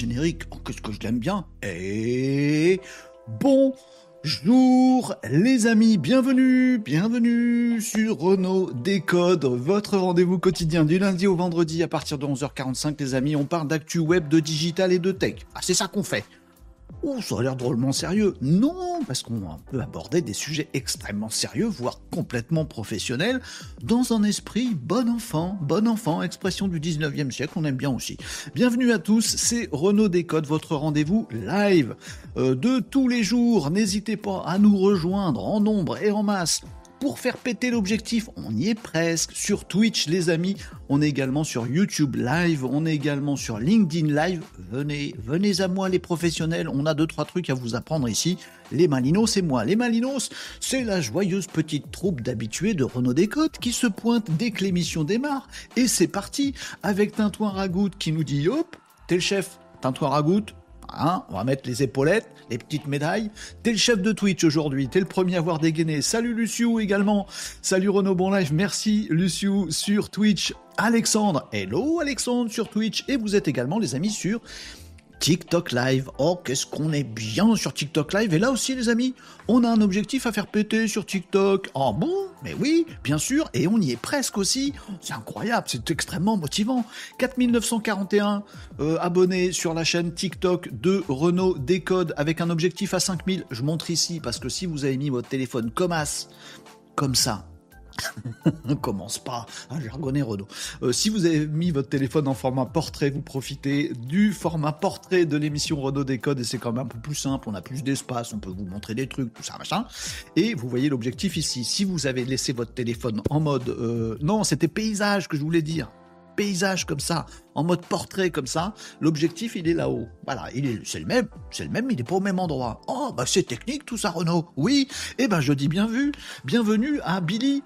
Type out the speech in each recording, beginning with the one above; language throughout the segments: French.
générique. Oh, qu'est-ce que je l'aime bien. Et bonjour les amis, bienvenue, bienvenue sur Renault Décode, votre rendez-vous quotidien du lundi au vendredi à partir de 11h45 les amis. On parle d'actu web, de digital et de tech. Ah, c'est ça qu'on fait. Oh, ça a l'air drôlement sérieux. Non, parce qu'on peut aborder des sujets extrêmement sérieux, voire complètement professionnels, dans un esprit bon enfant, bon enfant, expression du 19e siècle, on aime bien aussi. Bienvenue à tous, c'est Renaud Décode, votre rendez-vous live euh, de tous les jours. N'hésitez pas à nous rejoindre en nombre et en masse pour faire péter l'objectif. On y est presque. Sur Twitch, les amis. On est également sur YouTube Live. On est également sur LinkedIn Live. Venez, venez à moi, les professionnels. On a deux, trois trucs à vous apprendre ici. Les Malinos et moi. Les Malinos, c'est la joyeuse petite troupe d'habitués de Renault Descotes qui se pointe dès que l'émission démarre. Et c'est parti avec Tintouin Ragout qui nous dit hop, t'es le chef. Tintouin Ragout, Hein, on va mettre les épaulettes, les petites médailles. T'es le chef de Twitch aujourd'hui, t'es le premier à avoir dégainé. Salut Luciou également. Salut Renaud Bon Live, merci Luciou sur Twitch. Alexandre, hello Alexandre sur Twitch. Et vous êtes également les amis sur TikTok Live. Oh, qu'est-ce qu'on est bien sur TikTok Live. Et là aussi, les amis, on a un objectif à faire péter sur TikTok. Oh bon? Mais oui, bien sûr. Et on y est presque aussi. C'est incroyable, c'est extrêmement motivant. 4941 euh, abonnés sur la chaîne TikTok de Renault Décode avec un objectif à 5000. Je montre ici parce que si vous avez mis votre téléphone comme as, comme ça, on commence pas à jargonner Renault. Euh, si vous avez mis votre téléphone en format portrait, vous profitez du format portrait de l'émission Renault Décode et c'est quand même un peu plus simple, on a plus d'espace, on peut vous montrer des trucs, tout ça, machin. Et vous voyez l'objectif ici. Si vous avez laissé votre téléphone en mode... Euh, non, c'était paysage que je voulais dire paysage comme ça, en mode portrait comme ça, l'objectif il est là-haut. Voilà, il est, c'est le même, c'est le même, il n'est pas au même endroit. Oh, bah c'est technique tout ça, Renault. Oui, eh ben je dis bien vu, bienvenue à Billy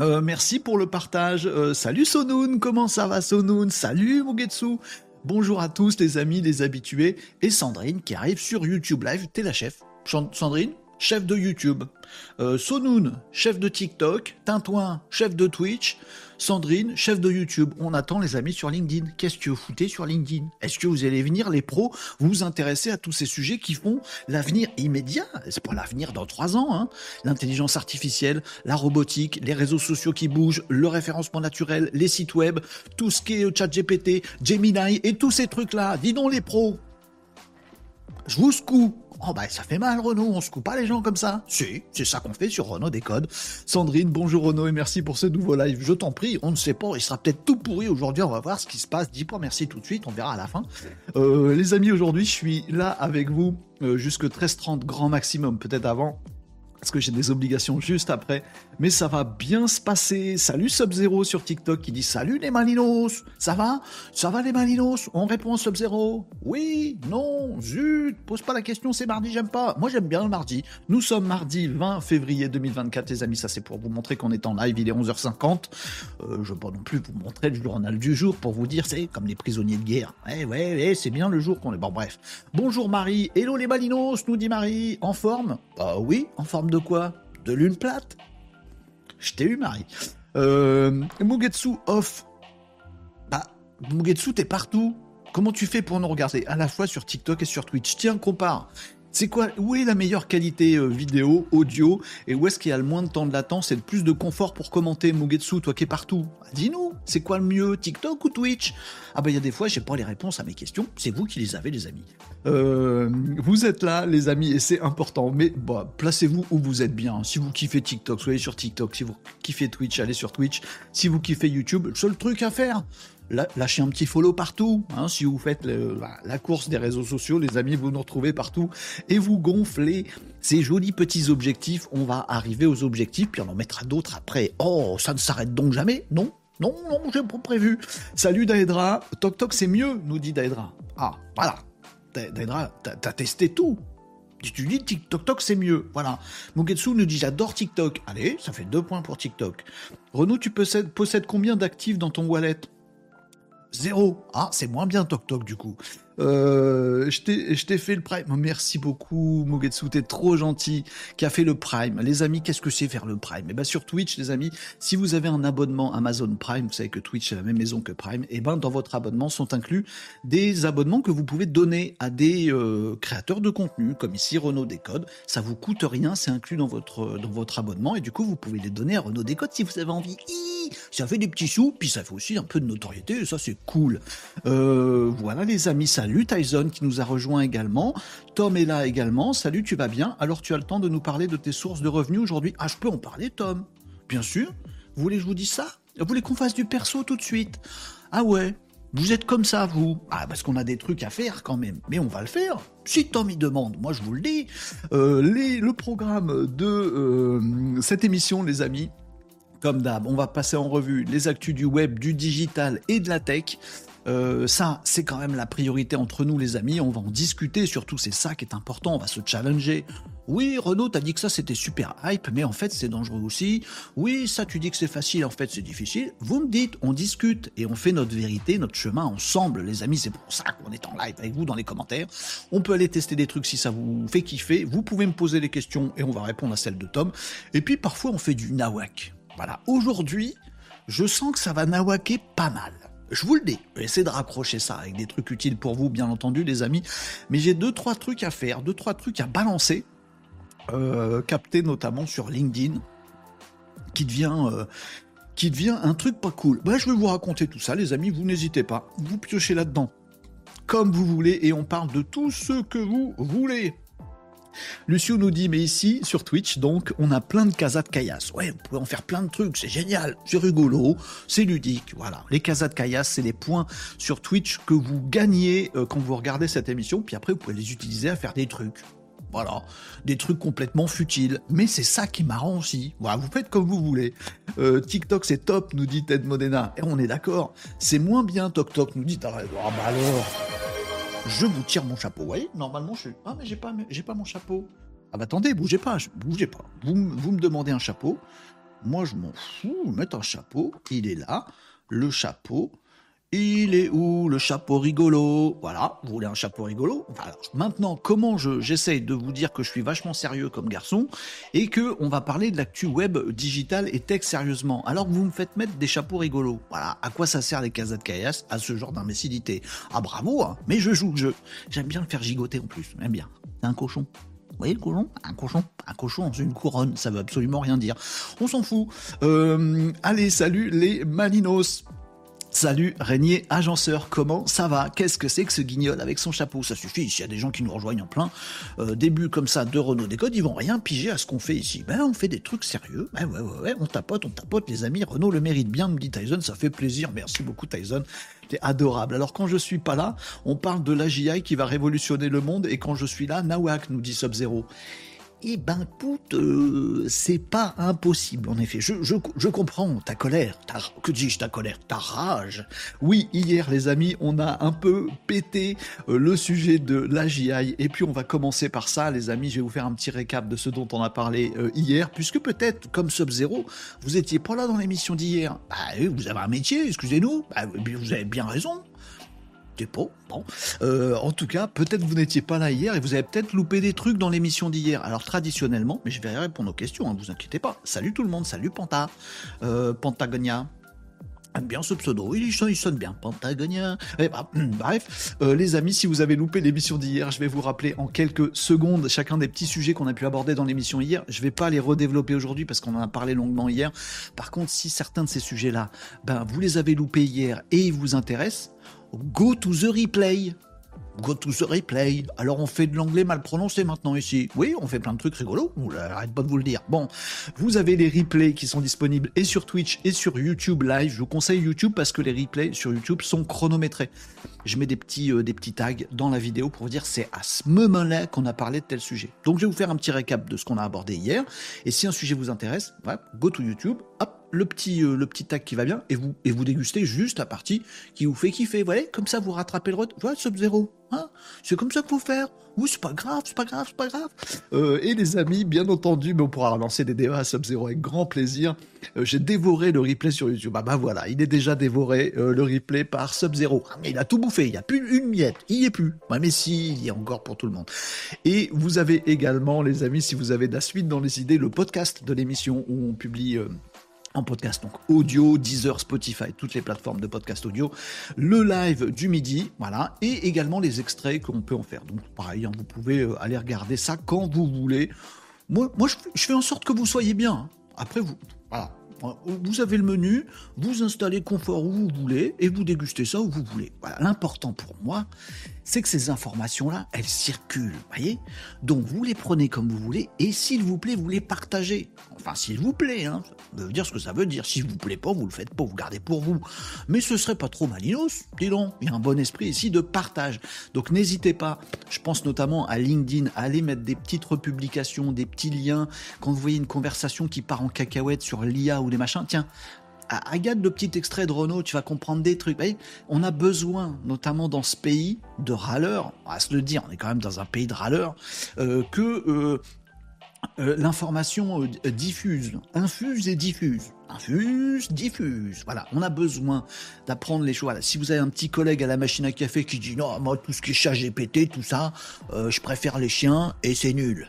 euh, merci pour le partage. Euh, salut Sonoun, comment ça va Sonoun? Salut Mugetsu. Bonjour à tous les amis, les habitués. Et Sandrine qui arrive sur YouTube Live. T'es la chef. Sandrine, chef de YouTube. Euh, Sonoun, chef de TikTok. Tintouin, chef de Twitch. Sandrine, chef de YouTube. On attend les amis sur LinkedIn. Qu'est-ce que vous foutez sur LinkedIn? Est-ce que vous allez venir, les pros, vous intéresser à tous ces sujets qui font l'avenir immédiat? C'est pas l'avenir dans trois ans. Hein L'intelligence artificielle, la robotique, les réseaux sociaux qui bougent, le référencement naturel, les sites web, tout ce qui est chat GPT, Gemini et tous ces trucs-là. Dis donc les pros. Je vous secoue. Oh bah ça fait mal Renaud, on se coupe pas les gens comme ça. Si, c'est ça qu'on fait sur Renault Décode. Sandrine, bonjour Renaud et merci pour ce nouveau live. Je t'en prie, on ne sait pas, il sera peut-être tout pourri aujourd'hui, on va voir ce qui se passe. Dis pas merci tout de suite, on verra à la fin. Euh, les amis, aujourd'hui je suis là avec vous euh, jusque 13h30 grand maximum, peut-être avant parce que j'ai des obligations juste après. Mais ça va bien se passer. Salut Sub-Zero sur TikTok qui dit Salut les Malinos Ça va? Ça va les Malinos? On répond Sub-Zero? Oui? Non? Zut Pose pas la question, c'est mardi, j'aime pas. Moi j'aime bien le mardi. Nous sommes mardi 20 février 2024, les amis. Ça c'est pour vous montrer qu'on est en live, il est 11h50. Euh, je veux pas non plus vous montrer le journal du jour pour vous dire, c'est comme les prisonniers de guerre. Eh ouais, ouais, c'est bien le jour qu'on est. Bon, bref. Bonjour Marie. Hello les Malinos, nous dit Marie. En forme? Bah oui, en forme de quoi? De lune plate Je t'ai eu, Marie. Euh, Mugetsu off. Bah, Mugetsu, t'es partout. Comment tu fais pour nous regarder? À la fois sur TikTok et sur Twitch Tiens, compare. C'est quoi Où est la meilleure qualité euh, vidéo, audio Et où est-ce qu'il y a le moins de temps de latence et le plus de confort pour commenter Mugetsu, toi qui es partout? Dis-nous, c'est quoi le mieux TikTok ou Twitch? Ah bah il y a des fois, j'ai pas les réponses à mes questions. C'est vous qui les avez, les amis. Euh, vous êtes là, les amis, et c'est important. Mais bah, placez-vous où vous êtes bien. Si vous kiffez TikTok, soyez sur TikTok. Si vous kiffez Twitch, allez sur Twitch. Si vous kiffez YouTube, le seul truc à faire, lâchez un petit follow partout. Hein, si vous faites la, course des réseaux sociaux, les amis, vous nous retrouvez partout et vous gonflez ces jolis petits objectifs. On va arriver aux objectifs, puis on en mettra d'autres après. Oh, ça ne s'arrête donc jamais? Non non, non, j'ai pas prévu. Salut Daedra. Toc toc, c'est mieux, nous dit Daedra. Ah, voilà. Daedra, t'as testé tout. Tu dis TikTok Toc c'est mieux. Voilà. Mugetsu nous dit j'adore TikTok. Allez, ça fait deux points pour TikTok. Renaud, tu possèdes, possèdes combien d'actifs dans ton wallet? Zéro. Ah, c'est moins bien Toc Toc du coup. Euh, je t'ai fait le Prime. Merci beaucoup, Mogetsu, t'es trop gentil, qui a fait le Prime. Les amis, qu'est-ce que c'est faire le Prime? Eh ben sur Twitch, les amis, si vous avez un abonnement Amazon Prime, vous savez que Twitch est la même maison que Prime, et eh ben dans votre abonnement sont inclus des abonnements que vous pouvez donner à des euh, créateurs de contenu, comme ici Renault Décode. Ça vous coûte rien, c'est inclus dans votre dans votre abonnement, et du coup vous pouvez les donner à Renault Décode si vous avez envie. Ça fait des petits sous, puis ça fait aussi un peu de notoriété, et ça c'est cool. Euh, voilà les amis, salut Tyson qui nous a rejoint également. Tom est là également. Salut, tu vas bien? Alors tu as le temps de nous parler de tes sources de revenus aujourd'hui Ah, je peux en parler, Tom? Bien sûr. Vous voulez que je vous dise ça? Vous voulez qu'on fasse du perso tout de suite? Ah ouais vous êtes comme ça, vous Ah, parce qu'on a des trucs à faire quand même. Mais on va le faire. Si Tom y demande, moi je vous le dis. Euh, le programme de euh, cette émission, les amis, comme d'hab, on va passer en revue les actus du web, du digital et de la tech. Euh, ça, c'est quand même la priorité entre nous, les amis. On va en discuter, surtout c'est ça qui est important. On va se challenger. Oui, Renaud, t'as dit que ça c'était super hype, mais en fait c'est dangereux aussi. Oui, ça tu dis que c'est facile, en fait c'est difficile. Vous me dites, on discute et on fait notre vérité, notre chemin ensemble, les amis. C'est pour ça qu'on est en live avec vous dans les commentaires. On peut aller tester des trucs si ça vous fait kiffer. Vous pouvez me poser des questions et on va répondre à celles de Tom. Et puis parfois on fait du nawak. Voilà, aujourd'hui, je sens que ça va nawaker pas mal. Je vous le dis, essayez de raccrocher ça avec des trucs utiles pour vous, bien entendu, les amis. Mais j'ai deux, trois trucs à faire, deux, trois trucs à balancer, euh, capter notamment sur LinkedIn, qui devient, euh, qui devient un truc pas cool. Bah, je vais vous raconter tout ça, les amis, vous n'hésitez pas, vous piochez là-dedans comme vous voulez et on parle de tout ce que vous voulez. Lucio nous dit, mais ici, sur Twitch, donc, on a plein de casas de caillasse. Ouais, vous pouvez en faire plein de trucs, c'est génial, c'est rigolo, c'est ludique, voilà. Les casas de caillasse, c'est les points sur Twitch que vous gagnez euh, quand vous regardez cette émission, puis après, vous pouvez les utiliser à faire des trucs. Voilà, des trucs complètement futiles. Mais c'est ça qui m'arrange aussi. Voilà, vous faites comme vous voulez. Euh, TikTok c'est top, nous dit Ted Modena. Et on est d'accord. C'est moins bien TokTok, nous dit Ah bah alors je vous tire mon chapeau. Vous voyez, normalement, je suis. Ah, mais j'ai pas, j'ai pas mon chapeau. Ah, bah attendez, bougez pas, bougez pas. Vous, vous me demandez un chapeau. Moi, je m'en fous. Mettre un chapeau. Il est là. Le chapeau. Il est où le chapeau rigolo? Voilà, vous voulez un chapeau rigolo? Maintenant, comment je, j'essaye de vous dire que je suis vachement sérieux comme garçon et que on va parler de l'actu web, digital et tech sérieusement. Alors que vous me faites mettre des chapeaux rigolos. Voilà, à quoi ça sert les casas de caillasse à ce genre d'imbécilité? Ah bravo, hein mais je joue le jeu. J'aime bien le faire gigoter en plus, j'aime bien. C'est un cochon. Vous voyez le cochon? Un cochon Un cochon dans une couronne, ça veut absolument rien dire. On s'en fout. Euh, allez, salut les Malinos Salut Régnier Agenceur, comment ça va? Qu'est-ce que c'est que ce guignol avec son chapeau? Ça suffit, s'il y a des gens qui nous rejoignent en plein euh, début comme ça de Renault Décode, ils vont rien piger à ce qu'on fait ici. Ben on fait des trucs sérieux, ben ouais ouais ouais, on tapote, on tapote les amis, Renault le mérite bien, me dit Tyson, ça fait plaisir, merci beaucoup Tyson, t'es adorable. Alors quand je suis pas là, on parle de l'AGI qui va révolutionner le monde, et quand je suis là, Nawak nous dit Sub-Zero. Eh ben, écoute, euh, c'est pas impossible, en effet. Je, je, je comprends ta colère, ta, que dis-je, ta colère, ta rage. Oui, hier, les amis, on a un peu pété euh, le sujet de l'AGI, et puis on va commencer par ça, les amis. Je vais vous faire un petit récap de ce dont on a parlé euh, hier, puisque peut-être, comme Sub-Zero, vous étiez pas là dans l'émission d'hier. Bah, vous avez un métier, excusez-nous. Bah, vous avez bien raison Bon. Euh, en tout cas, peut-être vous n'étiez pas là hier et vous avez peut-être loupé des trucs dans l'émission d'hier. Alors traditionnellement, mais je vais répondre aux questions, ne hein, vous inquiétez pas. Salut tout le monde, salut Panta, euh, bien ce pseudo, il, sonne bien, Pentagonia. Eh ben, bref, euh, les amis, si vous avez loupé l'émission d'hier, je vais vous rappeler en quelques secondes chacun des petits sujets qu'on a pu aborder dans l'émission hier. Je vais pas les redévelopper aujourd'hui parce qu'on en a parlé longuement hier. Par contre, si certains de ces sujets-là, ben, vous les avez loupés hier et ils vous intéressent, Go to the replay. Go to the replay. Alors on fait de l'anglais mal prononcé maintenant ici. Oui, on fait plein de trucs rigolos. Arrête pas de vous le dire. Bon, vous avez les replays qui sont disponibles et sur Twitch et sur YouTube Live. Je vous conseille YouTube parce que les replays sur YouTube sont chronométrés. Je mets des petits, euh, des petits tags dans la vidéo pour vous dire c'est à ce moment-là qu'on a parlé de tel sujet. Donc je vais vous faire un petit récap de ce qu'on a abordé hier. Et si un sujet vous intéresse, go to YouTube, hop, le petit, euh, le petit tag qui va bien, et vous, et vous dégustez juste la partie qui vous fait kiffer. Vous comme ça vous rattrapez le retour. Voilà, Sub-Zero. Hein C'est comme ça qu'il faut faire. Oui, c'est pas grave, c'est pas grave, c'est pas grave. Euh, et les amis, bien entendu, mais on pourra relancer des débats à Sub-Zero avec grand plaisir. Euh, j'ai dévoré le replay sur YouTube. Ah bah voilà, il est déjà dévoré, le replay par Sub-Zero. Ah, il a tout bouffé, il n'y a plus une miette, il n'y est plus. Mais si, il y a encore pour tout le monde. Et vous avez également, les amis, si vous avez de la suite dans les idées, le podcast de l'émission où on publie en podcast, donc audio, Deezer, Spotify, toutes les plateformes de podcast audio, le live du midi, voilà, et également les extraits qu'on peut en faire. Donc pareil, hein, vous pouvez euh, aller regarder ça quand vous voulez. Moi, je, fais en sorte que vous soyez bien. Hein. Après, vous, voilà, vous avez le menu, vous installez confort où vous voulez et vous dégustez ça où vous voulez. L'important pour moi, c'est que ces informations-là, elles circulent, voyez? Donc vous les prenez comme vous voulez et s'il vous plaît, vous les partagez. Enfin, s'il vous plaît, hein, ça veut dire ce que ça veut dire. S'il vous plaît pas, vous le faites pas, vous gardez pour vous. Mais ce serait pas trop malinos, dis donc. Il y a un bon esprit ici de partage. Donc n'hésitez pas, je pense notamment à LinkedIn, à aller mettre des petites republications, des petits liens. Quand vous voyez une conversation qui part en cacahuète sur l'IA ou des machins, tiens, regarde le petit extrait de Renault, tu vas comprendre des trucs. On a besoin, notamment dans ce pays, de râleurs, on va se le dire, on est quand même dans un pays de râleurs, euh, que euh, euh, l'information diffuse, infuse et diffuse. Infuse, diffuse. Voilà, on a besoin d'apprendre les choses. Si vous avez un petit collègue à la machine à café qui dit non, moi tout ce qui est chat GPT, tout ça, je préfère les chiens et c'est nul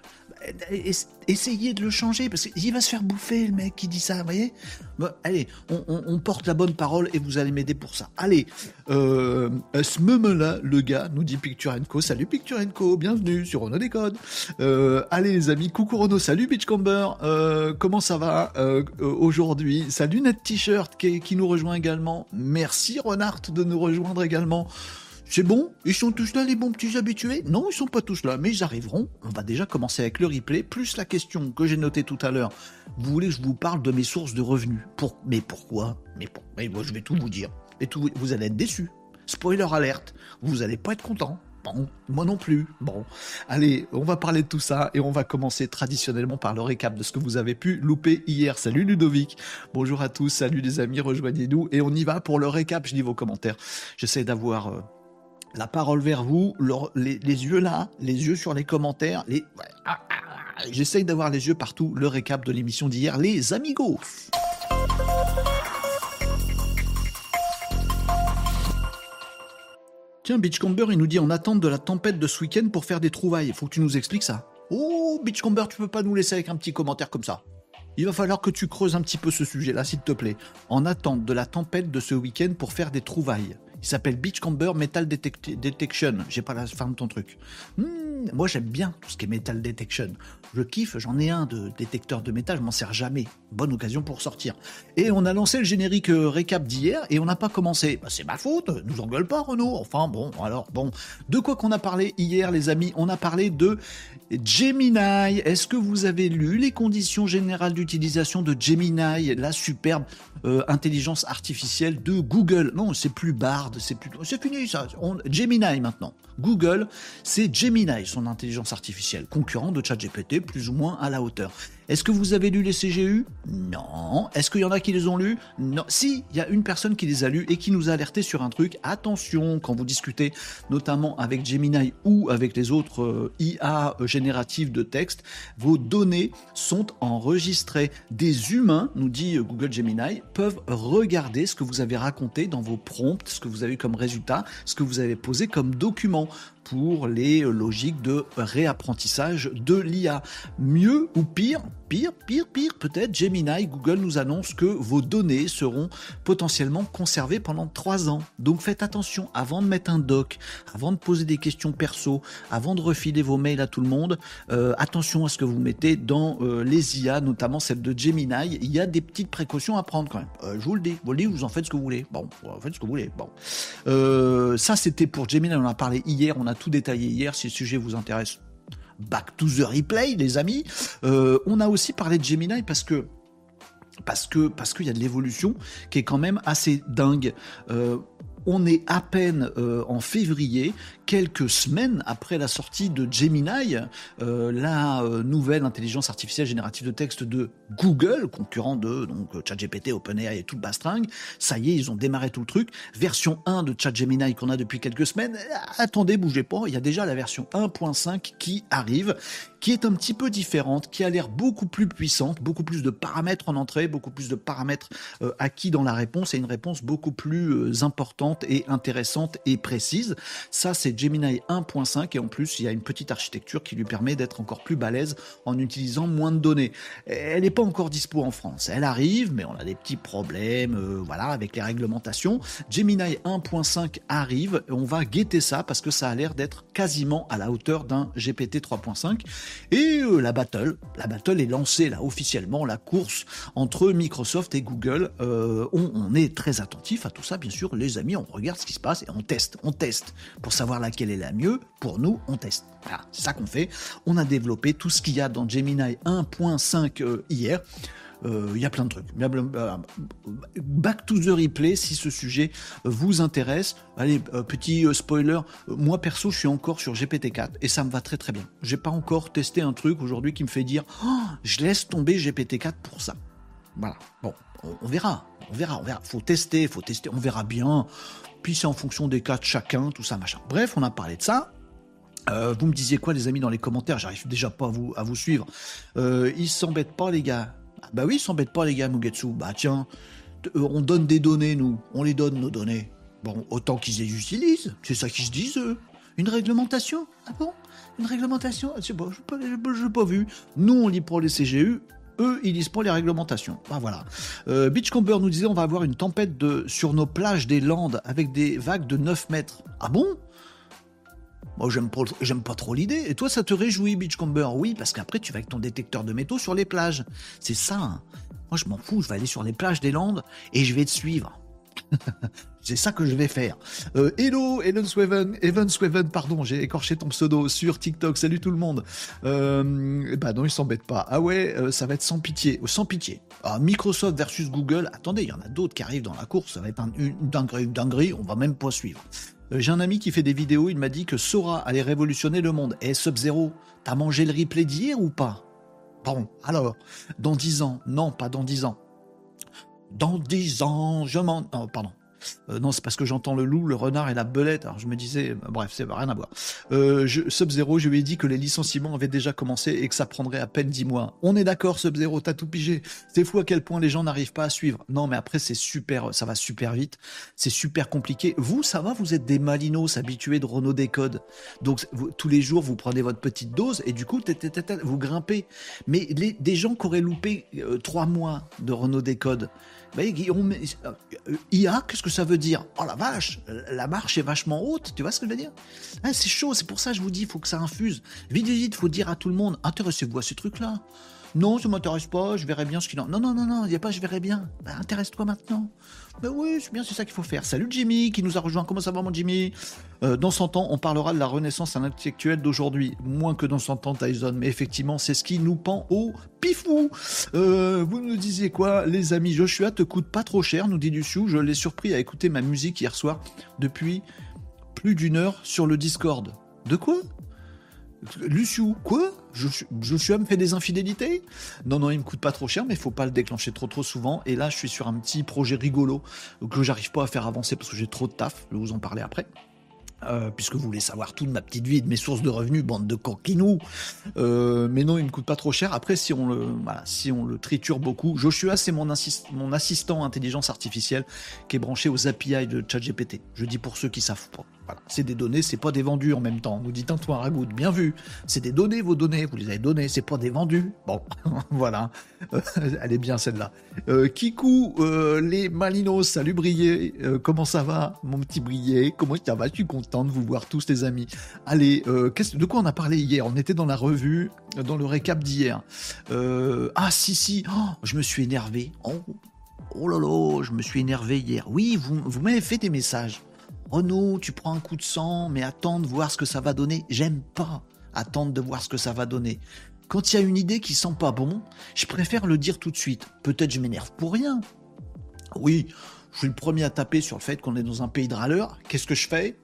essayez de le changer parce qu'il va se faire bouffer le mec qui dit ça, vous voyez? Allez, on, porte la bonne parole et vous allez m'aider pour ça. Allez, euh, ce moment-là, le gars nous dit Picture Co. Salut Picture Co, bienvenue sur Renault Décode. Euh, allez les amis, coucou Renault, salut Beachcomber, euh, comment ça va euh, aujourd'hui? Salut Net T-shirt qui, qui nous rejoint également. Merci Renard de nous rejoindre également. C'est bon? Ils sont tous là, les bons petits habitués? Non, ils sont pas tous là, mais ils arriveront. On va déjà commencer avec le replay, plus la question que j'ai notée tout à l'heure. Vous voulez que je vous parle de mes sources de revenus? Mais pourquoi? Mais pour... Moi, je vais tout vous dire. Et vous allez être déçus. Spoiler alerte, vous allez pas être content. Bon, moi non plus. Bon, allez, on va parler de tout ça et on va commencer traditionnellement par le récap de ce que vous avez pu louper hier. Salut Ludovic, bonjour à tous, salut les amis, rejoignez-nous et on y va pour le récap. Je lis vos commentaires. J'essaie d'avoir euh, la parole vers vous, les, yeux là, les yeux sur les commentaires, les... Ah, ah, ah, j'essaye d'avoir les yeux partout, le récap de l'émission d'hier, les amigos. Tiens, Beachcomber, il nous dit en attente de la tempête de ce week-end pour faire des trouvailles. Il Faut que tu nous expliques ça. Oh, Beachcomber, tu peux pas nous laisser avec un petit commentaire comme ça. Il va falloir que tu creuses un petit peu ce sujet-là, s'il te plaît. En attente de la tempête de ce week-end pour faire des trouvailles. Il s'appelle Beachcomber Metal Detection. J'ai pas la fin de ton truc. Hmm, moi, j'aime bien tout ce qui est Metal Detection. Je kiffe, j'en ai un de détecteur de métal, je m'en sers jamais. Bonne occasion pour sortir. Et on a lancé le générique euh, récap d'hier et on n'a pas commencé. Bah, c'est ma faute, nous engueule pas Renault. Enfin bon, alors bon. De quoi qu'on a parlé hier les amis? On a parlé de Gemini. Est-ce que vous avez lu les conditions générales d'utilisation de Gemini, la superbe euh, intelligence artificielle de Google Non, c'est plus Bard, c'est plus... C'est fini ça. Gemini maintenant. Google, c'est Gemini, son intelligence artificielle, concurrent de ChatGPT, plus ou moins à la hauteur. Est-ce que vous avez lu les CGU Non. Est-ce qu'il y en a qui les ont lus? Non. Si, il y a une personne qui les a lus et qui nous a alerté sur un truc. Attention, quand vous discutez notamment avec Gemini ou avec les autres euh, IA génératives de texte, vos données sont enregistrées. Des humains, nous dit euh, Google Gemini, peuvent regarder ce que vous avez raconté dans vos prompts, ce que vous avez comme résultat, ce que vous avez posé comme document pour les logiques de réapprentissage de l'IA. Mieux ou pire Pire, pire, pire, peut-être Gemini, Google nous annonce que vos données seront potentiellement conservées pendant 3 ans. Donc faites attention, avant de mettre un doc, avant de poser des questions perso, avant de refiler vos mails à tout le monde, euh, attention à ce que vous mettez dans euh, les IA, notamment celle de Gemini. Il y a des petites précautions à prendre quand même. Euh, je vous le dis, vous le vous en faites ce que vous voulez. Bon, vous faites ce que vous voulez. Bon. ça c'était pour Gemini, on en a parlé hier, on a tout détaillé hier, si le sujet vous intéresse. Back to the replay, les amis. Euh, on a aussi parlé de Gemini parce que parce que parce qu'il y a de l'évolution qui est quand même assez dingue. Euh, on est à peine euh, en février quelques semaines après la sortie de Gemini, euh, la euh, nouvelle intelligence artificielle générative de texte de Google, concurrent de donc ChatGPT, OpenAI et tout le bastring. Ça y est, ils ont démarré tout le truc. Version 1 de ChatGemini qu'on a depuis quelques semaines. Attendez, bougez pas, il y a déjà la version 1.5 qui arrive qui est un petit peu différente, qui a l'air beaucoup plus puissante, beaucoup plus de paramètres en entrée, beaucoup plus de paramètres euh, acquis dans la réponse et une réponse beaucoup plus euh, importante et intéressante et précise. Ça, c'est Gemini 1.5 et en plus, il y a une petite architecture qui lui permet d'être encore plus balèze en utilisant moins de données. Elle n'est pas encore dispo en France. Elle arrive, mais on a des petits problèmes, euh, voilà, avec les réglementations. Gemini 1.5 arrive, et on va guetter ça parce que ça a l'air d'être quasiment à la hauteur d'un GPT 3.5. Et euh, la battle, la battle est lancée là officiellement, la course entre Microsoft et Google. Euh, on, est très attentif à tout ça, bien sûr, les amis, on regarde ce qui se passe et on teste, on teste pour savoir laquelle est la mieux. Pour nous, on teste. Voilà, c'est ça qu'on fait. On a développé tout ce qu'il y a dans Gemini 1.5 euh, hier. Il y a plein de trucs. Back to the replay si ce sujet vous intéresse. Allez, euh, petit euh, spoiler, euh, moi perso, je suis encore sur GPT-4 et ça me va très très bien. J'ai pas encore testé un truc aujourd'hui qui me fait dire, oh, je laisse tomber GPT-4 pour ça. Voilà. Bon, on, verra, on verra, on verra. Faut tester, faut tester, on verra bien. Puis c'est en fonction des cas de chacun, tout ça, machin. Bref, on a parlé de ça. vous me disiez quoi, les amis, dans les commentaires? J'arrive déjà pas à vous, suivre. Euh, ils s'embêtent pas, les gars. Ah, bah oui, ils s'embêtent pas, les gars, Mugetsu. Bah tiens, on donne des données, nous. On les donne, nos données. Bon, autant qu'ils les utilisent, c'est ça qu'ils se disent, eux. Une réglementation? Ah bon? Une réglementation? Je n'ai pas, vu. Nous, on lit pour les CGU, eux, ils lisent pour les réglementations. Ah, voilà. Euh, Beachcomber nous disait on va avoir une tempête de, sur nos plages des Landes avec des vagues de 9 mètres. Ah bon? Moi, j'aime pas, pas trop l'idée. Et toi, ça te réjouit, Beachcomber? Oui, parce qu'après, tu vas avec ton détecteur de métaux sur les plages. C'est ça. Hein. Moi, je m'en fous. Je vais aller sur les plages des Landes et je vais te suivre. C'est ça que je vais faire. Euh, hello, Evan Sweven, Evan Sweven, pardon, j'ai écorché ton pseudo sur TikTok. Salut tout le monde. Euh, bah non, il s'embête pas. Ah ouais, euh, ça va être sans pitié, sans pitié. Ah, Microsoft versus Google. Attendez, il y en a d'autres qui arrivent dans la course. Ça va être une dinguerie, une dinguerie. On va même pas suivre. J'ai un ami qui fait des vidéos. Il m'a dit que Sora allait révolutionner le monde. Et Sub-Zero, t'as mangé le replay d'hier ou pas? Bon, alors, dans 10 ans. Non, pas dans 10 ans. Dans 10 ans, je m'en... Oh, pardon. Euh, non, c'est parce que j'entends le loup, le renard et la belette. Alors je me disais, euh, bref, c'est rien à voir. Euh, Sub-Zero, je lui ai dit que les licenciements avaient déjà commencé et que ça prendrait à peine 10 mois. On est d'accord, Sub-Zero, t'as tout pigé. C'est fou à quel point les gens n'arrivent pas à suivre. Non, mais après, c'est super, ça va super vite. C'est super compliqué. Vous, ça va, vous êtes des malinos habitués de Renault Décode. Donc, tous les jours, vous prenez votre petite dose et du coup, vous grimpez. Mais des gens qui auraient loupé 3 mois de Renault Décode, voyez, Guillaume, IA, qu'est-ce que ça veut dire? Oh la vache, la marche est vachement haute, tu vois ce que je veux dire? Ah, C'est chaud, c'est pour ça que je vous dis, il faut que ça infuse. Vite, vite, il faut dire à tout le monde, intéressez-vous à ces trucs-là. Non, ça m'intéresse pas, je verrai bien ce qu'il en... Non, non, non, non, il n'y a pas je verrai bien. Bah, intéresse-toi maintenant. Ben oui, c'est bien, c'est ça qu'il faut faire. Salut Jimmy qui nous a rejoint. Comment ça va mon Jimmy? Euh, Dans 100 ans, on parlera de la renaissance intellectuelle d'aujourd'hui. Moins que dans 100 ans, Tyson. Mais effectivement, c'est ce qui nous pend au pifou. Euh, vous nous disiez quoi, les amis? Joshua te coûte pas trop cher, nous dit Luciou. Je l'ai surpris à écouter ma musique hier soir depuis plus d'une heure sur le Discord. De quoi? Luciou, quoi? Joshua me fait des infidélités? Non, non, il me coûte pas trop cher, mais il faut pas le déclencher trop trop souvent. Et là, je suis sur un petit projet rigolo que j'arrive pas à faire avancer parce que j'ai trop de taf. Je vais vous en parler après. Euh, puisque vous voulez savoir tout de ma petite vie de mes sources de revenus, bande de coquinous. Euh, mais non, il ne coûte pas trop cher. Après, si on le, voilà, si on le triture beaucoup, Joshua, c'est mon, mon assistant intelligence artificielle qui est branché aux API de ChatGPT. Je dis pour ceux qui savent pas. C'est des données, c'est pas des vendus en même temps. Vous dites Antoine Ragout, bien vu. C'est des données, vos données, vous les avez données, c'est pas des vendus. Bon, voilà. Euh, elle est bien celle-là. Euh, Kikou, euh, les Malinos, salut Brié. comment ça va, mon petit Brié? Comment ça va? Je suis content de vous voir tous, les amis? Allez, de quoi on a parlé hier? On était dans la revue, dans le récap d'hier. ah, si, si, oh, je me suis énervé. Oh, oh là là, je me suis énervé hier. Oui, vous m'avez fait des messages. Renaud, tu prends un coup de sang, mais attends de voir ce que ça va donner. J'aime pas attendre de voir ce que ça va donner. Quand il y a une idée qui sent pas bon, je préfère le dire tout de suite. Peut-être je m'énerve pour rien. Oui, je suis le premier à taper sur le fait qu'on est dans un pays de râleurs. Qu'est-ce que je fais?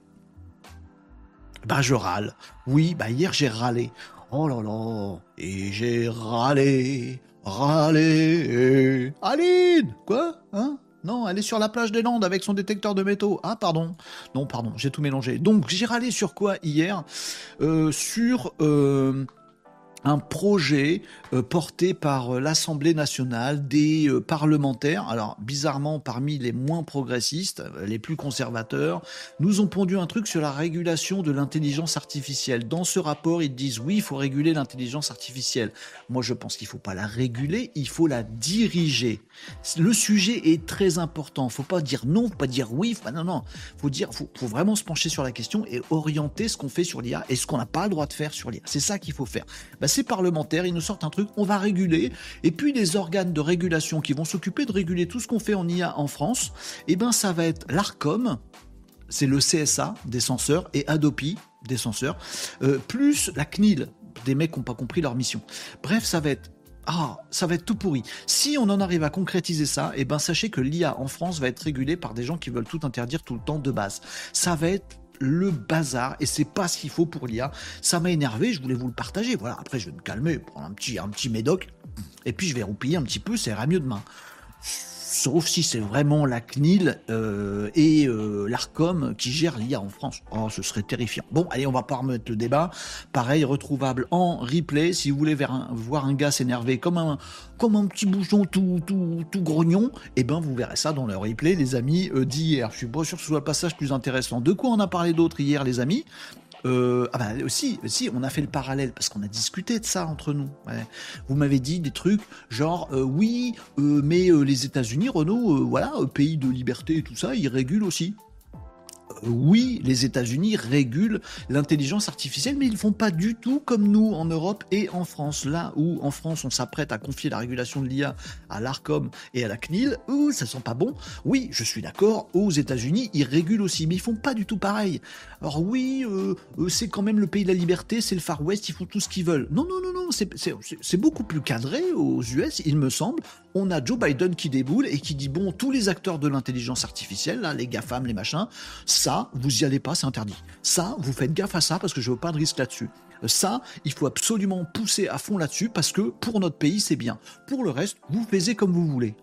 Bah je râle. Oui, bah hier j'ai râlé. Oh là là, et j'ai râlé, râlé. Aline Quoi Hein? Non, elle est sur la plage des Landes avec son détecteur de métaux. Ah, pardon. Non, pardon, j'ai tout mélangé. Donc, j'ai râlé sur quoi hier? Euh, Sur euh, un projet euh, porté par euh, l'Assemblée nationale, des euh, parlementaires, alors bizarrement parmi les moins progressistes, les plus conservateurs, nous ont pondu un truc sur la régulation de l'intelligence artificielle. Dans ce rapport, ils disent oui, il faut réguler l'intelligence artificielle. Moi, je pense qu'il ne faut pas la réguler, il faut la diriger. Le sujet est très important. Il faut pas dire non, faut pas dire oui, faut, non, non. Faut dire, faut, faut vraiment se pencher sur la question et orienter ce qu'on fait sur l'IA et ce qu'on n'a pas le droit de faire sur l'IA. C'est ça qu'il faut faire. Bah, ces parlementaires, ils nous sortent un truc, on va réguler, et puis les organes de régulation qui vont s'occuper de réguler tout ce qu'on fait en IA en France, et eh ben ça va être l'ARCOM, c'est le CSA des censeurs, et Adopi des censeurs, euh, plus la CNIL, des mecs qui n'ont pas compris leur mission. Bref, ça va être ah, ça va être tout pourri. Si on en arrive à concrétiser ça, eh ben sachez que l'IA en France va être régulée par des gens qui veulent tout interdire tout le temps de base. Ça va être le bazar et c'est pas ce qu'il faut pour l'IA. Ça m'a énervé, je voulais vous le partager. Voilà, après je vais me calmer, prendre un petit, un petit médoc et puis je vais roupiller un petit peu, ça ira mieux demain sauf si c'est vraiment la CNIL euh, et euh, l'ARCOM qui gèrent l'IA en France. Oh, ce serait terrifiant. Bon, allez, on va pas remettre le débat. Pareil, retrouvable en replay. Si vous voulez voir un gars s'énerver comme un, comme un petit bouchon tout, tout, tout grognon, eh ben vous verrez ça dans le replay, les amis, euh, d'hier. Je suis pas sûr que ce soit le passage plus intéressant. De quoi on a parlé d'autre hier, les amis? Euh, ah bah aussi, aussi, on a fait le parallèle parce qu'on a discuté de ça entre nous. Vous m'avez dit des trucs genre euh, oui, euh, mais les États-Unis, Renault, voilà, pays de liberté et tout ça, ils régulent aussi oui, les États-Unis régulent l'intelligence artificielle, mais ils ne font pas du tout comme nous en Europe et en France. Là où en France on s'apprête à confier la régulation de l'IA à l'ARCOM et à la CNIL, ouh, ça sent pas bon. Oui, je suis d'accord, aux États-Unis, ils régulent aussi, mais ils font pas du tout pareil. Alors oui, euh, euh, c'est quand même le pays de la liberté, c'est le Far West, ils font tout ce qu'ils veulent. Non, non, non, non, c'est beaucoup plus cadré aux US, il me semble. On a Joe Biden qui déboule et qui dit bon, tous les acteurs de l'intelligence artificielle, là, les GAFAM, les machins, ça, vous y allez pas, c'est interdit. Ça, vous faites gaffe à ça parce que je veux pas de risque là-dessus. Ça, il faut absolument pousser à fond là-dessus parce que pour notre pays, c'est bien. Pour le reste, vous faites comme vous voulez.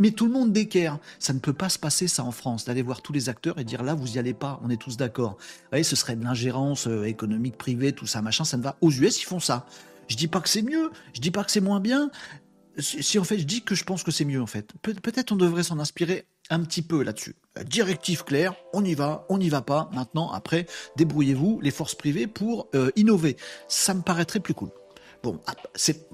Mais tout le monde d'équerre. Ça ne peut pas se passer ça en France, d'aller voir tous les acteurs et dire là, vous y allez pas, on est tous d'accord. Vous voyez, ce serait de l'ingérence euh, économique privée, tout ça, machin, ça ne va. Aux US, ils font ça. Je dis pas que c'est mieux, je dis pas que c'est moins bien. Si en fait, je dis que je pense que c'est mieux en fait. peut-être on devrait s'en inspirer un petit peu là-dessus. Directive claire, on y va, on n'y va pas. Maintenant, après, débrouillez-vous, les forces privées, pour euh, innover. Ça me paraîtrait plus cool. Bon, ah, c'est...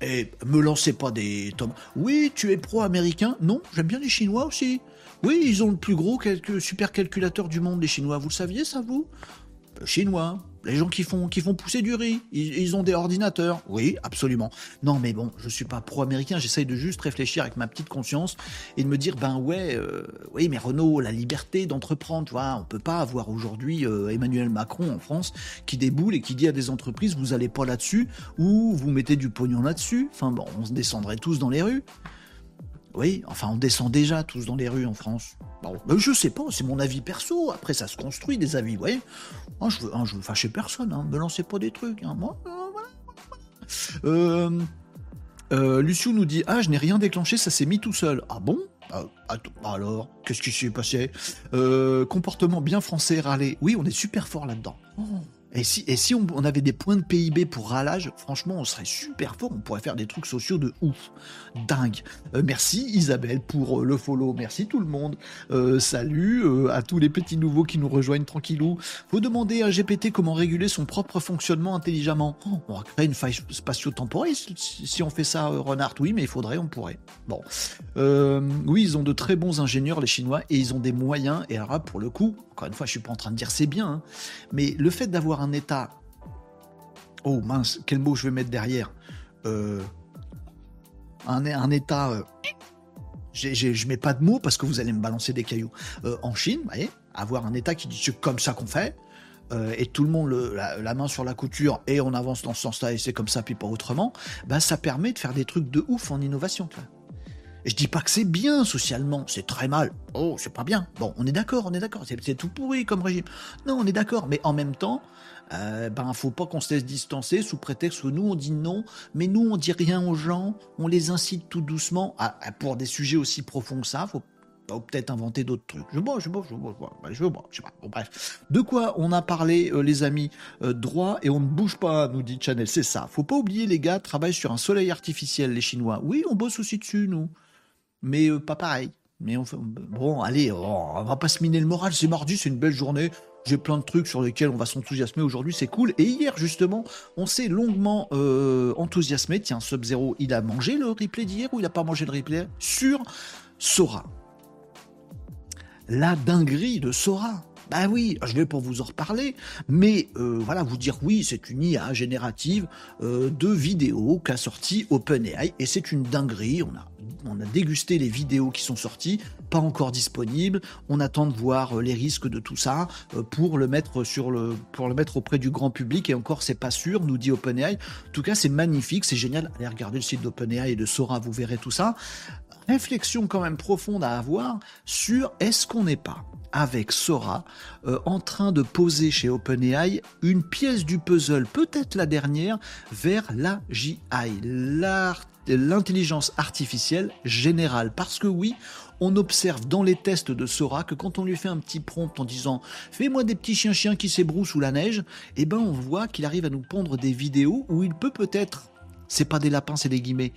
Eh, eh, me lancez pas des tomes. Oui, tu es pro-américain? Non, j'aime bien les Chinois aussi. Oui, ils ont le plus gros supercalculateur du monde, les Chinois. Vous le saviez, ça, vous? Chinois, les gens qui font, qui font pousser du riz, ils, ont des ordinateurs. Oui, absolument. Non, mais bon, je suis pas pro-américain, j'essaye de juste réfléchir avec ma petite conscience et de me dire, ben ouais, euh, oui, mais Renault, la liberté d'entreprendre, tu vois, on peut pas avoir aujourd'hui euh, Emmanuel Macron en France qui déboule et qui dit à des entreprises, vous allez pas là-dessus, ou vous mettez du pognon là-dessus. Enfin bon, on se descendrait tous dans les rues. Oui, enfin, on descend déjà tous dans les rues en France. Bon, je sais pas, c'est mon avis perso. Après, ça se construit des avis, vous voyez. Moi, je veux, hein, je veux fâcher personne, hein. me lancez pas des trucs. Hein. Moi, euh, euh, euh, Luciou nous dit Ah, je n'ai rien déclenché, ça s'est mis tout seul. Ah bon? Ah, Alors, qu'est-ce qui s'est passé? Comportement bien français, râler. Oui, on est super fort là-dedans. Oh. Et si, et si on, avait des points de PIB pour râlage, franchement, on serait super fort. On pourrait faire des trucs sociaux de ouf. Dingue. Euh, merci Isabelle pour euh, le follow. Merci tout le monde. Euh, salut à tous les petits nouveaux qui nous rejoignent tranquillou. Faut demander à GPT comment réguler son propre fonctionnement intelligemment. Oh, on va créer une faille spatio-temporelle si, on fait ça, Renard. Oui, mais il faudrait, on pourrait. Bon. oui, ils ont de très bons ingénieurs, les Chinois, et ils ont des moyens. Et alors, pour le coup, encore une fois, je suis pas en train de dire c'est bien, hein, mais le fait d'avoir un état. Oh mince, quel mot je vais mettre derrière euh, un, un, état. Euh, je mets pas de mots parce que vous allez me balancer des cailloux. Euh, en Chine, voyez, avoir un état qui dit c'est comme ça qu'on fait, et tout le monde la, main sur la couture et on avance dans ce sens-là et c'est comme ça puis pas autrement, ben ça permet de faire des trucs de ouf en innovation. Je dis pas que c'est bien socialement, c'est très mal. Oh, c'est pas bien. Bon, on est d'accord, on est d'accord. C'est tout pourri comme régime. Non, on est d'accord. Mais en même temps, euh, ben faut pas qu'on se laisse distancer sous prétexte que nous on dit non, mais nous on dit rien aux gens, on les incite tout doucement à, pour des sujets aussi profonds que ça. Faut peut-être inventer d'autres trucs. Je vois, je vois, je vois, je vois, je sais pas. Bon, bref. De quoi on a parlé, euh, les amis euh, Droit et on ne bouge pas, nous dit Chanel. C'est ça. Faut pas oublier, les gars, travaillent sur un soleil artificiel, les Chinois. Oui, on bosse aussi dessus, nous. Mais euh, pas pareil. Mais on bon, allez, on va pas se miner le moral. C'est mardi, c'est une belle journée. J'ai plein de trucs sur lesquels on va s'enthousiasmer aujourd'hui, c'est cool. Et hier, justement, on s'est longuement enthousiasmé. Tiens, Sub-Zero, il a mangé le replay d'hier ou il a pas mangé le replay Sur Sora? La dinguerie de Sora. Bah oui, je vais pour vous en reparler, mais euh, voilà, vous dire oui, c'est une IA générative euh, de vidéos qu'a sorti OpenAI, et c'est une dinguerie. On a, on a dégusté les vidéos qui sont sorties, pas encore disponibles. On attend de voir euh, les risques de tout ça pour le mettre sur le, pour le mettre auprès du grand public. Et encore, c'est pas sûr, nous dit OpenAI. En tout cas, c'est magnifique, c'est génial. Allez regarder le site d'OpenAI et de Sora, vous verrez tout ça réflexion quand même profonde à avoir sur est-ce qu'on n'est pas avec Sora euh, en train de poser chez OpenAI une pièce du puzzle, peut-être la dernière, vers la GI, l'intelligence artificielle générale. Parce que oui, on observe dans les tests de Sora que quand on lui fait un petit prompt en disant fais-moi des petits chiens-chiens qui s'ébrouent sous la neige, eh ben on voit qu'il arrive à nous pondre des vidéos où il peut peut-être c'est pas des lapins, c'est des guillemets,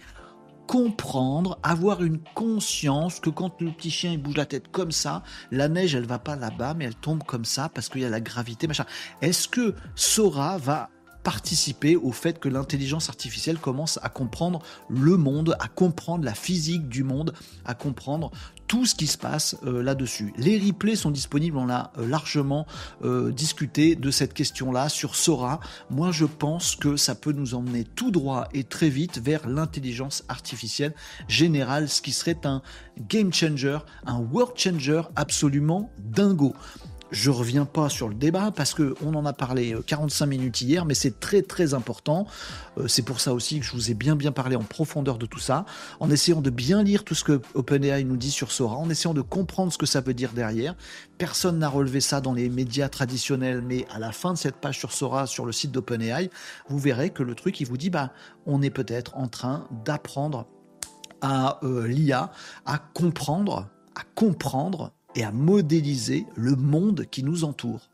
comprendre, avoir une conscience que quand le petit chien il bouge la tête comme ça, la neige elle va pas là-bas mais elle tombe comme ça parce qu'il y a la gravité machin. Est-ce que Sora va participer au fait que l'intelligence artificielle commence à comprendre le monde, à comprendre la physique du monde, à comprendre tout ce qui se passe euh, là-dessus. Les replays sont disponibles, on a euh, largement euh, discuté de cette question-là sur Sora. Moi, je pense que ça peut nous emmener tout droit et très vite vers l'intelligence artificielle générale, ce qui serait un game changer, un world changer absolument dingo. Je reviens pas sur le débat parce que on en a parlé 45 euh, minutes hier, mais c'est très très important. Euh, c'est pour ça aussi que je vous ai bien bien parlé en profondeur de tout ça, en essayant de bien lire tout ce que OpenAI nous dit sur Sora, en essayant de comprendre ce que ça veut dire derrière. Personne n'a relevé ça dans les médias traditionnels, mais à la fin de cette page sur Sora, sur le site d'OpenAI, vous verrez que le truc, il vous dit, bah, on est peut-être en train d'apprendre à euh, l'IA à comprendre, à comprendre et à modéliser le monde qui nous entoure.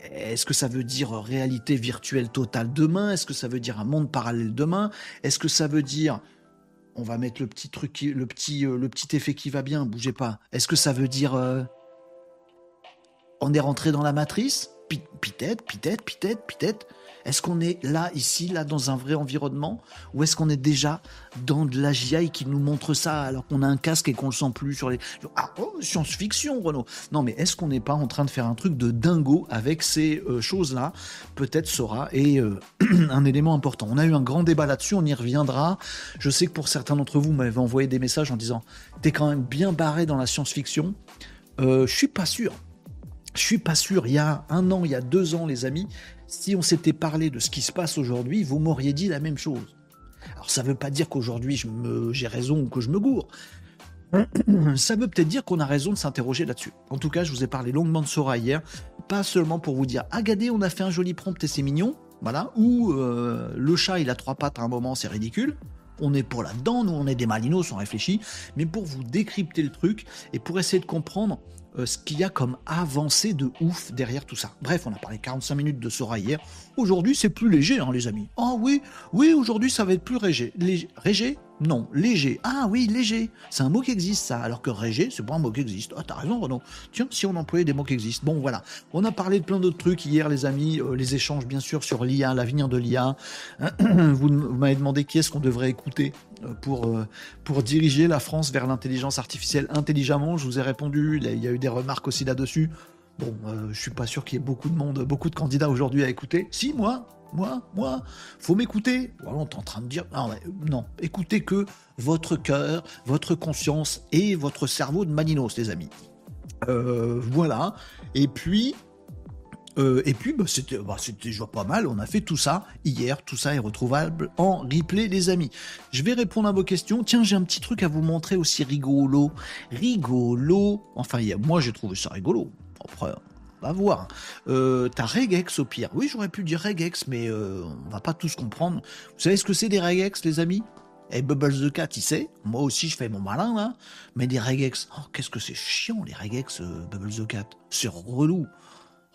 Est-ce que ça veut dire réalité virtuelle totale demain? Est-ce que ça veut dire un monde parallèle demain? Est-ce que ça veut dire on va mettre le petit euh, effet qui va bien, bougez pas. Est-ce que ça veut dire euh, on est rentré dans la matrice? Peut-être, peut-être, peut-être, peut-être. Est-ce qu'on est là, ici, là, dans un vrai environnement Ou est-ce qu'on est déjà dans de la GI qui nous montre ça alors qu'on a un casque et qu'on le sent plus sur les... Ah, oh, science-fiction, Renaud Non, mais est-ce qu'on n'est pas en train de faire un truc de dingo avec ces euh, choses-là? Peut-être sera et euh, un élément important. On a eu un grand débat là-dessus, on y reviendra. Je sais que pour certains d'entre vous, m'avez envoyé des messages en disant « T'es quand même bien barré dans la science-fiction euh, Je suis pas sûr. Je suis pas sûr. Il y a un an, il y a deux ans, les amis, si on s'était parlé de ce qui se passe aujourd'hui, vous m'auriez dit la même chose. Alors ça ne veut pas dire qu'aujourd'hui j'ai raison ou que je me gourre. Ça veut peut-être dire qu'on a raison de s'interroger là-dessus. En tout cas, je vous ai parlé longuement de Sora hier, pas seulement pour vous dire, ah regardez, on a fait un joli prompt et c'est mignon, voilà, ou euh, le chat il a trois pattes à un moment, c'est ridicule. On est pour là-dedans, nous on est des malinos, on réfléchit, mais pour vous décrypter le truc et pour essayer de comprendre ce qu'il y a comme avancée de ouf derrière tout ça. Bref, on a parlé 45 minutes de Sora hier. Aujourd'hui, c'est plus léger, hein, les amis. Ah oui, oui, aujourd'hui, ça va être plus léger. Léger non, léger. Ah oui, léger. C'est un mot qui existe, ça. Alors que léger, c'est pas un mot qui existe. Ah, t'as raison, Renaud. Tiens, si on employait des mots qui existent. Bon, voilà. On a parlé de plein d'autres trucs hier, les amis. Euh, les échanges, bien sûr, sur l'IA, l'avenir de l'IA. vous, m'avez demandé qui est-ce qu'on devrait écouter euh, pour, euh, pour diriger la France vers l'intelligence artificielle intelligemment. Je vous ai répondu. Il y a eu des remarques aussi là-dessus. Bon, je suis pas sûr qu'il y ait beaucoup de monde, beaucoup de candidats aujourd'hui à écouter. Si, moi, moi, moi, faut m'écouter. Voilà, on est en train de dire, non, non, écoutez que votre cœur, votre conscience et votre cerveau de Maninos, les amis. Euh, voilà. Et puis, Euh, et puis, bah, c'était bah, déjà pas mal. On a fait tout ça hier. Tout ça est retrouvable en replay, les amis. Je vais répondre à vos questions. Tiens, j'ai un petit truc à vous montrer aussi rigolo. Rigolo. Enfin, moi, j'ai trouvé ça rigolo. On va voir. Euh, T'as Regex au pire. Oui, j'aurais pu dire Regex, mais euh, on va pas tous comprendre. Vous savez ce que c'est des Regex, les amis? Et Bubbles the Cat, il sait. Moi aussi, je fais mon malin, là. Mais des regex, oh, qu'est-ce que c'est chiant, les regex euh, Bubbles the Cat. C'est relou.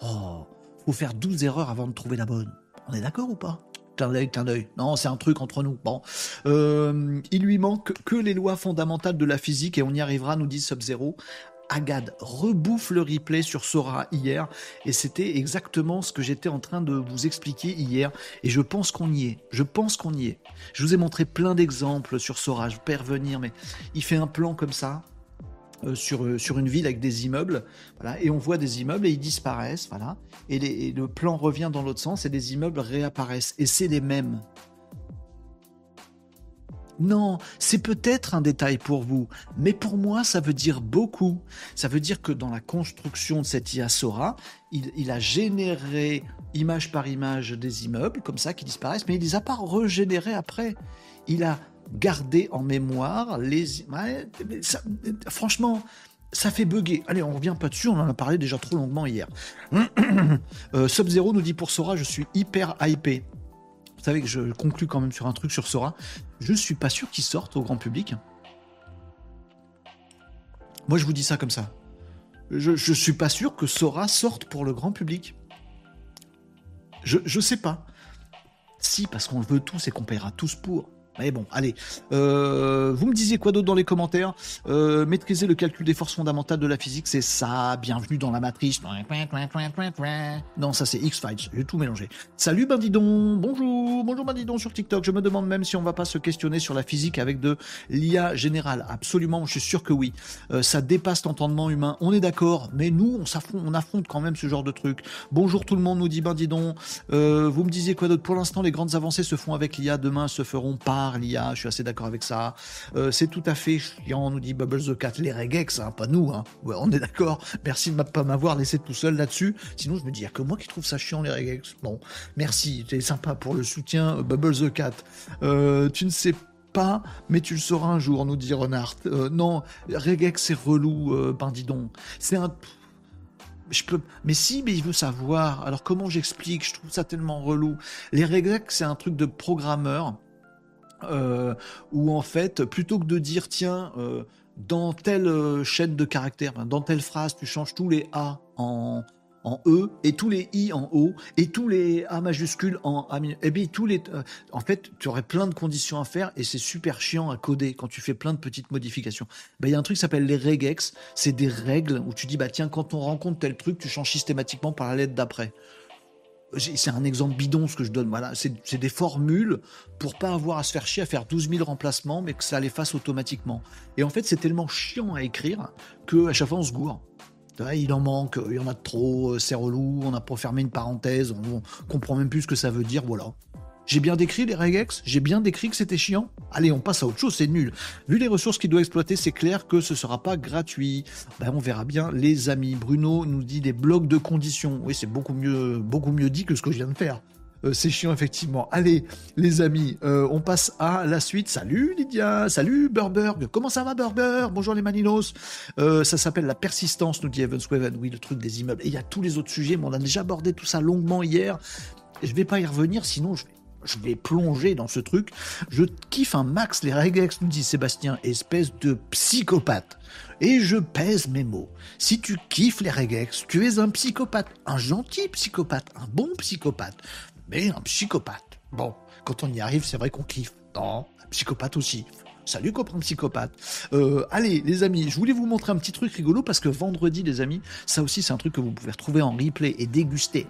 Oh, faut faire 12 erreurs avant de trouver la bonne. On est d'accord ou pas? Clin d'œil, clin d'œil. Non, c'est un truc entre nous. Bon. Euh, il lui manque que les lois fondamentales de la physique et on y arrivera, nous dit Sub-Zero. Agad rebouffe le replay sur Sora hier et c'était exactement ce que j'étais en train de vous expliquer hier et je pense qu'on y est. Je pense qu'on y est. Je vous ai montré plein d'exemples sur Sora, je peux revenir mais il fait un plan comme ça euh, sur, euh, sur une ville avec des immeubles, voilà, et on voit des immeubles et ils disparaissent, voilà, et, et le plan revient dans l'autre sens et des immeubles réapparaissent et c'est les mêmes. Non, c'est peut-être un détail pour vous, mais pour moi, ça veut dire beaucoup. Ça veut dire que dans la construction de cette IA Sora, il, a généré image par image des immeubles, comme ça, qui disparaissent, mais il les a pas régénérés après. Il a gardé en mémoire les... franchement, ça fait bugger. Allez, on revient pas dessus, on en a parlé déjà trop longuement hier. Euh, Sub-Zero nous dit pour Sora, je suis hyper hypé. Vous savez que je conclue quand même sur un truc sur Sora. Je suis pas sûr qu'il sorte au grand public. Moi, je vous dis ça comme ça. Je, je suis pas sûr que Sora sorte pour le grand public. Je, je sais pas. Si, parce qu'on le veut tous et qu'on paiera tous pour. Mais bon, allez. Euh, vous me disiez quoi d'autre dans les commentaires? Euh, Maîtriser le calcul des forces fondamentales de la physique, c'est ça. Bienvenue dans la matrice. Non, ça c'est X-Files. J'ai tout mélangé. Salut Bandidon. Bonjour. Bonjour Bandidon sur TikTok. Je me demande même si on va pas se questionner sur la physique avec de l'IA générale. Absolument, je suis sûr que oui. Euh, ça dépasse l'entendement humain. On est d'accord. Mais nous, on affronte quand même ce genre de truc. Bonjour tout le monde, nous dit Bandidon. vous me disiez quoi d'autre? Pour l'instant, les grandes avancées se font avec l'IA. Demain, se feront pas l'IA, je suis assez d'accord avec ça. Euh, c'est tout à fait chiant, nous dit Bubbles the Cat, les regex, hein, pas nous, hein. on est d'accord. Merci de ne pas m'avoir laissé tout seul là-dessus. Sinon, je me dis, a que moi qui trouve ça chiant, les regex. Bon, merci, c'est sympa pour le soutien, euh, Bubbles the Cat. Euh, tu ne sais pas, mais tu le sauras un jour, nous dit Renard. non, regex, c'est relou, bandidon. C'est un je peux, mais si, mais il veut savoir. Alors comment j'explique? Je trouve ça tellement relou. Les regex, c'est un truc de programmeur euh, où en fait, plutôt que de dire tiens, euh, dans telle euh, chaîne de caractères, dans telle phrase, tu changes tous les A en, en E et tous les I en O et tous les A majuscules en A Et eh bien tous les en fait tu aurais plein de conditions à faire et c'est super chiant à coder quand tu fais plein de petites modifications. Ben, il y a un truc qui s'appelle les regex, c'est des règles où tu dis bah tiens quand on rencontre tel truc tu changes systématiquement par la lettre d'après c'est un exemple bidon ce que je donne. Voilà, c'est des formules pour pas avoir à se faire chier à faire 12 000 remplacements, mais que ça les fasse automatiquement. Et en fait, c'est tellement chiant à écrire que à chaque fois on se gourre. Il en manque, il y en a trop, c'est relou, on a pas fermé une parenthèse, on comprend même plus ce que ça veut dire, voilà. J'ai bien décrit les regex J'ai bien décrit que c'était chiant Allez, on passe à autre chose, c'est nul. Vu les ressources qu'il doit exploiter, c'est clair que ce sera pas gratuit. Ben, on verra bien, les amis. Bruno nous dit des blocs de conditions. Oui, c'est beaucoup mieux, beaucoup mieux dit que ce que je viens de faire. Euh, c'est chiant, effectivement. Allez, les amis, euh, on passe à la suite. Salut Lydia, salut Burberg. Comment ça va Burberg? Bonjour les Maninos. Euh, ça s'appelle la persistance, nous dit Evans Oui, le truc des immeubles. Et il y a tous les autres sujets, mais on a déjà abordé tout ça longuement hier. Je vais pas y revenir, sinon je vais je vais plonger dans ce truc. Je kiffe un max les regex, nous dit Sébastien, espèce de psychopathe. Et je pèse mes mots. Si tu kiffes les regex, tu es un psychopathe. Un gentil psychopathe. Un bon psychopathe. Mais un psychopathe. Bon, quand on y arrive, c'est vrai qu'on kiffe. Non, un psychopathe aussi. Salut copain psychopathe. Euh, allez les amis, je voulais vous montrer un petit truc rigolo parce que vendredi les amis, ça aussi c'est un truc que vous pouvez retrouver en replay et déguster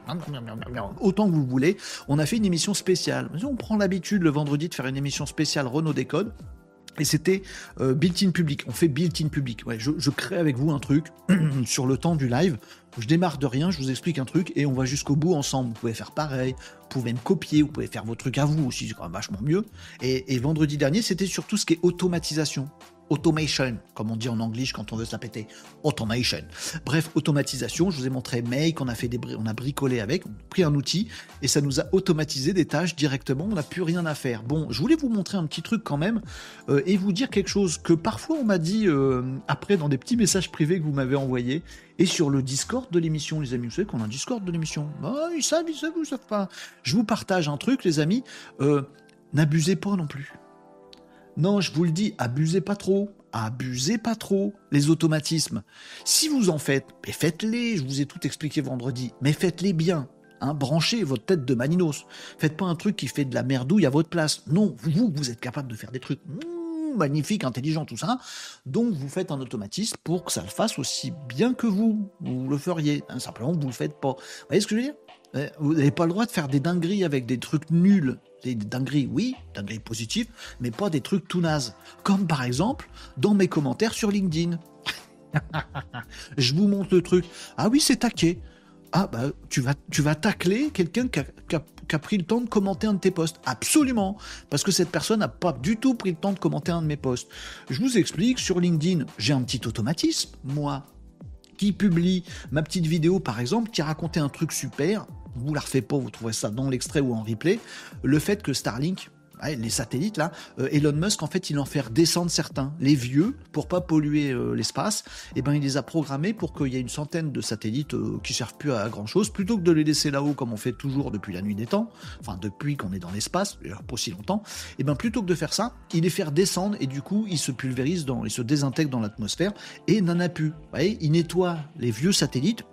autant que vous voulez. On a fait une émission spéciale. On prend l'habitude le vendredi de faire une émission spéciale Renault Décode. Et c'était euh, built-in public. On fait built-in public. Je, crée avec vous un truc sur le temps du live. Je démarre de rien, je vous explique un truc et on va jusqu'au bout ensemble. Vous pouvez faire pareil, vous pouvez me copier, vous pouvez faire vos trucs à vous aussi, c'est quand même vachement mieux. Et, et vendredi dernier, c'était sur tout ce qui est automatisation automation, comme on dit en anglais quand on veut se la péter. Automation. Bref, automatisation. Je vous ai montré Make, on a fait des on a bricolé avec, on a pris un outil et ça nous a automatisé des tâches directement. On n'a plus rien à faire. Bon, je voulais vous montrer un petit truc quand même euh, et vous dire quelque chose que parfois on m'a dit euh, après dans des petits messages privés que vous m'avez envoyés et sur le Discord de l'émission, les amis. Vous savez qu'on a un Discord de l'émission. Ah, ils savent, ils savent, ils savent pas. Je vous partage un truc, les amis. Euh, n'abusez pas non plus. Non, je vous le dis, abusez pas trop. Abusez pas trop les automatismes. Si vous en faites, faites-les. Je vous ai tout expliqué vendredi, mais faites-les bien. Hein, branchez votre tête de maninos. Faites pas un truc qui fait de la merdouille à votre place. Non, vous, vous êtes capable de faire des trucs magnifiques, intelligents, tout ça. Donc vous faites un automatisme pour que ça le fasse aussi bien que vous. Vous le feriez. Hein, simplement, vous le faites pas. Vous voyez ce que je veux dire? Euh, Vous n'avez pas le droit de faire des dingueries avec des trucs nuls des dingueries, oui, dingueries positives, mais pas des trucs tout nazes. Comme par exemple dans mes commentaires sur LinkedIn. je vous montre le truc. Ah oui, c'est taqué. Ah bah tu vas, tu vas tacler quelqu'un qui a, pris le temps de commenter un de tes posts. Absolument. Parce que cette personne n'a pas du tout pris le temps de commenter un de mes posts. Je vous explique, sur LinkedIn, j'ai un petit automatisme, moi, qui publie ma petite vidéo par exemple, qui racontait un truc super, vous la refaites pas, vous trouvez ça dans l'extrait ou en replay, le fait que Starlink, les satellites là, euh, Elon Musk en fait il en fait descendre certains, les vieux pour pas polluer euh, l'espace, et eh ben il les a programmés pour qu'il y ait une centaine de satellites euh, qui servent plus à grand chose, plutôt que de les laisser là-haut comme on fait toujours depuis la nuit des temps, enfin depuis qu'on est dans l'espace, pas aussi longtemps, et eh ben plutôt que de faire ça, il les fait descendre et du coup il se pulvérise dans, il se désintègre dans l'atmosphère et n'en a plus. Vous voyez, il nettoie les vieux satellites,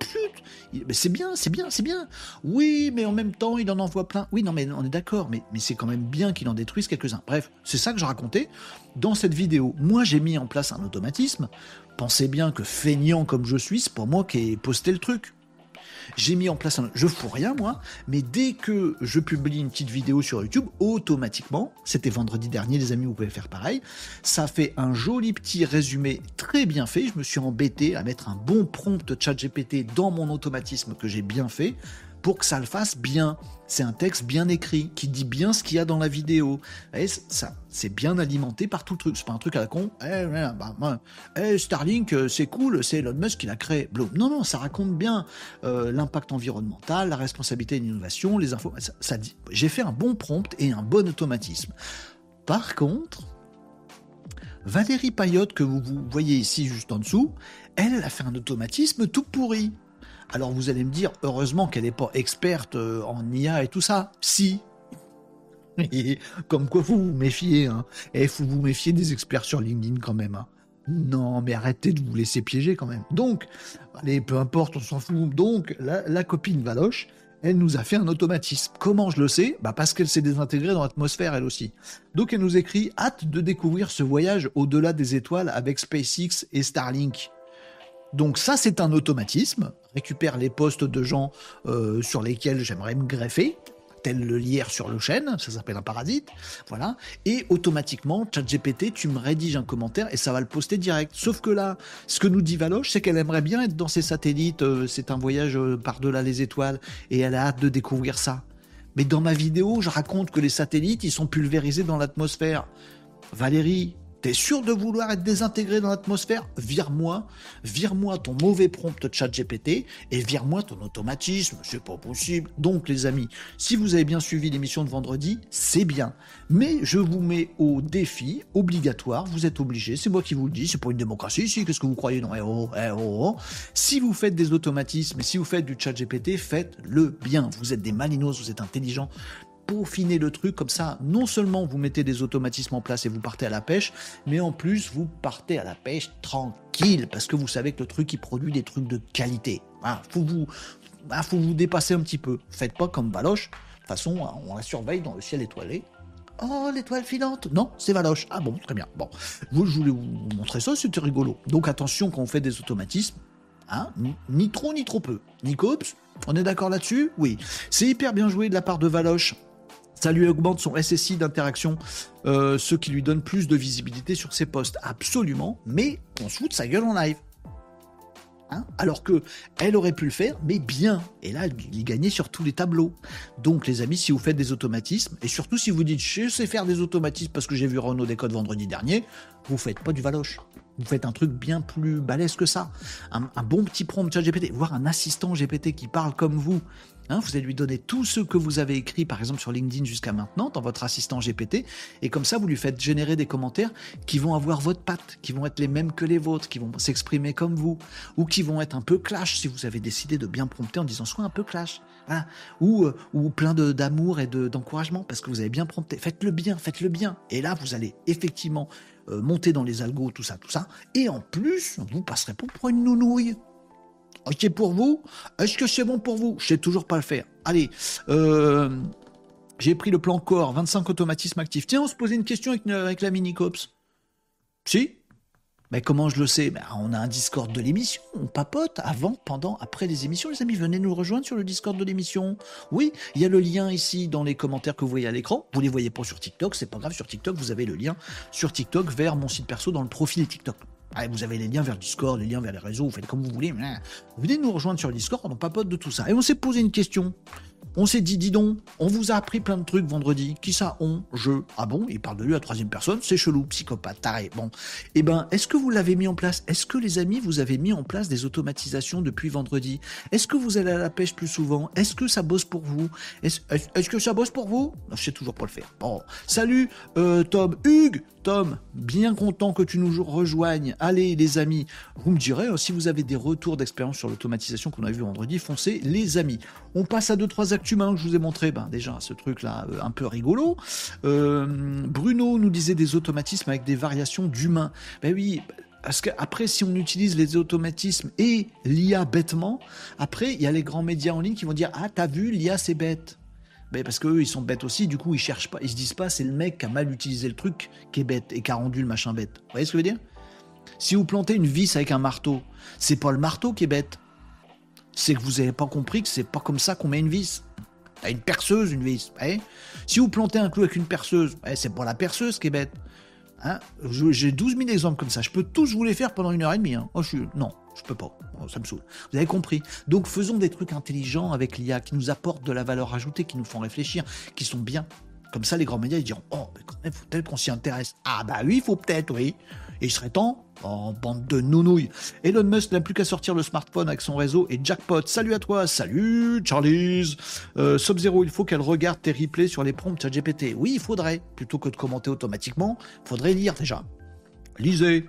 c'est bien, c'est bien, c'est bien. Oui, mais en même temps, il en envoie plein. Oui, non, mais on est d'accord, mais, mais c'est quand même bien qu'il en détruise quelques-uns. Bref, c'est ça que je racontais dans cette vidéo. Moi, j'ai mis en place un automatisme. Pensez bien que feignant comme je suis, c'est pas moi qui ai posté le truc j'ai mis en place un... Je fous rien, moi, mais dès que je publie une petite vidéo sur YouTube, automatiquement, c'était vendredi dernier, les amis, vous pouvez faire pareil, ça fait un joli petit résumé très bien fait. Je me suis embêté à mettre un bon prompt chat GPT dans mon automatisme que j'ai bien fait pour que ça le fasse bien. C'est un texte bien écrit qui dit bien ce qu'il y a dans la vidéo. Et ça, c'est bien alimenté par tout le truc. C'est pas un truc à la con. Eh, bah, eh, Starlink, euh, c'est cool, c'est Elon Musk qui l'a créé. Non, non, ça raconte bien euh, l'impact environnemental, la responsabilité et l'innovation, les infos. Ça, dit. J'ai fait un bon prompt et un bon automatisme. Par contre, Valérie Payotte, que vous, vous voyez ici juste en dessous, elle a fait un automatisme tout pourri. Alors vous allez me dire, heureusement qu'elle n'est pas experte euh, en IA et tout ça. Si. Comme quoi vous vous méfiez, hein. Et il faut vous méfier des experts sur LinkedIn quand même. Hein. Non, mais arrêtez de vous laisser piéger quand même. Donc, allez, peu importe, on s'en fout. Donc, la, copine Valoche, elle nous a fait un automatisme. Comment je le sais? Bah Parce qu'elle s'est désintégrée dans l'atmosphère, elle aussi. Donc, elle nous écrit Hâte de découvrir ce voyage au-delà des étoiles avec SpaceX et Starlink. Donc ça, c'est un automatisme. Récupère les postes de gens euh, sur lesquels j'aimerais me greffer, tel le lierre sur le chêne, ça s'appelle un parasite, voilà. Et automatiquement, ChatGPT, tu me rédiges un commentaire et ça va le poster direct. Sauf que là, ce que nous dit Valoche, c'est qu'elle aimerait bien être dans ces satellites, euh, c'est un voyage euh, par-delà les étoiles, et elle a hâte de découvrir ça. Mais dans ma vidéo, je raconte que les satellites, ils sont pulvérisés dans l'atmosphère. Valérie, T'es sûr de vouloir être désintégré dans l'atmosphère? Vire-moi, vire-moi ton mauvais prompt chat GPT et vire-moi ton automatisme, c'est pas possible. Donc les amis, si vous avez bien suivi l'émission de vendredi, c'est bien. Mais je vous mets au défi obligatoire, vous êtes obligé, c'est moi qui vous le dis, c'est pas une démocratie ici, qu'est-ce que vous croyez? Non, eh oh, eh oh, oh. Si vous faites des automatismes, si vous faites du chat GPT, faites-le bien. Vous êtes des malinos, vous êtes intelligents, peaufiner le truc comme ça. Non seulement vous mettez des automatismes en place et vous partez à la pêche, mais en plus vous partez à la pêche tranquille parce que vous savez que le truc il produit des trucs de qualité. Ah, faut vous, ah, faut vous dépasser un petit peu. Faites pas comme Valoche. De toute façon, on la surveille dans le ciel étoilé. Oh, l'étoile filante Non, c'est Valoche. Ah bon, très bien. Bon, vous, je voulais vous montrer ça, c'était rigolo. Donc attention quand on fait des automatismes, hein, ni trop ni trop peu. Nicops, on est d'accord là-dessus? Oui. C'est hyper bien joué de la part de Valoche. Ça lui augmente son SSI d'interaction, euh, ce qui lui donne plus de visibilité sur ses posts. Absolument, mais on se fout de sa gueule en live. Hein, alors que elle aurait pu le faire, mais bien. Et là, il gagnait sur tous les tableaux. Donc, les amis, si vous faites des automatismes, et surtout si vous dites je sais faire des automatismes parce que j'ai vu Renault Décode vendredi dernier, vous faites pas du valoche. Vous faites un truc bien plus balèze que ça. Un, bon petit prompt GPT, voire un assistant GPT qui parle comme vous, Hein, vous allez lui donner tout ce que vous avez écrit, par exemple sur LinkedIn jusqu'à maintenant, dans votre assistant GPT, et comme ça, vous lui faites générer des commentaires qui vont avoir votre patte, qui vont être les mêmes que les vôtres, qui vont s'exprimer comme vous, ou qui vont être un peu clash si vous avez décidé de bien prompter en disant soit un peu clash, ou, euh, ou plein d'amour et d'encouragement parce que vous avez bien prompté. Faites-le bien, faites-le bien. Et là, vous allez effectivement euh, monter dans les algos, tout ça, tout ça. Et en plus, vous passerez pas pour une nounouille. Ok pour vous Est-ce que c'est bon pour vous? Je sais toujours pas le faire. Allez, euh, j'ai pris le plan corps, 25 automatismes actifs. Tiens, on se posait une question avec, la mini-cops. Si? Mais comment je le sais? Ben, On a un Discord de l'émission, on papote avant, pendant, après les émissions. Les amis, venez nous rejoindre sur le Discord de l'émission. Oui, il y a le lien ici dans les commentaires que vous voyez à l'écran. Vous les voyez pas sur TikTok, c'est pas grave. Sur TikTok, vous avez le lien sur TikTok vers mon site perso dans le profil TikTok. Allez, vous avez les liens vers Discord, les liens vers les réseaux, vous faites comme vous voulez. Venez nous rejoindre sur Discord, on papote de tout ça. Et on s'est posé une question. On s'est dit, dis donc, on vous a appris plein de trucs vendredi. Qui ça On Je. Ah bon? Il parle de lui à troisième personne. C'est chelou, psychopathe, taré. Bon. Eh ben, est-ce que vous l'avez mis en place? Est-ce que les amis, vous avez mis en place des automatisations depuis vendredi? Est-ce que vous allez à la pêche plus souvent? Est-ce que ça bosse pour vous? Est-ce que ça bosse pour vous? Non, je sais toujours pas le faire. Bon. Salut, euh, Tom. Hugues Bien content que tu nous rejoignes. Allez, les amis, vous me direz, hein, si vous avez des retours d'expérience sur l'automatisation qu'on a vu vendredi, foncez, les amis. On passe à deux, trois actus que je vous ai montré. Ben, déjà, ce truc-là, euh, un peu rigolo. Euh, Bruno nous disait des automatismes avec des variations d'humains. Ben oui, parce qu'après, si on utilise les automatismes et l'IA bêtement, après, il y a les grands médias en ligne qui vont dire Ah, t'as vu, l'IA c'est bête. Ben parce qu'eux, ils sont bêtes aussi, du coup, ils cherchent pas, ils se disent pas, c'est le mec qui a mal utilisé le truc qui est bête et qui a rendu le machin bête. Vous voyez ce que je veux dire? Si vous plantez une vis avec un marteau, c'est pas le marteau qui est bête. C'est que vous avez pas compris que c'est pas comme ça qu'on met une vis. T'as une perceuse, une vis. Si vous plantez un clou avec une perceuse, c'est pas la perceuse qui est bête. Hein? J'ai 12 000 exemples comme ça. Je peux tous vous les faire pendant une heure et demie. Hein. Oh, je suis... Non, je peux pas. Oh, ça me saoule. Vous avez compris. Donc faisons des trucs intelligents avec l'IA qui nous apportent de la valeur ajoutée, qui nous font réfléchir, qui sont bien. Comme ça, les grands médias ils diront Oh, mais quand même, faut peut-être qu'on s'y intéresse? Ah, bah oui, faut peut-être, oui. Il serait temps, en bande de nounouilles. Elon Musk n'a plus qu'à sortir le smartphone avec son réseau et jackpot. Salut à toi, salut Charlies. Euh, Sub-Zero, il faut qu'elle regarde tes replays sur les prompts GPT. Oui, il faudrait. Plutôt que de commenter automatiquement, faudrait lire déjà. Lisez.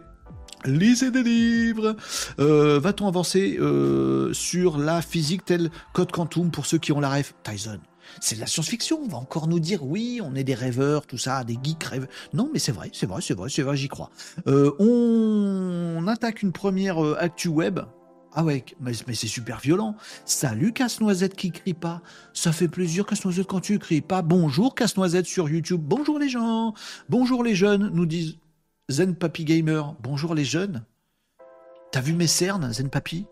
Lisez des livres. Euh, va-t-on avancer euh, sur la physique telle Code Quantum pour ceux qui ont la rêve? Tyson c'est de la science-fiction. On va encore nous dire, oui, on est des rêveurs, tout ça, des geeks rêveurs. Non, mais c'est vrai, c'est vrai, c'est vrai, c'est vrai, j'y crois. Euh, on... attaque une première euh, actu web. Ah ouais, mais, c'est super violent. Salut Casse-Noisette qui crie pas. Ça fait plaisir Casse-Noisette quand tu cries pas. Bonjour Casse-Noisette sur YouTube. Bonjour les gens. Bonjour les jeunes, nous disent Zen Papi Gamer. Bonjour les jeunes. T'as vu mes cernes, Zen Papi?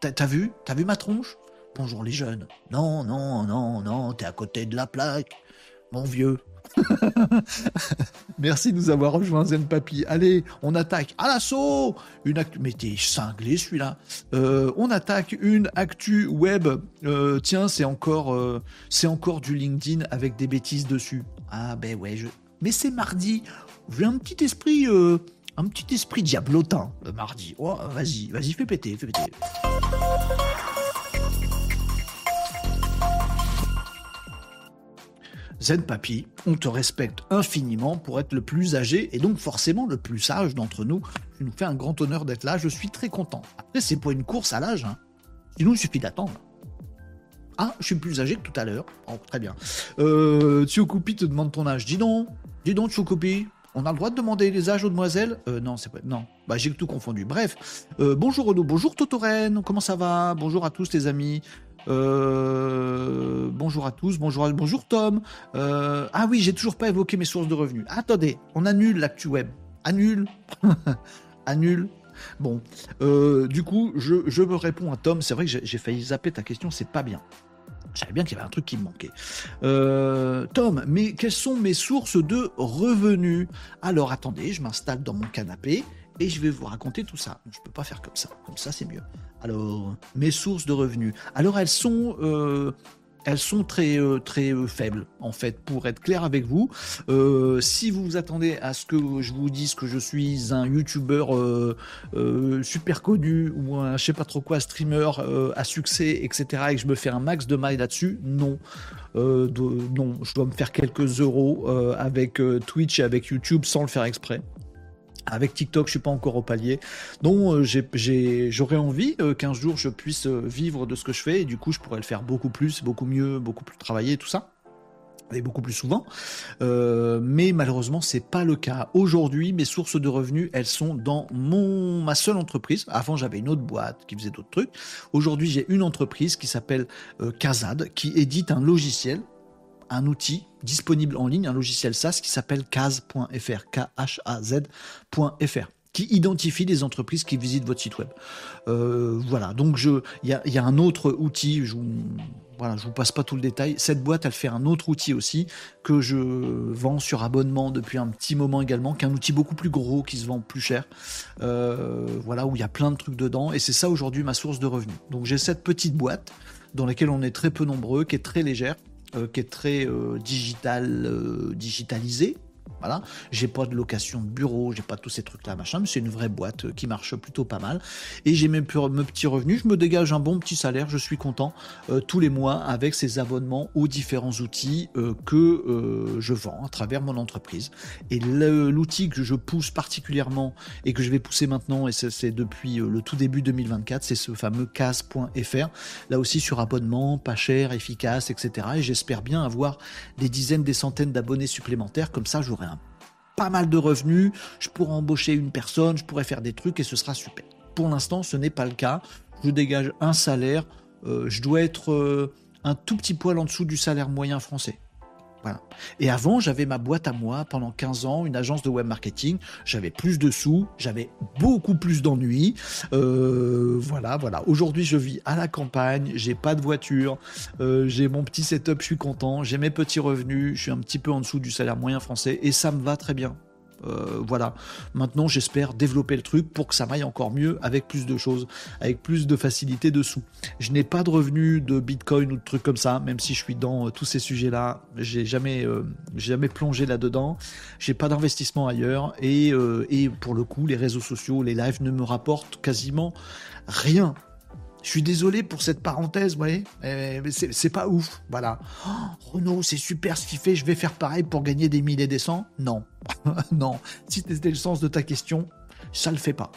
T'as vu? T'as vu ma tronche? Bonjour les jeunes. Non, non, non, non, t'es à côté de la plaque, mon vieux. Merci de nous avoir rejoints, Zen Papy. Allez, on attaque à l'assaut une actu. Mais t'es cinglé celui-là. Euh, on attaque une actu web. Euh, tiens, c'est encore, euh, c'est encore du LinkedIn avec des bêtises dessus. Ah ben ouais, je. Mais c'est mardi. J'ai un petit esprit, un petit esprit diablotin le mardi. Oh, vas-y, vas-y, fais péter, fais péter. Zen Papy, on te respecte infiniment pour être le plus âgé et donc forcément le plus sage d'entre nous. Tu nous fais un grand honneur d'être là, je suis très content. Après, c'est pas une course à l'âge, hein. sinon il suffit d'attendre. Ah, je suis plus âgé que tout à l'heure. Oh, très bien. Euh, te demande ton âge. Dis donc, dis donc, Tsukupi, on a le droit de demander les âges aux demoiselles? Euh, Non, c'est pas. Non, bah, j'ai tout confondu. Bref, euh, bonjour Renaud, bonjour Totoren, comment ça va? Bonjour à tous les amis. Euh, bonjour à tous, bonjour, bonjour Tom. Euh, ah oui, j'ai toujours pas évoqué mes sources de revenus. Attendez, on annule l'actu web. Annule. annule. Bon, du coup, je, me réponds à Tom. C'est vrai que j'ai failli zapper ta question, c'est pas bien. Je bien qu'il y avait un truc qui me manquait. Tom, mais quelles sont mes sources de revenus? Alors attendez, je m'installe dans mon canapé Et je vais vous raconter tout ça. Je ne peux pas faire comme ça. Comme ça, c'est mieux. Alors, mes sources de revenus. Alors, elles sont euh, elles sont très euh, très euh, faibles en fait pour être clair avec vous. Euh, si vous vous attendez à ce que je vous dise que je suis un youtubeur super connu ou un je sais pas trop quoi streamer à succès etc et que je me fais un max de mailles là-dessus non. Non je dois me faire quelques euros avec Twitch et avec YouTube sans le faire exprès avec TikTok, je suis pas encore au palier. Donc, euh, j'aurais envie euh, qu'un jour je puisse euh, vivre de ce que je fais et du coup, je pourrais le faire beaucoup plus, beaucoup mieux, beaucoup plus travailler, tout ça. Et beaucoup plus souvent, mais malheureusement c'est pas le cas. Aujourd'hui, mes sources de revenus, elles sont dans mon ma seule entreprise. Avant, j'avais une autre boîte qui faisait d'autres trucs. Aujourd'hui, j'ai une entreprise qui s'appelle Kazad, qui édite un logiciel un outil disponible en ligne, un logiciel SaaS qui s'appelle Kaz.fr, K-H-A-Z.fr qui identifie les entreprises qui visitent votre site web. Euh, voilà, donc il y a, un autre outil, je vous, voilà, je vous passe pas tout le détail. Cette boîte, elle fait un autre outil aussi que je vends sur abonnement depuis un petit moment également, qui est un outil beaucoup plus gros, qui se vend plus cher. Euh, voilà, où il y a plein de trucs dedans, et c'est ça aujourd'hui ma source de revenus. Donc j'ai cette petite boîte dans laquelle on est très peu nombreux, qui est très légère, qui est très euh, digital, euh, digitalisé, voilà, j'ai pas de location de bureau, j'ai pas tous ces trucs-là, machin, mais c'est une vraie boîte euh, qui marche plutôt pas mal. Et j'ai mes, mes, petits revenus, je me dégage un bon petit salaire, je suis content euh, tous les mois avec ces abonnements aux différents outils euh, que je vends à travers mon entreprise. Et l'outil que je pousse particulièrement et que je vais pousser maintenant, et c'est depuis le tout début 2024, c'est ce fameux cas.fr. Là aussi sur abonnement, pas cher, efficace, etc. Et j'espère bien avoir des dizaines, des centaines d'abonnés supplémentaires, comme ça j'aurai pas mal de revenus, je pourrais embaucher une personne, je pourrais faire des trucs et ce sera super. Pour l'instant, ce n'est pas le cas. Je dégage un salaire, euh, je dois être euh, un tout petit poil en dessous du salaire moyen français. Et avant, j'avais ma boîte à moi pendant 15 ans, une agence de web marketing. J'avais plus de sous, j'avais beaucoup plus d'ennuis. Euh, voilà, voilà. Aujourd'hui, je vis à la campagne, j'ai pas de voiture, euh, j'ai mon petit setup, je suis content, j'ai mes petits revenus, je suis un petit peu en dessous du salaire moyen français et ça me va très bien. Euh, voilà. Maintenant, j'espère développer le truc pour que ça m'aille encore mieux avec plus de choses, avec plus de facilité dessous. Je n'ai pas de revenus de Bitcoin ou de trucs comme ça, même si je suis dans euh, tous ces sujets-là. J'ai jamais, euh, jamais plongé là-dedans. J'ai pas d'investissement ailleurs et, et pour le coup, les réseaux sociaux, les lives ne me rapportent quasiment rien. Je suis désolé pour cette parenthèse, vous voyez, mais c'est pas ouf. Voilà. Oh, Renault, c'est super ce qu'il fait, je vais faire pareil pour gagner des milliers et des cents. Non. non. Si c'était le sens de ta question, ça le fait pas.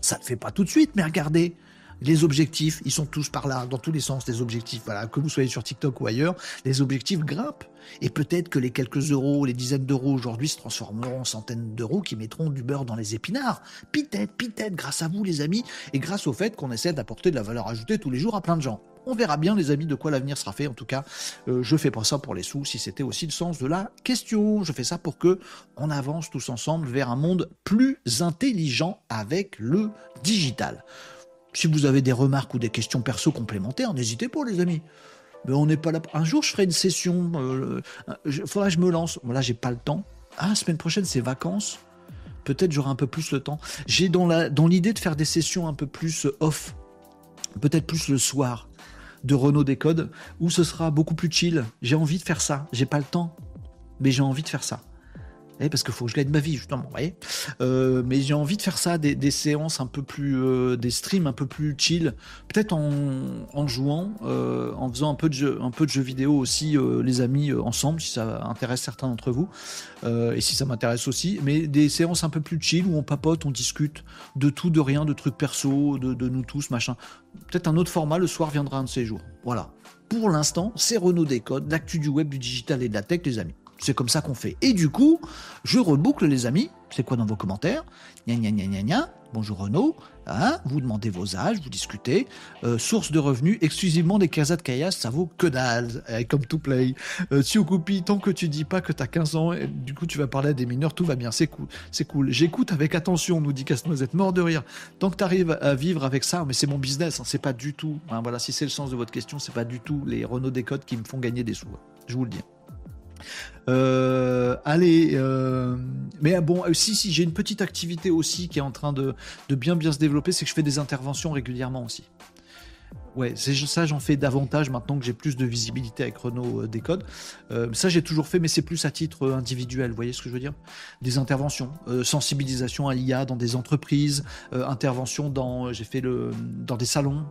Ça le fait pas tout de suite, mais regardez, les objectifs, ils sont tous par là, dans tous les sens, les objectifs. Voilà, que vous soyez sur TikTok ou ailleurs, les objectifs grimpent. Et peut-être que les quelques euros, les dizaines d'euros aujourd'hui se transformeront en centaines d'euros qui mettront du beurre dans les épinards. Peut-être, grâce à vous, les amis, et grâce au fait qu'on essaie d'apporter de la valeur ajoutée tous les jours à plein de gens. On verra bien, les amis, de quoi l'avenir sera fait. En tout cas, euh, je fais pas ça pour les sous, si c'était aussi le sens de la question. Je fais ça pour que on avance tous ensemble vers un monde plus intelligent avec le digital. Si vous avez des remarques ou des questions perso complémentaires, n'hésitez pas, les amis. Mais on n'est pas là. Un jour, je ferai une session. Euh, il faudra que je me lance. Là, j'ai pas le temps. Ah, semaine prochaine, c'est vacances. Peut-être j'aurai un peu plus le temps. J'ai dans l'idée de faire des sessions un peu plus off. Peut-être plus le soir de Renault Décode, où ce sera beaucoup plus chill. J'ai envie de faire ça. J'ai pas le temps. Mais j'ai envie de faire ça. Eh, parce qu'il faut que je gagne ma vie justement, vous voyez. Euh, mais j'ai envie de faire ça, des, séances un peu plus, euh, des streams un peu plus chill, peut-être en, jouant, euh, en faisant un peu de jeu, jeux vidéo aussi, les amis ensemble, si ça intéresse certains d'entre vous, et si ça m'intéresse aussi. Mais des séances un peu plus chill où on papote, on discute de tout, de rien, de trucs perso, de, de nous tous, machin. Peut-être un autre format le soir viendra un de ces jours. Voilà. Pour l'instant, c'est Renault Décode, l'actu du web, du digital et de la tech, les amis. C'est comme ça qu'on fait. Et du coup, je reboucle les amis. C'est quoi dans vos commentaires? Gna gna. Bonjour Renaud. Hein? Vous demandez vos âges, vous discutez. Euh, source de revenus exclusivement des casas de Kayas, ça vaut que dalle. Eh, comme to play. Euh, tant que tu dis pas que t'as 15 ans, et du coup tu vas parler à des mineurs, tout va bien. C'est cool. C'est cool. J'écoute avec attention, nous dit Casse-Noisette, mort de rire. Tant que tu arrives à vivre avec ça, mais c'est mon business, hein, c'est pas du tout. Hein, voilà, si c'est le sens de votre question, c'est pas du tout les Renault décodes qui me font gagner des sous. Je vous le dis. Euh, allez, euh, mais bon, euh, si, si, j'ai une petite activité aussi qui est en train de, de bien bien se développer, c'est que je fais des interventions régulièrement aussi. Ouais, ça, j'en fais davantage maintenant que j'ai plus de visibilité avec Renault euh, Décode. Euh, ça, j'ai toujours fait, mais c'est plus à titre individuel. Vous voyez ce que je veux dire? Des interventions, euh, sensibilisation à l'IA dans des entreprises, intervention dans, j'ai fait le, dans des salons,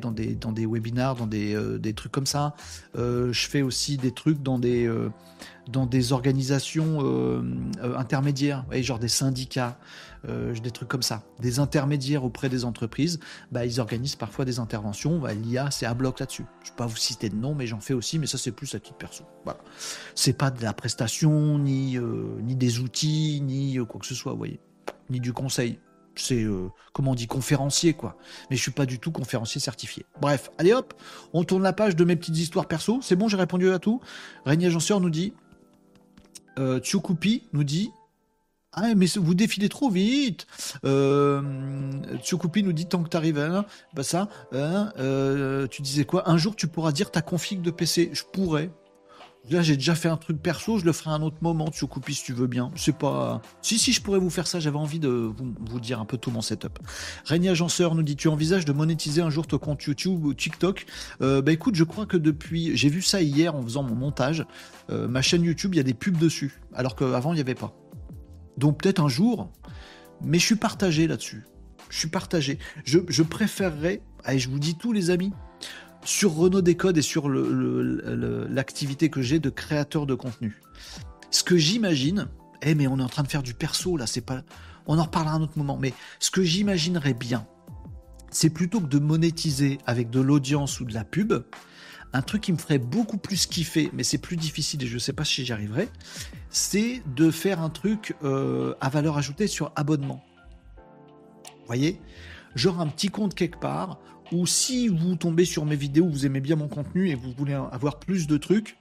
dans des, dans des webinars, dans des, des trucs comme ça. je fais aussi des trucs dans des dans des organisations euh, euh, intermédiaires, genre des syndicats, euh, des trucs comme ça, des intermédiaires auprès des entreprises, bah, ils organisent parfois des interventions. Bah, L'IA, c'est à bloc là-dessus. Je ne vais pas vous citer de nom, mais j'en fais aussi, mais ça, c'est plus à titre perso. Voilà. C'est pas de la prestation, ni, ni des outils, ni quoi que ce soit, vous voyez, ni du conseil c'est comment on dit conférencier quoi. Mais je suis pas du tout conférencier certifié. Bref, allez hop, on tourne la page de mes petites histoires perso. C'est bon, j'ai répondu à tout. Régnier Agenceur nous dit euh, nous dit ah, mais vous défilez trop vite. Euh, nous dit tant que tu arrives à bah ça, hein, euh, tu disais quoi? Un jour, tu pourras dire ta config de PC. Je pourrais. Là, j'ai déjà fait un truc perso, je le ferai à un autre moment, Tsukupi, si tu veux bien. C'est pas. Si, si, je pourrais vous faire ça, j'avais envie de vous, dire un peu tout mon setup. Régnier Agenceur nous dit Tu envisages de monétiser un jour ton compte YouTube ou TikTok? Euh, Bah écoute, je crois que depuis. J'ai vu ça hier en faisant mon montage. Euh, ma chaîne YouTube, il y a des pubs dessus, alors qu'avant, il n'y avait pas. Donc peut-être un jour, mais je suis partagé là-dessus. Je suis partagé. Je, préférerais, allez, je vous dis tous les amis, sur Renault Décode et sur l'activité que j'ai de créateur de contenu. Ce que j'imagine, eh mais on est en train de faire du perso là, c'est pas, on en reparlera un autre moment. Mais ce que j'imaginerais bien, c'est plutôt que de monétiser avec de l'audience ou de la pub, un truc qui me ferait beaucoup plus kiffer, mais c'est plus difficile et je ne sais pas si j'y arriverai, c'est de faire un truc euh, à valeur ajoutée sur abonnement. Vous voyez? Genre un petit compte quelque part ou si vous tombez sur mes vidéos, vous aimez bien mon contenu et vous voulez avoir plus de trucs,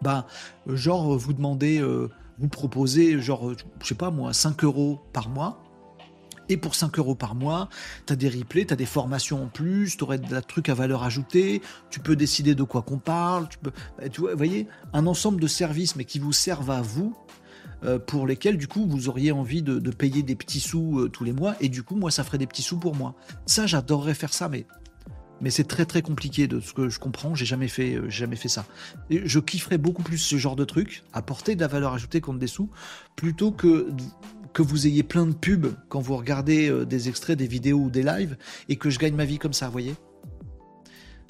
bah, genre, vous demandez, euh, vous proposez, genre, je sais pas moi, 5 euros par mois. Et pour 5 euros par mois, tu as des replays, tu as des formations en plus, tu aurais des trucs à valeur ajoutée, tu peux décider de quoi qu'on parle, tu peux, bah, vois, voyez, un ensemble de services, mais qui vous servent à vous, euh, pour lesquels du coup vous auriez envie de, payer des petits sous euh, tous les mois et du coup moi ça ferait des petits sous pour moi. Ça j'adorerais faire ça mais mais c'est très très compliqué de ce que je comprends, j'ai jamais fait euh, jamais fait ça. Je kifferais beaucoup plus ce genre de truc, apporter de la valeur ajoutée contre des sous plutôt que que vous ayez plein de pubs quand vous regardez des extraits des vidéos ou des lives et que je gagne ma vie comme ça, vous voyez?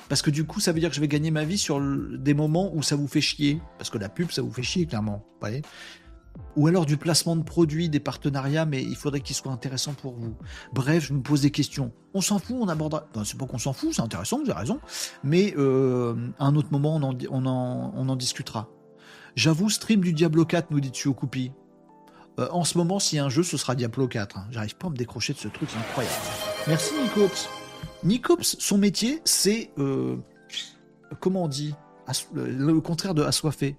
Parce que du coup, ça veut dire que je vais gagner ma vie sur des moments où ça vous fait chier. Parce que la pub, ça vous fait chier, clairement. Vous voyez? Ou alors du placement de produits, des partenariats, mais il faudrait qu'ils soient intéressants pour vous. Bref, je me pose des questions. On s'en fout, on abordera. c'est pas qu'on s'en fout, c'est intéressant, vous avez raison. Mais euh, à un autre moment, on en, discutera. J'avoue, stream du Diablo 4, nous dit Tsuokupi. Euh, en ce moment, s'il y a un jeu, ce sera Diablo 4. Hein. J'arrive pas à me décrocher de ce truc, incroyable. Merci Nicops. Nicops, son métier, c'est. Euh, comment on dit Le contraire de assoiffé.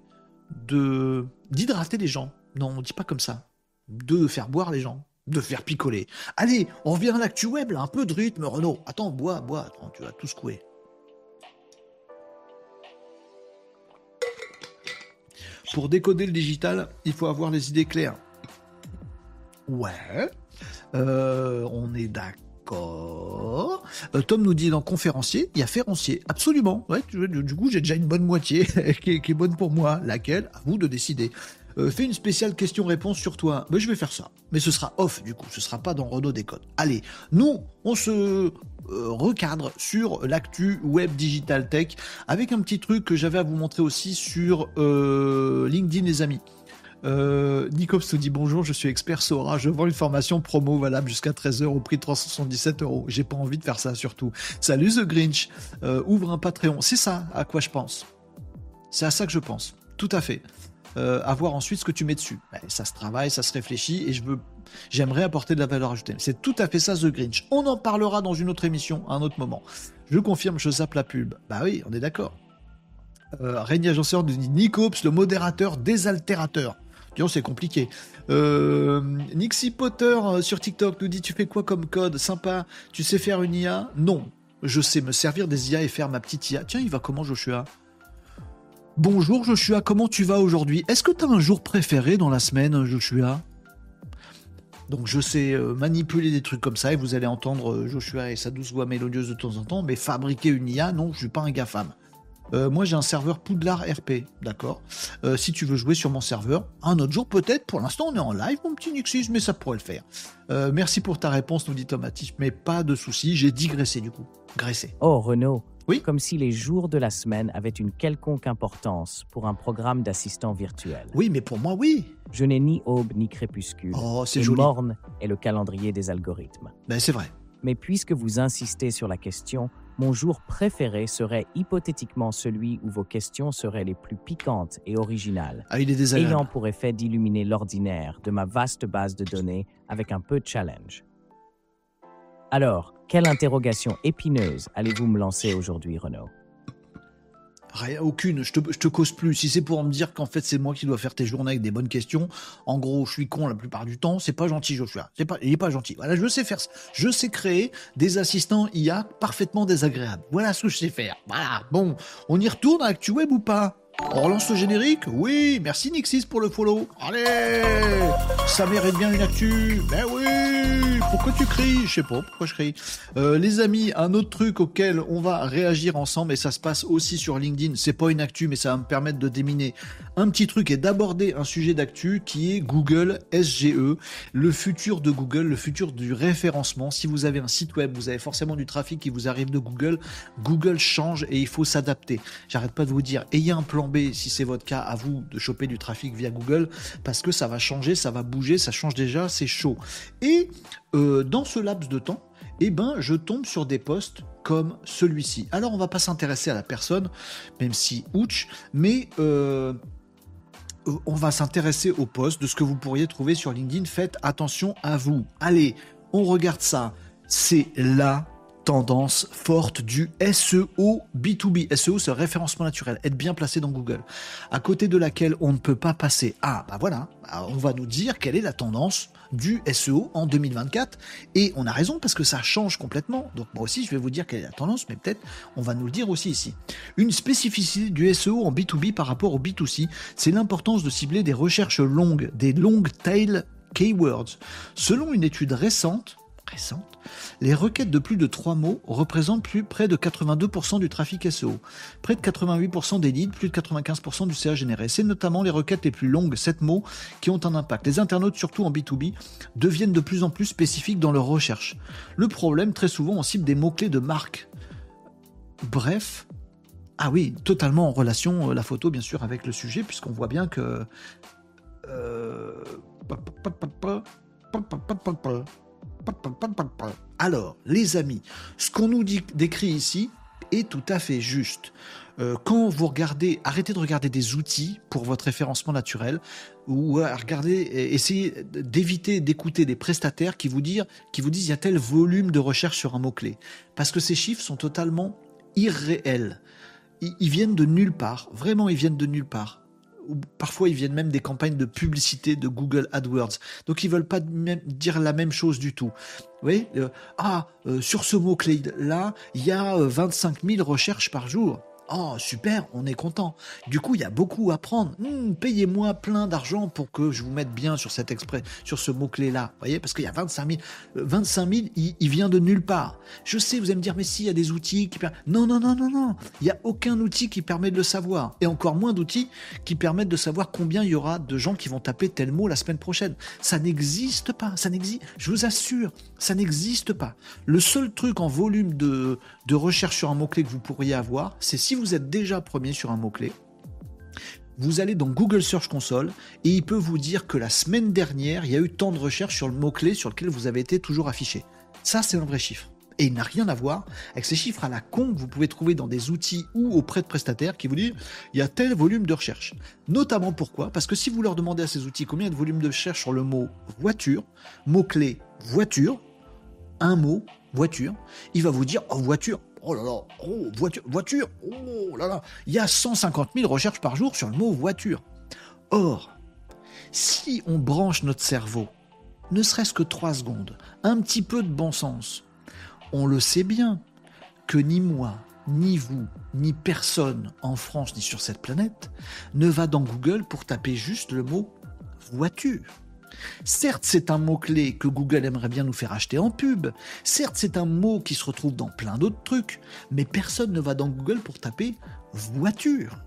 De d'hydrater les gens. Non, on dit pas comme ça. De faire boire les gens, de faire picoler. Allez, on revient à l'actu web, là, un peu de rythme, Renault. Attends, bois, bois, attends, tu vas tout secouer. Pour décoder le digital, il faut avoir les idées claires. Ouais, euh, on est d'accord. Euh, Tom nous dit dans conférencier, il y a féroncier. Absolument. Ouais, du coup, j'ai déjà une bonne moitié qui, est, bonne pour moi. Laquelle? À vous de décider. Euh, fais une spéciale question-réponse sur toi. Mais je vais faire ça. Mais ce sera off du coup, ce sera pas dans Renault Décode. Allez, nous, on se recadre sur l'actu web digital tech avec un petit truc que j'avais à vous montrer aussi sur LinkedIn les amis. Euh, Nicops nous dit bonjour, je suis expert Sora, je vends une formation promo valable jusqu'à 13h au prix de 377 euros. J'ai pas envie de faire ça surtout. Salut The Grinch, ouvre un Patreon. C'est ça à quoi je pense. C'est à ça que je pense. Tout à fait euh, à voir ensuite ce que tu mets dessus. Ben, ça se travaille, ça se réfléchit, et je veux, j'aimerais apporter de la valeur ajoutée. C'est tout à fait ça, The Grinch. On en parlera dans une autre émission, à un autre moment. Je confirme, je zappe la pub. Bah oui, on est d'accord. Euh, Régnier Agenceur nous dit Nicops, le modérateur désaltérateur. C'est compliqué. Euh, Nixie Potter euh, sur TikTok nous dit Tu fais quoi comme code? Sympa. Tu sais faire une IA Non. Je sais me servir des IA et faire ma petite IA. Tiens, il va comment Joshua? Bonjour Joshua, comment tu vas aujourd'hui? Est-ce que tu as un jour préféré dans la semaine, Joshua? Donc je sais euh, manipuler des trucs comme ça et vous allez entendre Joshua et sa douce voix mélodieuse de temps en temps, mais fabriquer une IA, non, je suis pas un GAFAM. Euh, moi j'ai un serveur Poudlard RP, d'accord Si tu veux jouer sur mon serveur, un autre jour peut-être, pour l'instant on est en live mon petit Nixis, mais ça pourrait le faire. merci pour ta réponse, nous dit Tomatif, mais pas de souci, j'ai digressé du coup. Graissé. Oh Renaud, oui. Comme si les jours de la semaine avaient une quelconque importance pour un programme d'assistant virtuel. Oui, mais pour moi, oui. Je n'ai ni aube ni crépuscule. Oh, c'est joli. morne est le calendrier des algorithmes. Ben, c'est vrai. Mais puisque vous insistez sur la question, mon jour préféré serait hypothétiquement celui où vos questions seraient les plus piquantes et originales, ah, il est ayant pour effet d'illuminer l'ordinaire de ma vaste base de données avec un peu de challenge. Alors, quelle interrogation épineuse allez-vous me lancer aujourd'hui, Renaud? Rien, aucune, je te, cause plus. Si c'est pour me dire qu'en fait c'est moi qui dois faire tes journées avec des bonnes questions, en gros je suis con la plupart du temps, c'est pas gentil Joshua. C'est pas, il est pas gentil. Voilà, je sais faire ça. Je sais créer des assistants IA parfaitement désagréables. Voilà ce que je sais faire. Voilà. Bon, on y retourne à ActuWeb ou pas? On relance le générique? Oui, merci Nixis pour le follow. Allez Ça mérite bien une actu Ben oui Pourquoi tu cries? Je sais pas pourquoi je crie? Euh, les amis, un autre truc auquel on va réagir ensemble, et ça se passe aussi sur LinkedIn, c'est pas une actu, mais ça va me permettre de déminer un petit truc et d'aborder un sujet d'actu qui est Google SGE, le futur de Google, le futur du référencement. Si vous avez un site web, vous avez forcément du trafic qui vous arrive de Google, Google change et il faut s'adapter. J'arrête pas de vous dire, ayez un plan si c'est votre cas, à vous de choper du trafic via Google, parce que ça va changer, ça va bouger, ça change déjà, c'est chaud. Et euh, dans ce laps de temps, eh ben, je tombe sur des posts comme celui-ci. Alors, on va pas s'intéresser à la personne, même si ouch, mais euh, euh, on va s'intéresser au post de ce que vous pourriez trouver sur LinkedIn. Faites attention à vous. Allez, on regarde ça. C'est là tendance forte du SEO B2B. SEO, c'est référencement naturel, être bien placé dans Google, à côté de laquelle on ne peut pas passer. Ah, bah voilà, on va nous dire quelle est la tendance du SEO en 2024. Et on a raison parce que ça change complètement. Donc moi aussi, je vais vous dire quelle est la tendance, mais peut-être on va nous le dire aussi ici. Une spécificité du SEO en B2B par rapport au B2C, c'est l'importance de cibler des recherches longues, des long tail keywords. Selon une étude récente, les requêtes de plus de 3 mots représentent plus près de 82% du trafic SEO, près de 88% des leads, plus de 95% du CA généré. C'est notamment les requêtes les plus longues, 7 mots, qui ont un impact. Les internautes, surtout en B2B, deviennent de plus en plus spécifiques dans leurs recherches. Le problème, très souvent, on cible des mots-clés de marque. Bref, ah oui, totalement en relation, euh, la photo, bien sûr, avec le sujet, puisqu'on voit bien que... Euh... Alors, les amis, ce qu'on nous décrit ici est tout à fait juste. Euh, quand vous regardez, arrêtez de regarder des outils pour votre référencement naturel, ou regardez, essayez d'éviter d'écouter des prestataires qui vous, disent, qui vous disent il y a tel volume de recherche sur un mot-clé. Parce que ces chiffres sont totalement irréels. ils viennent de nulle part. Vraiment, ils viennent de nulle part parfois ils viennent même des campagnes de publicité de Google AdWords. Donc ils veulent pas dire la même chose du tout. Oui, euh, ah, euh, sur ce mot-clé là, il y a 25 euh, 000 recherches par jour. Oh, super, on est content. Du coup, il y a beaucoup à prendre. Hmm, payez-moi plein d'argent pour que je vous mette bien sur cet exprès, sur ce mot-clé-là. Voyez, parce qu'il y a 25 000. 25 000, il, vient de nulle part. Je sais, vous allez me dire, mais si, il y a des outils qui permettent. Non, non, non, non, non. Il n'y a aucun outil qui permet de le savoir. Et encore moins d'outils qui permettent de savoir combien il y aura de gens qui vont taper tel mot la semaine prochaine. Ça n'existe pas. Ça n'existe. Je vous assure, ça n'existe pas. Le seul truc en volume de, de recherche sur un mot-clé que vous pourriez avoir, c'est si vous êtes déjà premier sur un mot-clé, vous allez dans Google Search Console et il peut vous dire que la semaine dernière, il y a eu tant de recherches sur le mot-clé sur lequel vous avez été toujours affiché. Ça, c'est un vrai chiffre. Et il n'a rien à voir avec ces chiffres à la con que vous pouvez trouver dans des outils ou auprès de prestataires qui vous disent il y a tel volume de recherche. Notamment pourquoi? Parce que si vous leur demandez à ces outils combien de volume de recherche sur le mot voiture, mot-clé voiture, un mot voiture, il va vous dire oh voiture, oh là là, oh, voiture, voiture, oh là là, il y a 150 000 recherches par jour sur le mot voiture. Or, si on branche notre cerveau, ne serait-ce que 3 secondes, un petit peu de bon sens, on le sait bien que ni moi, ni vous, ni personne en France ni sur cette planète ne va dans Google pour taper juste le mot voiture. Certes, c'est un mot-clé que Google aimerait bien nous faire acheter en pub. Certes, c'est un mot qui se retrouve dans plein d'autres trucs. Mais personne ne va dans Google pour taper voiture.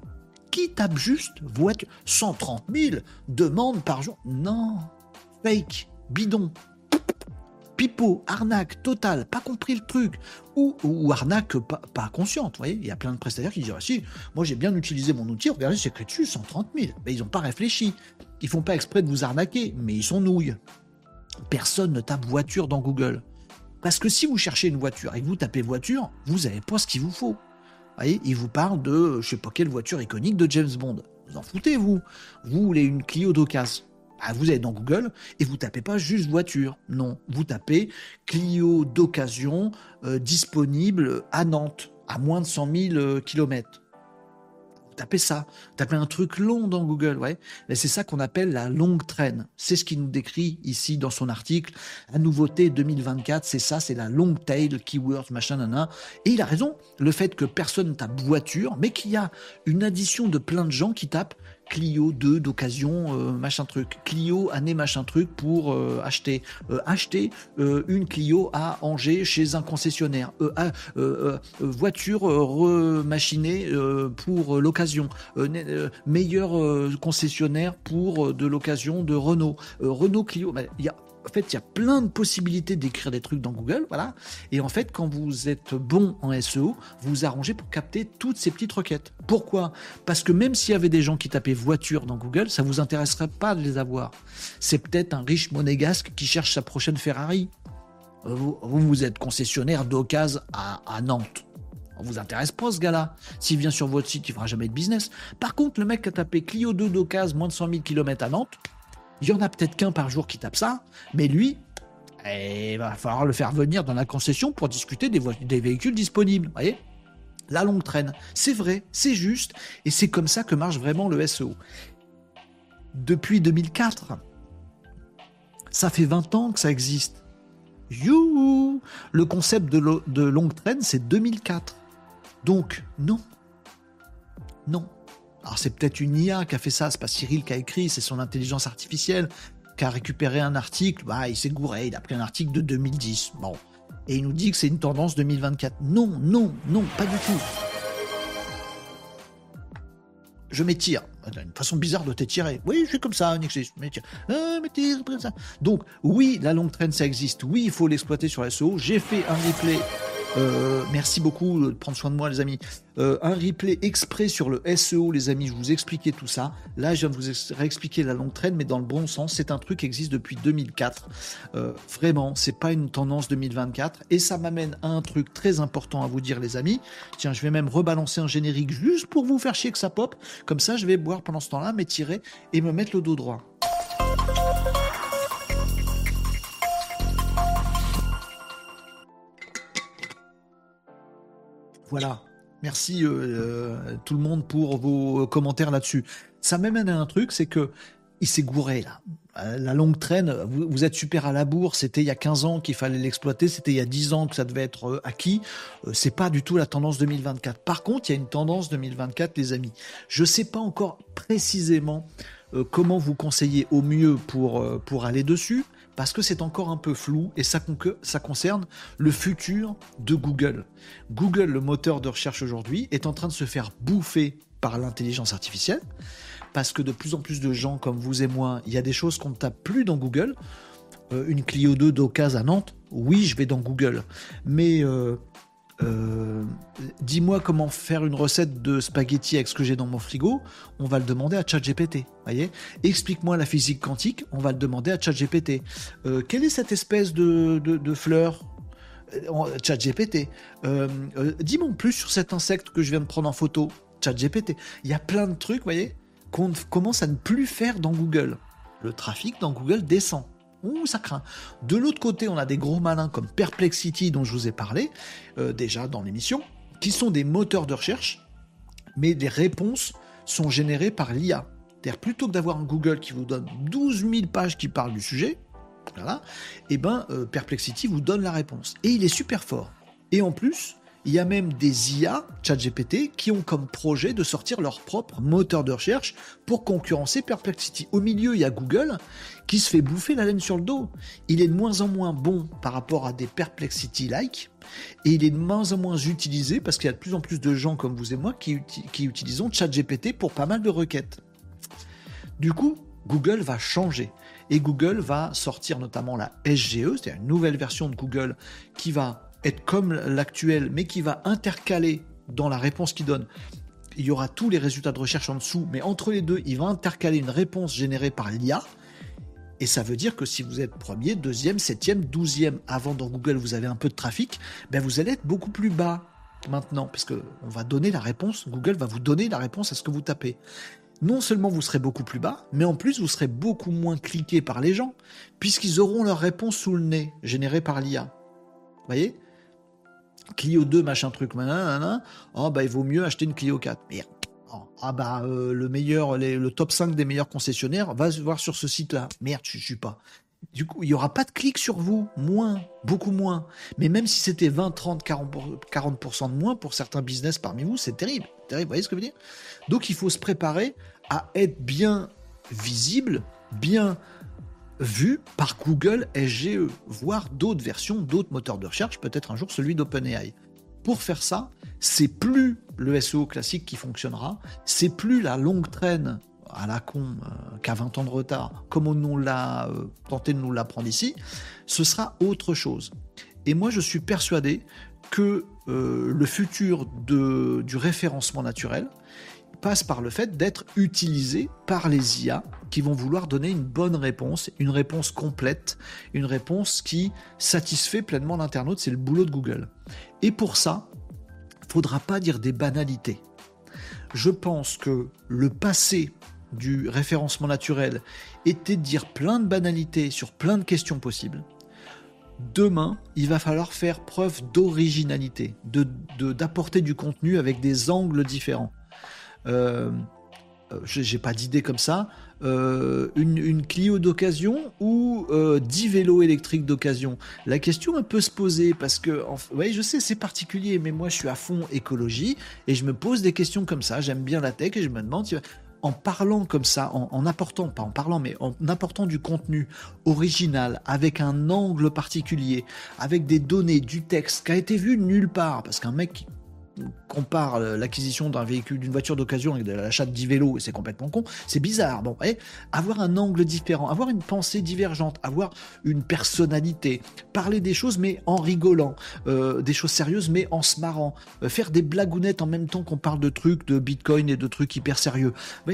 Qui tape juste voiture? 130 000 demandes par jour Non. Fake, bidon, pipeau, arnaque, total, pas compris le truc, ou, arnaque pas, pas, consciente. Vous voyez, il y a plein de prestataires qui disent ah, si, moi j'ai bien utilisé mon outil, regardez, c'est écrit dessus 130 000. Mais ils n'ont pas réfléchi. Ils font pas exprès de vous arnaquer, mais ils sont nouilles. Personne ne tape voiture dans Google. Parce que si vous cherchez une voiture et que vous tapez voiture, vous n'avez pas ce qu'il vous faut. Vous voyez, il vous parle de je sais pas quelle voiture iconique de James Bond. Vous en foutez, vous. Vous voulez une Clio d'occasion. Ah, vous allez dans Google et vous tapez pas juste voiture. Non, vous tapez Clio d'occasion euh, disponible à Nantes, à moins de 100 000 km tapez ça, tapez un truc long dans Google, ouais. C'est ça qu'on appelle la longue traîne. C'est ce qu'il nous décrit ici dans son article. La nouveauté 2024, c'est ça, c'est la long tail keywords, machin, nana. Et il a raison. Le fait que personne tape voiture, mais qu'il y a une addition de plein de gens qui tapent Clio 2 d'occasion, euh, machin truc. Clio année machin truc pour euh, acheter. Euh, acheter une Clio à Angers chez un concessionnaire. voiture remachinée pour l'occasion. meilleur concessionnaire pour de l'occasion de Renault. Renault Clio. Il y a en fait, il y a plein de possibilités d'écrire des trucs dans Google, voilà. Et en fait, quand vous êtes bon en SEO, vous vous arrangez pour capter toutes ces petites requêtes. Pourquoi? Parce que même s'il y avait des gens qui tapaient voiture dans Google, ça vous intéresserait pas de les avoir. C'est peut-être un riche monégasque qui cherche sa prochaine Ferrari. Vous, vous êtes concessionnaire d'occasion à, Nantes. On vous intéresse pas ce gars-là. S'il vient sur votre site, il fera jamais de business. Par contre, le mec qui a tapé Clio 2 d'occasion, moins de 100 000 km à Nantes, il y en a peut-être qu'un par jour qui tape ça, mais lui, eh, il va falloir le faire venir dans la concession pour discuter des, véhicules disponibles. voyez? La longue traîne. C'est vrai, c'est juste, et c'est comme ça que marche vraiment le SEO. Depuis 2004, ça fait 20 ans que ça existe. Youhou Le concept de longue traîne, c'est 2004. Donc, non. Non. Alors c'est peut-être une IA qui a fait ça, c'est pas Cyril qui a écrit, c'est son intelligence artificielle qui a récupéré un article, bah, il s'est gouré, il a pris un article de 2010. Bon. Et il nous dit que c'est une tendance 2024. Non, non, non, pas du tout. Je m'étire. Une façon bizarre de t'étirer. Oui, je suis comme ça, je m'étire. Ah, m'étire, ça. Donc, oui, la longue traîne, ça existe. Oui, il faut l'exploiter sur SEO. J'ai fait un replay euh, merci beaucoup de prendre soin de moi, les amis. Euh, un replay exprès sur le SEO, les amis. Je vous expliquais tout ça. Là, je viens de vous réexpliquer la longue traîne, mais dans le bon sens. C'est un truc qui existe depuis 2004. Euh, vraiment, c'est pas une tendance 2024. Et ça m'amène à un truc très important à vous dire, les amis. Tiens, je vais même rebalancer un générique juste pour vous faire chier que ça pop. Comme ça, je vais boire pendant ce temps-là, m'étirer et me mettre le dos droit. Voilà. Merci euh, euh, tout le monde pour vos commentaires là-dessus. Ça m'amène à un truc, c'est que il s'est gouré là. Euh, la longue traîne, vous, êtes super à la bourre, c'était il y a 15 ans qu'il fallait l'exploiter, c'était il y a 10 ans que ça devait être acquis. c'est pas du tout la tendance 2024. Par contre, il y a une tendance 2024, les amis. Je sais pas encore précisément comment vous conseiller au mieux pour aller dessus parce que c'est encore un peu flou et ça, concerne le futur de Google. Google, le moteur de recherche aujourd'hui, est en train de se faire bouffer par l'intelligence artificielle parce que de plus en plus de gens comme vous et moi, il y a des choses qu'on ne tape plus dans Google. Euh, une Clio 2 d'occasion à Nantes, oui, je vais dans Google. Mais euh, euh, dis-moi comment faire une recette de spaghetti avec ce que j'ai dans mon frigo, on va le demander à ChatGPT. Voyez Explique-moi la physique quantique, on va le demander à ChatGPT. Euh, quelle est cette espèce de, fleur? Euh, ChatGPT. Euh, dis-moi plus sur cet insecte que je viens de prendre en photo. ChatGPT. Il y a plein de trucs, voyez, qu'on commence à ne plus faire dans Google. Le trafic dans Google descend. Ça craint. De l'autre côté, on a des gros malins comme Perplexity, dont je vous ai parlé euh, déjà dans l'émission, qui sont des moteurs de recherche, mais les réponses sont générées par l'IA. C'est-à-dire, plutôt que d'avoir un Google qui vous donne 12 000 pages qui parlent du sujet, voilà, et eh ben, euh, Perplexity vous donne la réponse. Et il est super fort. Et en plus, Il y a même des IA, ChatGPT, qui ont comme projet de sortir leur propre moteur de recherche pour concurrencer Perplexity. Au milieu, il y a Google qui se fait bouffer la laine sur le dos. Il est de moins en moins bon par rapport à des Perplexity-like, et il est de moins en moins utilisé parce qu'il y a de plus en plus de gens comme vous et moi qui, qui utilisons ChatGPT pour pas mal de requêtes. Du coup, Google va changer. Et Google va sortir notamment la SGE, c'est-à-dire une nouvelle version de Google qui va être comme l'actuel, mais qui va intercaler dans la réponse qu'il donne. Il y aura tous les résultats de recherche en dessous, mais entre les deux, il va intercaler une réponse générée par l'IA. Et ça veut dire que si vous êtes premier, deuxième, septième, douzième, avant dans Google vous avez un peu de trafic, ben vous allez être beaucoup plus bas maintenant, parce qu'on va donner la réponse, Google va vous donner la réponse à ce que vous tapez non seulement vous serez beaucoup plus bas, mais en plus vous serez beaucoup moins cliqué par les gens, puisqu'ils auront leur réponse sous le nez, générée par l'IA. Voyez? Clio 2, machin truc, nanana, oh bah il vaut mieux acheter une Clio 4. Merde. Oh, ah bah euh, le meilleur, le top 5 des meilleurs concessionnaires, va se voir sur ce site-là. Merde, je suis pas. Du coup, il n'y aura pas de clics sur vous, moins, beaucoup moins. Mais même si c'était 20, 30, 40%, de moins pour certains business parmi vous, c'est terrible. terrible. Vous voyez ce que je veux dire? Donc il faut se préparer à être bien visible, bien vu par Google SGE, voire d'autres versions, d'autres moteurs de recherche, peut-être un jour celui d'OpenAI. Pour faire ça, c'est plus le SEO classique qui fonctionnera, c'est plus la longue traîne à la con, euh, qu'à 20 ans de retard, comme on nous l'a euh, tenté de nous l'apprendre ici, ce sera autre chose. Et moi, je suis persuadé que euh, le futur du référencement naturel passe par le fait d'être utilisé par les IA qui vont vouloir donner une bonne réponse, une réponse complète, une réponse qui satisfait pleinement l'internaute. C'est le boulot de Google. Et pour ça, faudra pas dire des banalités. Je pense que le passé du référencement naturel était de dire plein de banalités sur plein de questions possibles, demain, il va falloir faire preuve d'originalité, d'apporter du contenu avec des angles différents. Euh, euh j'ai pas d'idée comme ça. Euh, une, Clio d'occasion ou 10 euh, vélos électriques d'occasion? La question peut se poser parce que, oui, je sais, c'est particulier, mais moi je suis à fond écologie et je me pose des questions comme ça. J'aime bien la tech et je me demande en parlant comme ça, en, apportant, pas en parlant, mais en apportant du contenu original, avec un angle particulier, avec des données, du texte qui a été vu nulle part, parce qu'un mec compare l'acquisition d'un véhicule, d'une voiture d'occasion avec l'achat de 10 vélos, et c'est complètement con, c'est bizarre. Bon, et avoir un angle différent, avoir une pensée divergente, avoir une personnalité, parler des choses mais en rigolant, euh, des choses sérieuses mais en se marrant, euh, faire des blagounettes en même temps qu'on parle de trucs, de bitcoin et de trucs hyper sérieux. Vous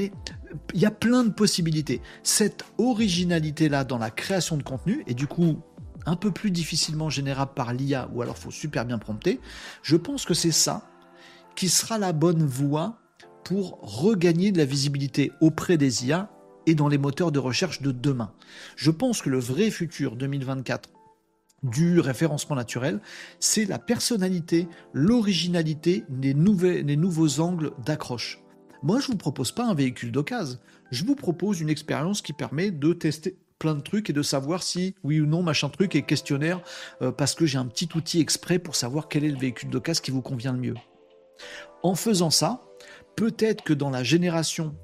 il y a plein de possibilités. Cette originalité-là dans la création de contenu, et du coup, un peu plus difficilement générable par l'IA, ou alors faut super bien prompter, je pense que c'est ça qui sera la bonne voie pour regagner de la visibilité auprès des IA et dans les moteurs de recherche de demain. Je pense que le vrai futur 2024 du référencement naturel, c'est la personnalité, l'originalité, les, les nouveaux angles d'accroche. Moi, je ne vous propose pas un véhicule d'occasion, je vous propose une expérience qui permet de tester plein de trucs et de savoir si oui ou non machin truc est questionnaire euh, parce que j'ai un petit outil exprès pour savoir quel est le véhicule d'occasion qui vous convient le mieux. En faisant ça, peut-être que dans la génération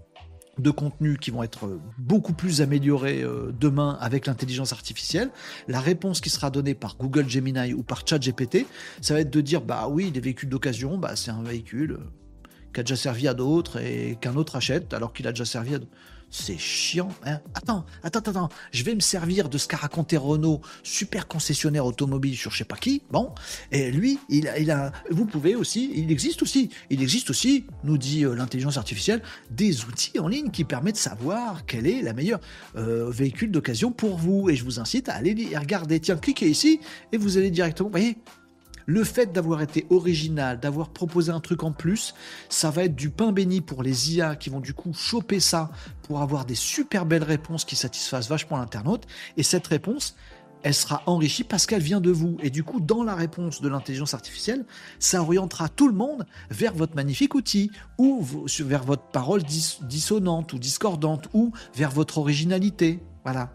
de contenus qui vont être beaucoup plus améliorés euh, demain avec l'intelligence artificielle, la réponse qui sera donnée par Google Gemini ou par ChatGPT, ça va être de dire bah oui, des véhicules d'occasion, bah c'est un véhicule euh, qui a déjà servi à d'autres et qu'un autre achète alors qu'il a déjà servi à d'autres c'est chiant. Hein. Attends, attends, attends, je vais me servir de ce qu'a raconté Renault, super concessionnaire automobile sur je sais pas qui. Bon, et lui, il a, vous pouvez aussi, il existe aussi, il existe aussi, nous dit euh, l'intelligence artificielle, des outils en ligne qui permettent de savoir quel est la meilleure euh, véhicule d'occasion pour vous. Et je vous incite à aller regarder. Tiens, cliquez ici et vous allez directement, voyez, le fait d'avoir été original, d'avoir proposé un truc en plus, ça va être du pain béni pour les IA qui vont du coup choper ça pour avoir des super belles réponses qui satisfassent vachement l'internaute. Et cette réponse, elle sera enrichie parce qu'elle vient de vous. Et du coup, dans la réponse de l'intelligence artificielle, ça orientera tout le monde vers votre magnifique outil, ou vers votre parole dissonante ou discordante, ou vers votre originalité. Voilà.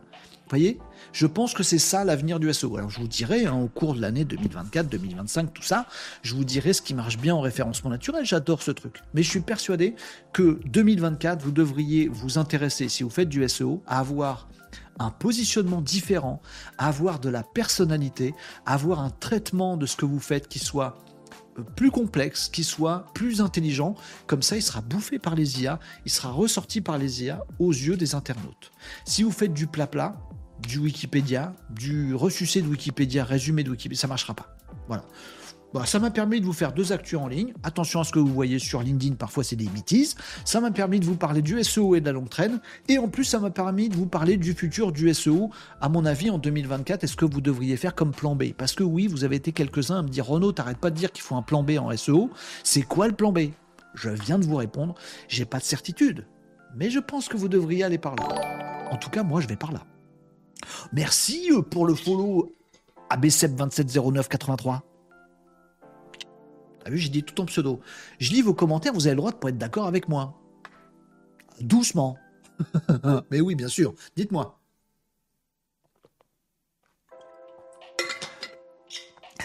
voyez? Je pense que c'est ça l'avenir du SEO. Alors je vous dirai, hein, au cours de l'année 2024, 2025, tout ça, je vous dirai ce qui marche bien en référencement naturel. J'adore ce truc. Mais je suis persuadé que 2024, vous devriez vous intéresser, si vous faites du SEO, à avoir un positionnement différent, à avoir de la personnalité, à avoir un traitement de ce que vous faites qui soit euh, plus complexe, qui soit plus intelligent. Comme ça, il sera bouffé par les IA, il sera ressorti par les IA aux yeux des internautes. Si vous faites du plat-plat, du Wikipédia, du ressucé de Wikipédia, résumé de Wikipédia, ça marchera pas. Voilà. Bah, ça m'a permis de vous faire deux actus en ligne. Attention à ce que vous voyez sur LinkedIn, parfois c'est des bêtises. Ça m'a permis de vous parler du SEO et de la longue traîne. Et en plus, ça m'a permis de vous parler du futur du SEO. À mon avis, en 2024, est-ce que vous devriez faire comme plan B? Parce que oui, vous avez été quelques-uns à me dire Renaud, t'arrêtes pas de dire qu'il faut un plan B en SEO. C'est quoi le plan B? Je viens de vous répondre. J'ai pas de certitude. Mais je pense que vous devriez aller par là. En tout cas, moi, je vais par là. Merci euh, pour le follow AB7270983. T'as vu, j'ai dit tout ton pseudo. Je lis vos commentaires, vous avez le droit de pas être d'accord avec moi. Doucement. Mais oui, bien sûr. Dites-moi.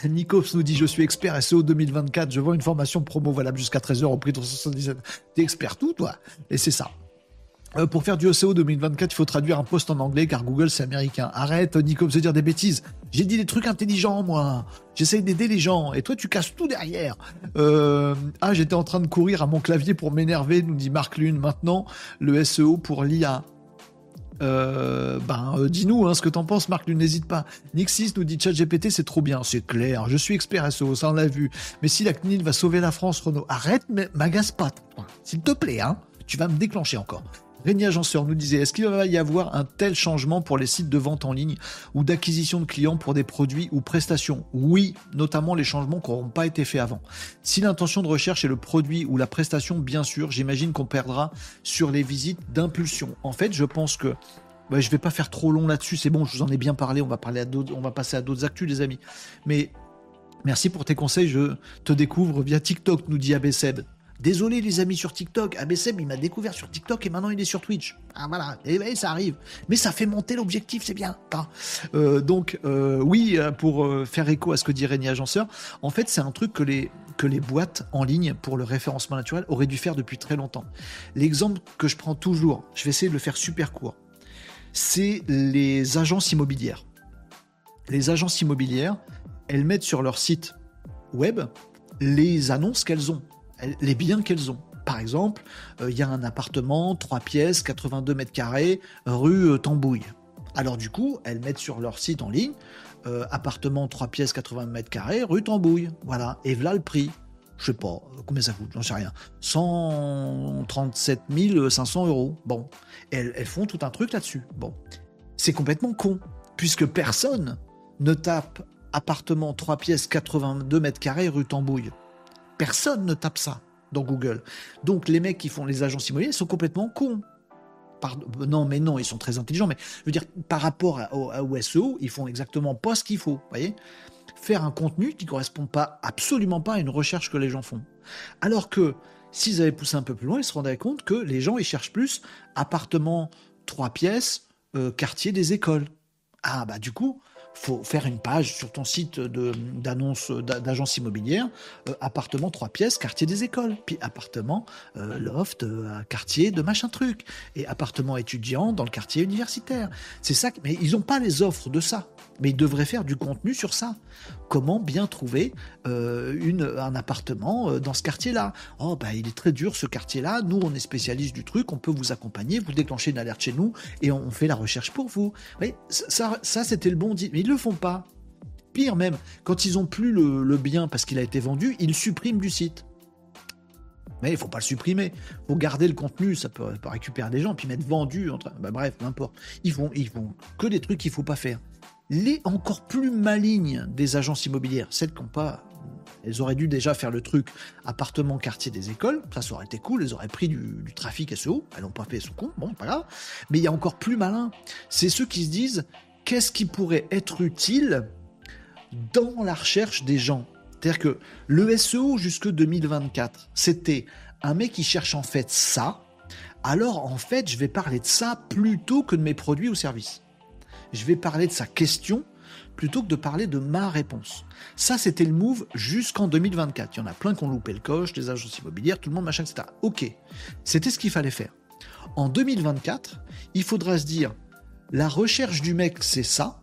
Nikos nous dit Je suis expert SEO 2024. Je vends une formation promo valable jusqu'à 13h au prix de 377. T'es expert tout, toi? Et c'est ça. Euh, pour faire du SEO 2024, il faut traduire un post en anglais car Google c'est américain. Arrête, Nico, de dire des bêtises. J'ai dit des trucs intelligents, moi. J'essaye d'aider les gens. Et toi, tu casses tout derrière. Euh, ah, j'étais en train de courir à mon clavier pour m'énerver, nous dit Marc Lune. Maintenant, le SEO pour l'IA. Euh, ben, dis-nous hein, ce que t'en penses, Marc Lune, n'hésite pas. Nixis nous dit ChatGPT, c'est trop bien, c'est clair. Je suis expert SEO, ça on l'a vu. Mais si la CNIL va sauver la France, Renault, arrête, mais m'agace pas, s'il te plaît, hein. Tu vas me déclencher encore. Régnier Agenceur nous disait est-ce qu'il va y avoir un tel changement pour les sites de vente en ligne ou d'acquisition de clients pour des produits ou prestations? Oui, notamment les changements qui n'auront pas été faits avant. Si l'intention de recherche est le produit ou la prestation, bien sûr, j'imagine qu'on perdra sur les visites d'impulsion. En fait, je pense que je je vais pas faire trop long là-dessus, c'est bon, je vous en ai bien parlé, on va, parler à on va passer à d'autres actus, les amis. Mais merci pour tes conseils, je te découvre via TikTok, nous dit Abesseb. Désolé les amis sur TikTok, ABCM il m'a découvert sur TikTok et maintenant il est sur Twitch. Ah voilà, et, ben, ça arrive. Mais ça fait monter l'objectif, c'est bien. Hein. Euh, donc euh, oui, euh, pour faire écho à ce que dit Régnier Agenceur, en fait c'est un truc que les boîtes en ligne pour le référencement naturel auraient dû faire depuis très longtemps. L'exemple que je prends toujours, je vais essayer de le faire super court, c'est les agences immobilières. Les agences immobilières, elles mettent sur leur site web les annonces qu'elles ont les biens qu'elles ont. Par exemple, euh, il y a un appartement, 3 pièces, 82 mètres carrés, rue euh, Tambouille. Alors du coup, elles mettent sur leur site en ligne, euh, appartement 3 pièces, 80 mètres carrés, rue Tambouille. Voilà, et voilà le prix. Je sais pas, combien ça coûte, j'en sais rien. 137 500 euros. Bon, elles, elles font tout un truc là-dessus. Bon, c'est complètement con, puisque personne ne tape appartement 3 pièces, 82 mètres carrés, rue Tambouille. Personne ne tape ça dans Google. Donc les mecs qui font les agences immobilières sont complètement cons. non, mais non, ils sont très intelligents. Mais je veux dire, par rapport au, SEO, ils font exactement pas ce qu'il faut. voyez? Faire un contenu qui ne correspond pas, absolument pas à une recherche que les gens font. Alors que s'ils avaient poussé un peu plus loin, ils se rendraient compte que les gens, ils cherchent plus appartement, trois pièces, euh, quartier des écoles. Ah, bah du coup, faut faire une page sur ton site d'annonce d'agence immobilière, euh, appartement trois pièces, quartier des écoles, puis appartement euh, loft, euh, quartier de machin truc, et appartement étudiant dans le quartier universitaire. C'est ça, mais ils n'ont pas les offres de ça mais ils devraient faire du contenu sur ça. Comment bien trouver euh, un appartement euh, dans ce quartier-là Oh, bah, il est très dur ce quartier-là. Nous, on est spécialiste du truc, on peut vous accompagner, vous déclenchez une alerte chez nous et on fait la recherche pour vous. Ça, c'était le bon dit, mais ils le font pas. Pire même, quand ils ont plus le, bien parce qu'il a été vendu, ils suppriment du site. Mais il faut pas le supprimer. Il faut garder le contenu, ça peut, récupérer des gens, puis mettre vendu. Bah, bref, n'importe. Ils font, ils font que des trucs qu'il faut pas faire les encore plus malignes des agences immobilières, celles qui n'ont pas elles auraient dû déjà faire le truc appartement, quartier des écoles. Ça, ça aurait été cool. Elles auraient pris du, trafic SEO. Elles n'ont pas fait son compte. Bon, pas grave. Mais il y a encore plus malin. C'est ceux qui se disent qu'est-ce qui pourrait être utile dans la recherche des gens? C'est-à-dire que le SEO jusque 2024, c'était un mec qui cherche en fait ça. Alors en fait, je vais parler de ça plutôt que de mes produits ou services je vais parler de sa question plutôt que de parler de ma réponse. Ça, c'était le move jusqu'en 2024. Il y en a plein qui ont loupé le coche, les agences immobilières, tout le monde, machin, etc. Ok, c'était ce qu'il fallait faire. En 2024, il faudra se dire, la recherche du mec, c'est ça.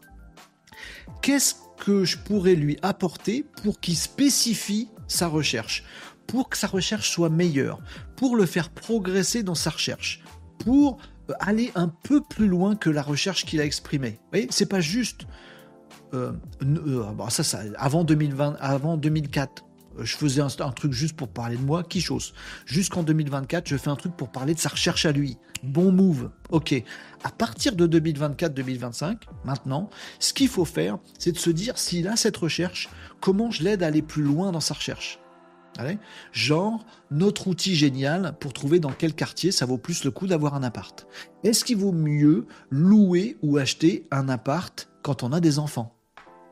Qu'est-ce que je pourrais lui apporter pour qu'il spécifie sa recherche, pour que sa recherche soit meilleure, pour le faire progresser dans sa recherche, pour aller un peu plus loin que la recherche qu'il a exprimée. Vous voyez, c'est pas juste euh, euh, ça, ça, avant 2020, avant 2004, euh, je faisais un, truc juste pour parler de moi, qui chose? Jusqu'en 2024, je fais un truc pour parler de sa recherche à lui. Bon move. Ok. À partir de 2024-2025, maintenant, ce qu'il faut faire, c'est de se dire s'il a cette recherche, comment je l'aide à aller plus loin dans sa recherche? Genre, notre outil génial pour trouver dans quel quartier ça vaut plus le coup d'avoir un appart. Est-ce qu'il vaut mieux louer ou acheter un appart quand on a des enfants?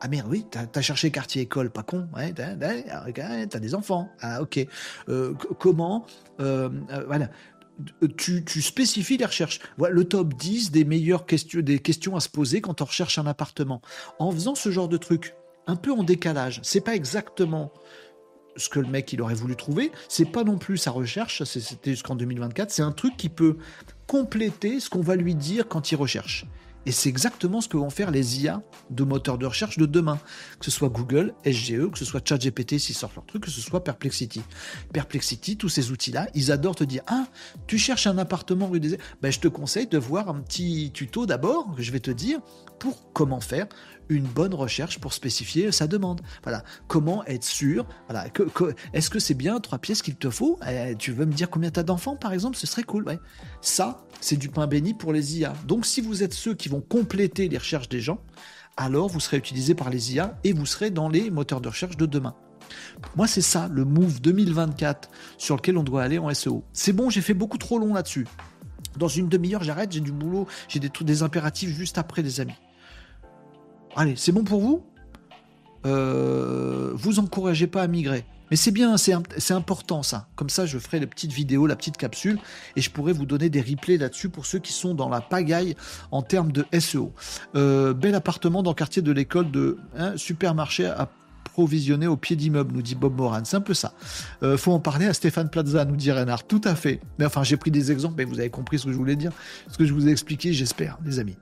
Ah merde, oui, t'as as cherché quartier école, pas con. Ouais, t'as des enfants. Ah ok. Euh, comment euh, euh, Voilà. Tu, spécifies les recherches. Voilà le top 10 des meilleures questions, des questions à se poser quand on recherche un appartement. En faisant ce genre de truc, un peu en décalage, c'est pas exactement ce que le mec il aurait voulu trouver, c'est pas non plus sa recherche, c'était jusqu'en 2024, c'est un truc qui peut compléter ce qu'on va lui dire quand il recherche. Et c'est exactement ce que vont faire les IA de moteurs de recherche de demain. Que ce soit Google, SGE, que ce soit ChatGPT s'ils sortent leur truc, que ce soit Perplexity. Perplexity, tous ces outils-là, ils adorent te dire Ah, tu cherches un appartement rue des ben, Je te conseille de voir un petit tuto d'abord, que je vais te dire, pour comment faire une bonne recherche pour spécifier sa demande. Voilà. Comment être sûr Voilà. Est-ce que c'est bien trois pièces qu'il te faut? Eh, Tu veux me dire combien tu as d'enfants, par exemple? Ce serait cool. Ça, c'est du pain béni pour les IA. Donc, si vous êtes ceux qui vont compléter les recherches des gens, alors vous serez utilisé par les IA et vous serez dans les moteurs de recherche de demain. Moi, c'est ça, le move 2024 sur lequel on doit aller en SEO. C'est bon, j'ai fait beaucoup trop long là-dessus. Dans une demi-heure, j'arrête, j'ai du boulot, j'ai des, des impératifs juste après, les amis. Allez, c'est bon pour vous? Euh, Vous encouragez pas à migrer. Mais c'est bien, c'est important ça. Comme ça, je ferai la petite vidéo, la petite capsule, et je pourrai vous donner des replays là-dessus pour ceux qui sont dans la pagaille en termes de SEO. Euh, bel appartement dans le quartier de l'école de hein, supermarché approvisionné au pied d'immeuble, nous dit Bob Moran. C'est un peu ça. Euh, faut en parler à Stéphane Plaza, nous dit Renard. Tout à fait. Mais enfin, j'ai pris des exemples, mais vous avez compris ce que je voulais dire, ce que je vous ai expliqué, j'espère, les amis.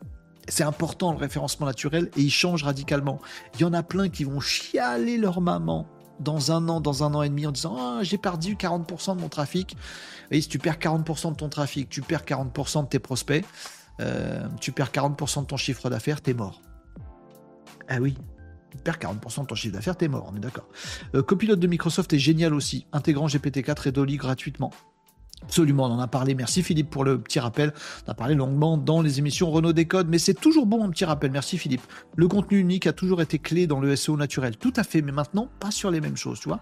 C'est important le référencement naturel et il change radicalement. Il y en a plein qui vont chialer leur maman dans un an, dans un an et demi en disant ah, j'ai perdu 40% de mon trafic. Et si tu perds 40% de ton trafic, tu perds 40% de tes prospects, euh, tu perds 40% de ton chiffre d'affaires, t'es mort. Ah oui, tu perds 40% de ton chiffre d'affaires, t'es mort, on est d'accord. Euh, copilote de Microsoft est génial aussi, intégrant GPT-4 et Dolly gratuitement. Absolument, on en a parlé. Merci Philippe pour le petit rappel. On a parlé longuement dans les émissions Renault Décode, mais c'est toujours bon un petit rappel. Merci Philippe. Le contenu unique a toujours été clé dans le SEO naturel. Tout à fait, mais maintenant, pas sur les mêmes choses, tu vois.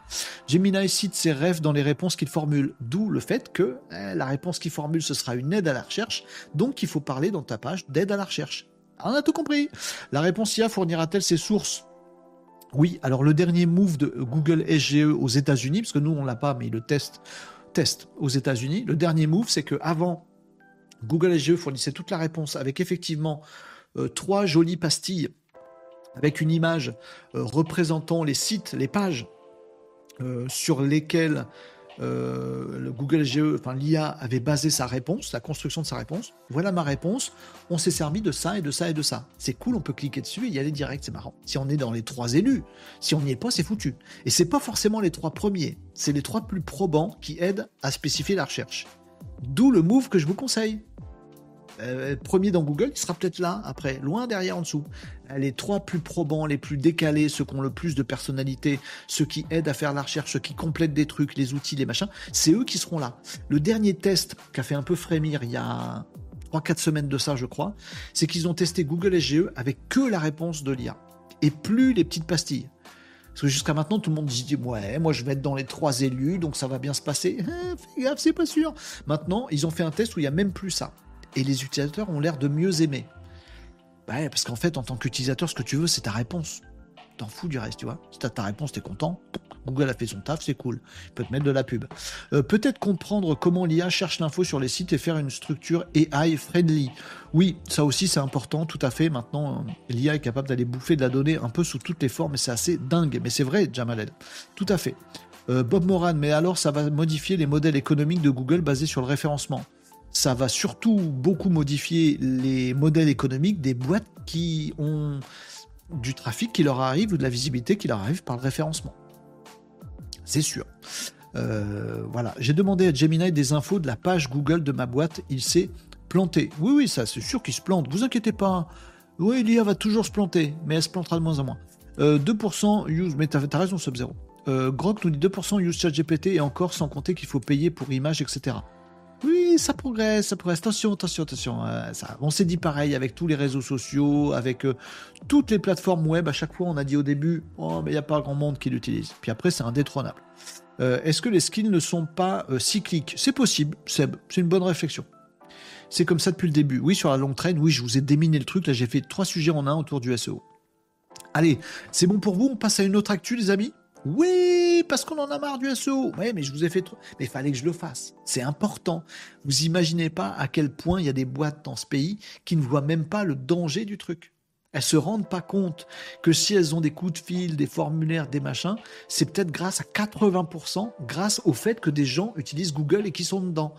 Gemini cite ses rêves dans les réponses qu'il formule, d'où le fait que eh, la réponse qu'il formule, ce sera une aide à la recherche. Donc, il faut parler dans ta page d'aide à la recherche. On a tout compris. La réponse IA fournira-t-elle ses sources? Oui, alors le dernier move de Google SGE aux États-Unis, parce que nous on l'a pas, mais il le teste test aux États-Unis. Le dernier move, c'est que avant, Google SGE fournissait toute la réponse avec effectivement euh, trois jolies pastilles avec une image euh, représentant les sites, les pages euh, sur lesquelles euh, le Google GE, enfin l'IA avait basé sa réponse, la construction de sa réponse. Voilà ma réponse. On s'est servi de ça et de ça et de ça. C'est cool, on peut cliquer dessus et y aller direct, c'est marrant. Si on est dans les trois élus, si on n'y est pas, c'est foutu. Et c'est pas forcément les trois premiers, c'est les trois plus probants qui aident à spécifier la recherche. D'où le move que je vous conseille. Euh, premier dans Google, il sera peut-être là, après, loin derrière en dessous. Les trois plus probants, les plus décalés, ceux qui ont le plus de personnalité, ceux qui aident à faire la recherche, ceux qui complètent des trucs, les outils, les machins, c'est eux qui seront là. Le dernier test qui a fait un peu frémir il y a 3-4 semaines de ça, je crois, c'est qu'ils ont testé Google SGE avec que la réponse de l'IA et plus les petites pastilles. Parce que jusqu'à maintenant, tout le monde dit Ouais, moi je vais être dans les trois élus, donc ça va bien se passer. Fais gaffe, c'est pas sûr. Maintenant, ils ont fait un test où il n'y a même plus ça et les utilisateurs ont l'air de mieux aimer. Bah parce qu'en fait, en tant qu'utilisateur, ce que tu veux, c'est ta réponse. T'en fous du reste, tu vois. Si t'as ta réponse, t'es content. Google a fait son taf, c'est cool. Il peut te mettre de la pub. Euh, peut-être comprendre comment l'IA cherche l'info sur les sites et faire une structure AI friendly. Oui, ça aussi c'est important, tout à fait. Maintenant, euh, l'IA est capable d'aller bouffer de la donnée un peu sous toutes les formes et c'est assez dingue. Mais c'est vrai, Jamaled. Tout à fait. Euh, Bob Moran, mais alors ça va modifier les modèles économiques de Google basés sur le référencement. Ça va surtout beaucoup modifier les modèles économiques des boîtes qui ont du trafic qui leur arrive ou de la visibilité qui leur arrive par le référencement. C'est sûr. Euh, voilà. J'ai demandé à Gemini des infos de la page Google de ma boîte. Il s'est planté. Oui, oui, ça, c'est sûr qu'il se plante. Vous inquiétez pas. Oui, l'IA va toujours se planter, mais elle se plantera de moins en moins. 2% euh, use, mais t'as as raison, Sub-Zero. Euh, Grok nous dit 2% use ChatGPT et encore sans compter qu'il faut payer pour images, etc. Oui, ça progresse, ça progresse. Attention, attention, attention. Ça, on s'est dit pareil avec tous les réseaux sociaux, avec euh, toutes les plateformes web. À chaque fois, on a dit au début, oh, mais il n'y a pas grand monde qui l'utilise. Puis après, c'est indétrônable. Euh, Est-ce que les skills ne sont pas euh, cycliques? C'est possible, Seb. C'est une bonne réflexion. C'est comme ça depuis le début. Oui, sur la longue traîne, oui, je vous ai déminé le truc. Là, j'ai fait trois sujets en un autour du SEO. Allez, c'est bon pour vous? On passe à une autre actu, les amis? Oui, parce qu'on en a marre du SEO. Oui, mais je vous ai fait trop. Mais il fallait que je le fasse. C'est important. Vous imaginez pas à quel point il y a des boîtes dans ce pays qui ne voient même pas le danger du truc. Elles se rendent pas compte que si elles ont des coups de fil, des formulaires, des machins, c'est peut-être grâce à 80% grâce au fait que des gens utilisent Google et qui sont dedans.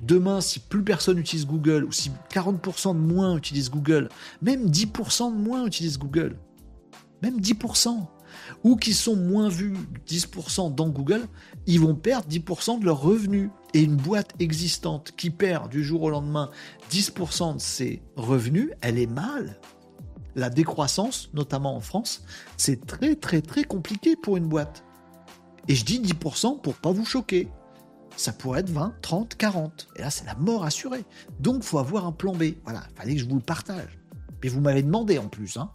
Demain, si plus personne utilise Google, ou si 40% de moins utilisent Google, même 10% de moins utilisent Google, même 10%, ou qui sont moins vus 10% dans Google, ils vont perdre 10% de leurs revenus. Et une boîte existante qui perd du jour au lendemain 10% de ses revenus, elle est mal. La décroissance, notamment en France, c'est très très très compliqué pour une boîte. Et je dis 10% pour pas vous choquer. Ça pourrait être 20, 30, 40. Et là, c'est la mort assurée. Donc, faut avoir un plan B. Voilà, fallait que je vous le partage. Et vous m'avez demandé en plus. Hein.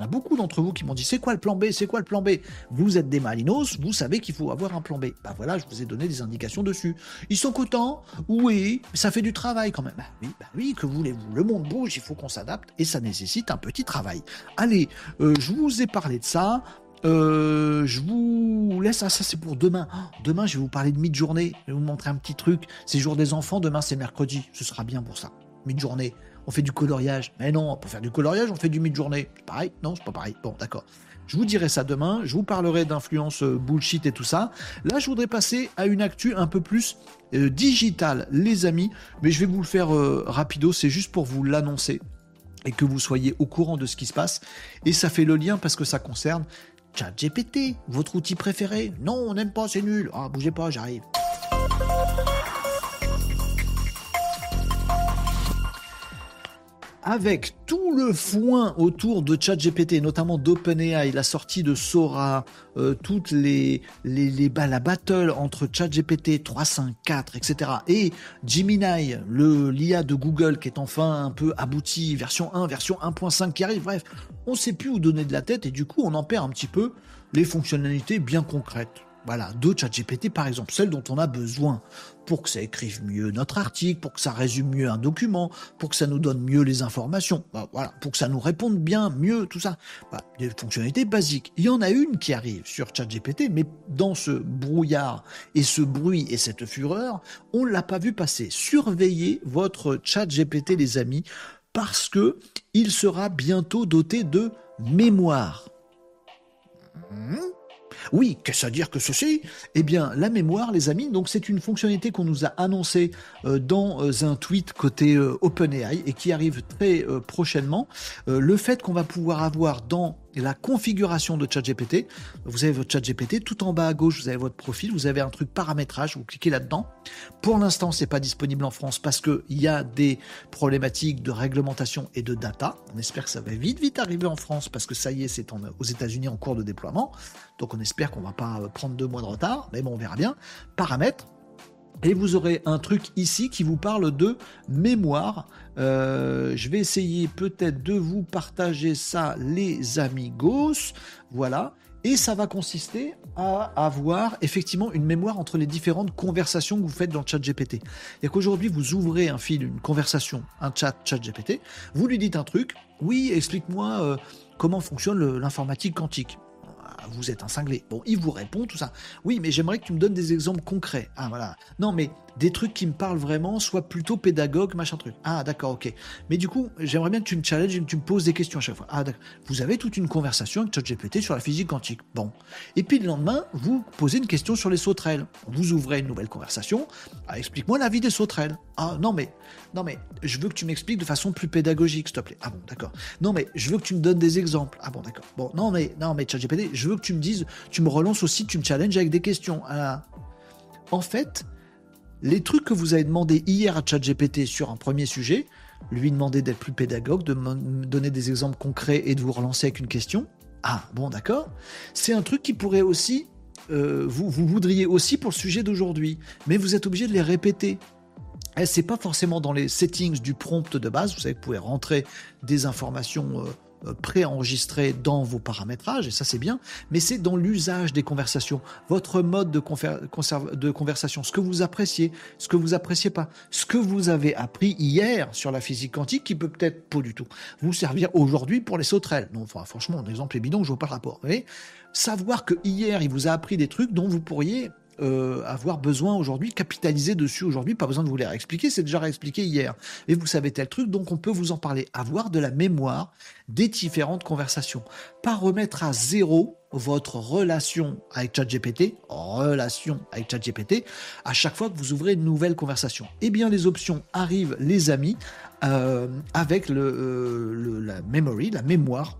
A beaucoup d'entre vous qui m'ont dit c'est quoi le plan B C'est quoi le plan B? Vous êtes des malinos, vous savez qu'il faut avoir un plan B. Bah voilà, je vous ai donné des indications dessus. Ils sont contents Oui, ça fait du travail quand même. Bah oui, bah oui, que voulez-vous? Le monde bouge, il faut qu'on s'adapte et ça nécessite un petit travail. Allez, euh, je vous ai parlé de ça. Euh, je vous laisse, ah, ça c'est pour demain. Oh, demain, je vais vous parler de mid-journée. Je vais vous montrer un petit truc. C'est jour des enfants, demain c'est mercredi. Ce sera bien pour ça. Mid-journée on fait du coloriage. Mais non, pour faire du coloriage, on fait du mid-journée. Pareil Non, c'est pas pareil. Bon, d'accord. Je vous dirai ça demain. Je vous parlerai d'influence euh, bullshit et tout ça. Là, je voudrais passer à une actu un peu plus euh, digitale, les amis. Mais je vais vous le faire euh, rapido. C'est juste pour vous l'annoncer et que vous soyez au courant de ce qui se passe. Et ça fait le lien parce que ça concerne ChatGPT, votre outil préféré? Non, on n'aime pas, c'est nul. Ah, bougez pas, j'arrive. Avec tout le foin autour de ChatGPT, notamment d'OpenAI, la sortie de Sora, euh, toutes les, les, les la battle entre ChatGPT 3.5.4, etc. et Gemini, le l'IA de Google qui est enfin un peu abouti, version 1, version 1.5 qui arrive. Bref, on ne sait plus où donner de la tête et du coup on en perd un petit peu les fonctionnalités bien concrètes. Voilà, de ChatGPT par exemple, celles dont on a besoin pour que ça écrive mieux notre article, pour que ça résume mieux un document, pour que ça nous donne mieux les informations, bah, voilà, pour que ça nous réponde bien, mieux, tout ça. Bah, des fonctionnalités basiques. Il y en a une qui arrive sur ChatGPT, mais dans ce brouillard et ce bruit et cette fureur, on l'a pas vu passer. Surveillez votre ChatGPT, les amis, parce que il sera bientôt doté de mémoire. Mmh. Oui, qu'est-ce à dire que ceci? Eh bien, la mémoire, les amis, donc c'est une fonctionnalité qu'on nous a annoncée euh, dans euh, un tweet côté euh, OpenAI et qui arrive très prochainement. le fait qu'on va pouvoir avoir dans la configuration de ChatGPT, vous avez votre ChatGPT, tout en bas à gauche, vous avez votre profil, vous avez un truc paramétrage, vous cliquez là-dedans. Pour l'instant, c'est pas disponible en France parce qu'il y a des problématiques de réglementation et de data. On espère que ça va vite, vite arriver en France parce que ça y est, c'est aux États-Unis en cours de déploiement. Donc on espère qu'on va pas prendre deux mois de retard, mais bon, on verra bien. Paramètres, et vous aurez un truc ici qui vous parle de mémoire. Euh, je vais essayer peut-être de vous partager ça, les amigos. Voilà. Et ça va consister à avoir effectivement une mémoire entre les différentes conversations que vous faites dans le chat GPT. Et qu'aujourd'hui, vous ouvrez un fil, une conversation, un chat chat GPT, vous lui dites un truc, oui, explique-moi, euh, comment fonctionne l'informatique quantique vous êtes un cinglé. Bon, il vous répond tout ça. Oui, mais j'aimerais que tu me donnes des exemples concrets. Ah, voilà. Non, mais des trucs qui me parlent vraiment, soit plutôt pédagogue, machin truc. Ah, d'accord, ok. Mais du coup, j'aimerais bien que tu me challenges que tu me poses des questions à chaque fois. Ah, d'accord. Vous avez toute une conversation avec ChatGPT sur la physique quantique. Bon. Et puis le lendemain, vous posez une question sur les sauterelles. Vous ouvrez une nouvelle conversation. Ah, explique-moi la vie des sauterelles. Ah, non, mais, non, mais, je veux que tu m'expliques de façon plus pédagogique, s'il te plaît. Ah bon, d'accord. Non, mais, je veux que tu me donnes des exemples. Ah bon, d'accord. Bon, non, mais, non, mais ChatGPT, je veux que tu me dises, tu me relances aussi, tu me challenges avec des questions. Ah. En fait, les trucs que vous avez demandé hier à ChatGPT sur un premier sujet, lui demander d'être plus pédagogue, de me donner des exemples concrets et de vous relancer avec une question. Ah, bon, d'accord. C'est un truc qui pourrait aussi, euh, vous, vous voudriez aussi pour le sujet d'aujourd'hui, mais vous êtes obligé de les répéter. Eh, c'est pas forcément dans les settings du prompt de base. Vous savez, vous pouvez rentrer des informations euh, euh, préenregistré dans vos paramétrages, et ça c'est bien, mais c'est dans l'usage des conversations, votre mode de, conversation, ce que vous appréciez, ce que vous appréciez pas, ce que vous avez appris hier sur la physique quantique qui peut peut-être pas du tout vous servir aujourd'hui pour les sauterelles. Non, enfin, franchement, un exemple est bidon, je vois pas le rapport. Vous Savoir que hier il vous a appris des trucs dont vous pourriez euh, avoir besoin aujourd'hui, capitaliser dessus aujourd'hui, pas besoin de vous les réexpliquer, c'est déjà réexpliqué hier. Et vous savez tel truc, donc on peut vous en parler. Avoir de la mémoire des différentes conversations. Pas remettre à zéro votre relation avec ChatGPT, relation avec ChatGPT, à chaque fois que vous ouvrez une nouvelle conversation. Eh bien, les options arrivent, les amis, euh, avec euh, la memory, la mémoire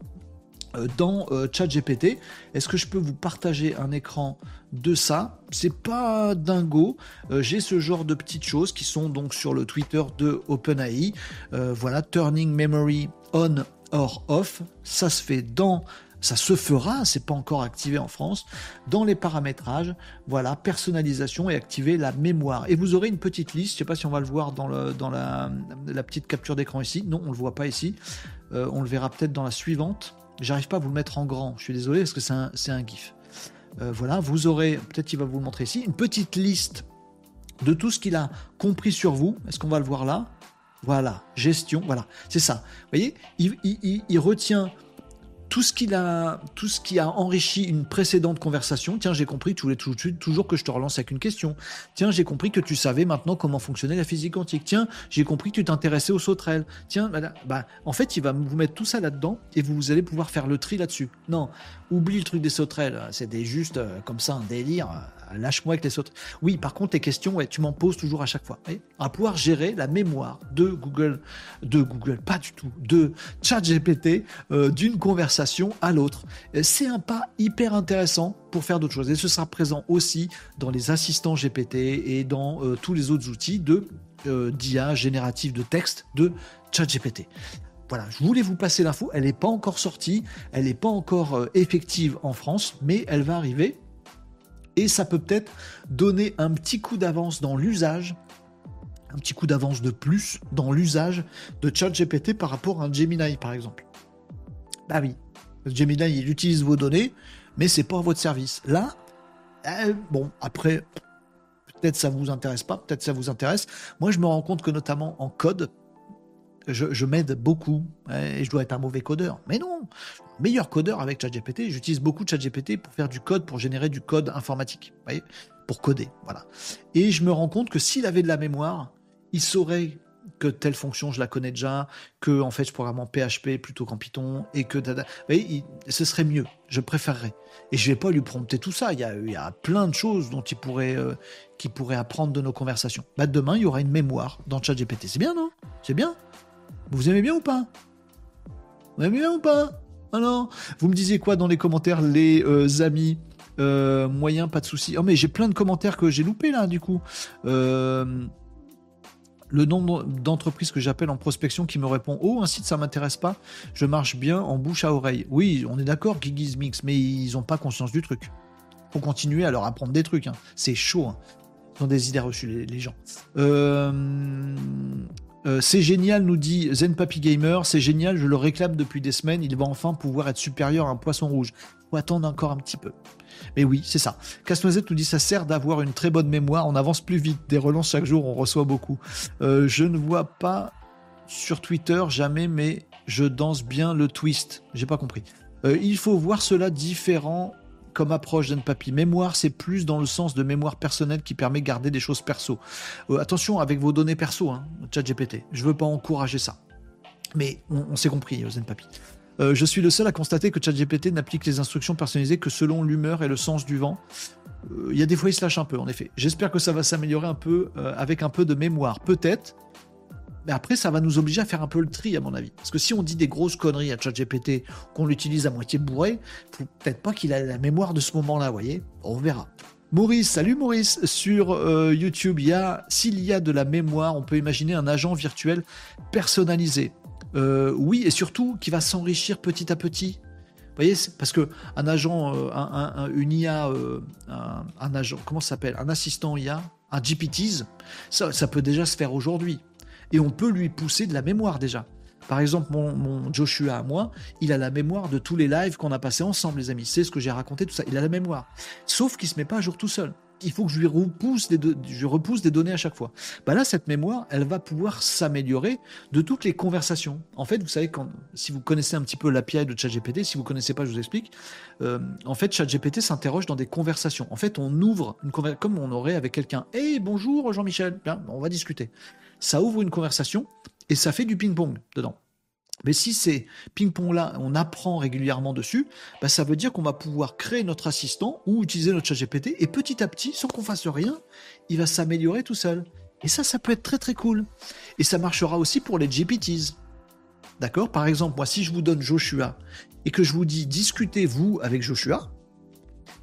dans ChatGPT. Est-ce que je peux vous partager un écran de ça C'est pas dingo. Euh, j'ai ce genre de petites choses qui sont donc sur le Twitter de OpenAI. voilà, turning memory on or off. Ça se fait dans ça se fera, c'est pas encore activé en France, dans les paramétrages, voilà, personnalisation et activer la mémoire. Et vous aurez une petite liste, je sais pas si on va le voir dans, la, la petite capture d'écran ici, non, on le voit pas ici, on le verra peut-être dans la suivante. J'arrive pas à vous le mettre en grand. Je suis désolé parce que c'est un, GIF. Euh, voilà, vous aurez, peut-être il va vous le montrer ici, une petite liste de tout ce qu'il a compris sur vous. Est-ce qu'on va le voir là? Voilà, gestion, voilà, c'est ça. Vous voyez, il retient tout ce, qui a enrichi une précédente conversation. Tiens, j'ai compris, tu voulais toujours que je te relance avec une question. Tiens, j'ai compris que tu savais maintenant comment fonctionnait la physique quantique. Tiens, j'ai compris que tu t'intéressais aux sauterelles. Tiens, bah, en fait, il va vous mettre tout ça là-dedans et vous allez pouvoir faire le tri là-dessus. Non, oublie le truc des sauterelles. C'était juste euh, comme ça un délire. Lâche-moi avec les sauterelles. Oui, par contre, tes questions, tu m'en poses toujours à chaque fois. à pouvoir gérer la mémoire de Google, de Google, pas du tout, de ChatGPT, euh, d'une conversation à l'autre. C'est un pas hyper intéressant pour faire d'autres choses. Et ce sera présent aussi dans les assistants GPT et dans euh, tous les autres outils de euh, d'IA générative de texte de ChatGPT. Voilà, je voulais vous passer l'info. Elle n'est pas encore sortie, elle n'est pas encore effective en France, mais elle va arriver. Et ça peut peut-être donner un petit coup d'avance dans l'usage un petit coup d'avance de plus dans l'usage de ChatGPT par rapport à un Gemini, par exemple. Bah oui, Gemini, il utilise vos données, mais c'est pas votre service. Là, euh, bon, après, peut-être ça vous intéresse pas, peut-être ça vous intéresse. Moi, je me rends compte que notamment en code, je, m'aide beaucoup et je dois être un mauvais codeur. Mais non, meilleur codeur avec ChatGPT. J'utilise beaucoup ChatGPT pour faire du code, pour générer du code informatique, voyez, pour coder, voilà. Et je me rends compte que s'il avait de la mémoire, il saurait que telle fonction je la connais déjà, que en fait je programme en PHP plutôt qu'en Python, et que ce serait mieux, je préférerais. Et je vais pas lui prompter tout ça, il y a, plein de choses dont il pourrait, euh, qui pourrait apprendre de nos conversations. Bah, demain, il y aura une mémoire dans ChatGPT, c'est bien non? C'est bien? Vous aimez bien ou pas? Vous aimez bien ou pas? Alors, vous me disiez quoi dans les commentaires, les euh, amis? Euh, moyen, pas de souci. Oh mais j'ai plein de commentaires que j'ai loupés là du coup. Euh, le nombre d'entreprises que j'appelle en prospection qui me répond Oh, un site, ça m'intéresse pas, je marche bien en bouche à oreille. Oui, on est d'accord, Gigis Mix, mais ils n'ont pas conscience du truc. Faut continuer à leur apprendre des trucs. Hein. C'est chaud. Hein. Ils ont des idées reçues, les, gens. Euh, euh, c'est génial, nous dit Zen Gamer. C'est génial, je le réclame depuis des semaines. Il va enfin pouvoir être supérieur à un poisson rouge. Faut attendre encore un petit peu. Mais oui, c'est ça. Casse-Noisette nous dit ça sert d'avoir une très bonne mémoire, on avance plus vite, des relances chaque jour, on reçoit beaucoup. Euh, je ne vois pas sur Twitter jamais, mais je danse bien le twist. J'ai pas compris. Euh, il faut voir cela différent comme approche d'un papy. Mémoire, c'est plus dans le sens de mémoire personnelle qui permet de garder des choses perso. Euh, attention avec vos données perso, hein, ChatGPT. Je veux pas encourager ça. Mais on, s'est compris, Zen Papy. Euh, je suis le seul à constater que ChatGPT n'applique les instructions personnalisées que selon l'humeur et le sens du vent. Euh, il y a des fois, il se lâche un peu, en effet. J'espère que ça va s'améliorer un peu euh, avec un peu de mémoire. Peut-être. Mais après, ça va nous obliger à faire un peu le tri, à mon avis. Parce que si on dit des grosses conneries à ChatGPT, qu'on l'utilise à moitié bourré, peut-être pas qu'il ait la mémoire de ce moment-là, vous voyez On verra. Maurice, salut Maurice, sur YouTube, il y a, s'il y a de la mémoire, on peut imaginer un agent virtuel personnalisé. Euh, oui, et surtout qui va s'enrichir petit à petit. Vous voyez, parce que un agent, euh, un, une IA, euh, un, agent, comment ça s'appelle? Un assistant IA, un GPTs, ça, ça peut déjà se faire aujourd'hui. Et on peut lui pousser de la mémoire déjà. Par exemple, mon, Joshua à moi, il a la mémoire de tous les lives qu'on a passés ensemble, les amis. C'est ce que j'ai raconté, tout ça. Il a la mémoire. Sauf qu'il se met pas à jour tout seul il faut que je lui repousse des, données à chaque fois. Bah là, cette mémoire, elle va pouvoir s'améliorer de toutes les conversations. En fait, vous savez, si vous connaissez un petit peu l'API de ChatGPT, si vous connaissez pas, je vous explique. Euh, en fait, ChatGPT s'interroge dans des conversations. En fait, on ouvre une conversation comme on aurait avec quelqu'un. Hey, bonjour Jean-Michel. Bien, on va discuter. Ça ouvre une conversation et ça fait du ping-pong dedans. Mais si ces ping-pong-là, on apprend régulièrement dessus, bah, ça veut dire qu'on va pouvoir créer notre assistant ou utiliser notre chat GPT et petit à petit, sans qu'on fasse rien, il va s'améliorer tout seul. Et ça, ça peut être très très cool. Et ça marchera aussi pour les GPTs. D'accord? Par exemple, moi, si je vous donne Joshua et que je vous dis discutez vous avec Joshua,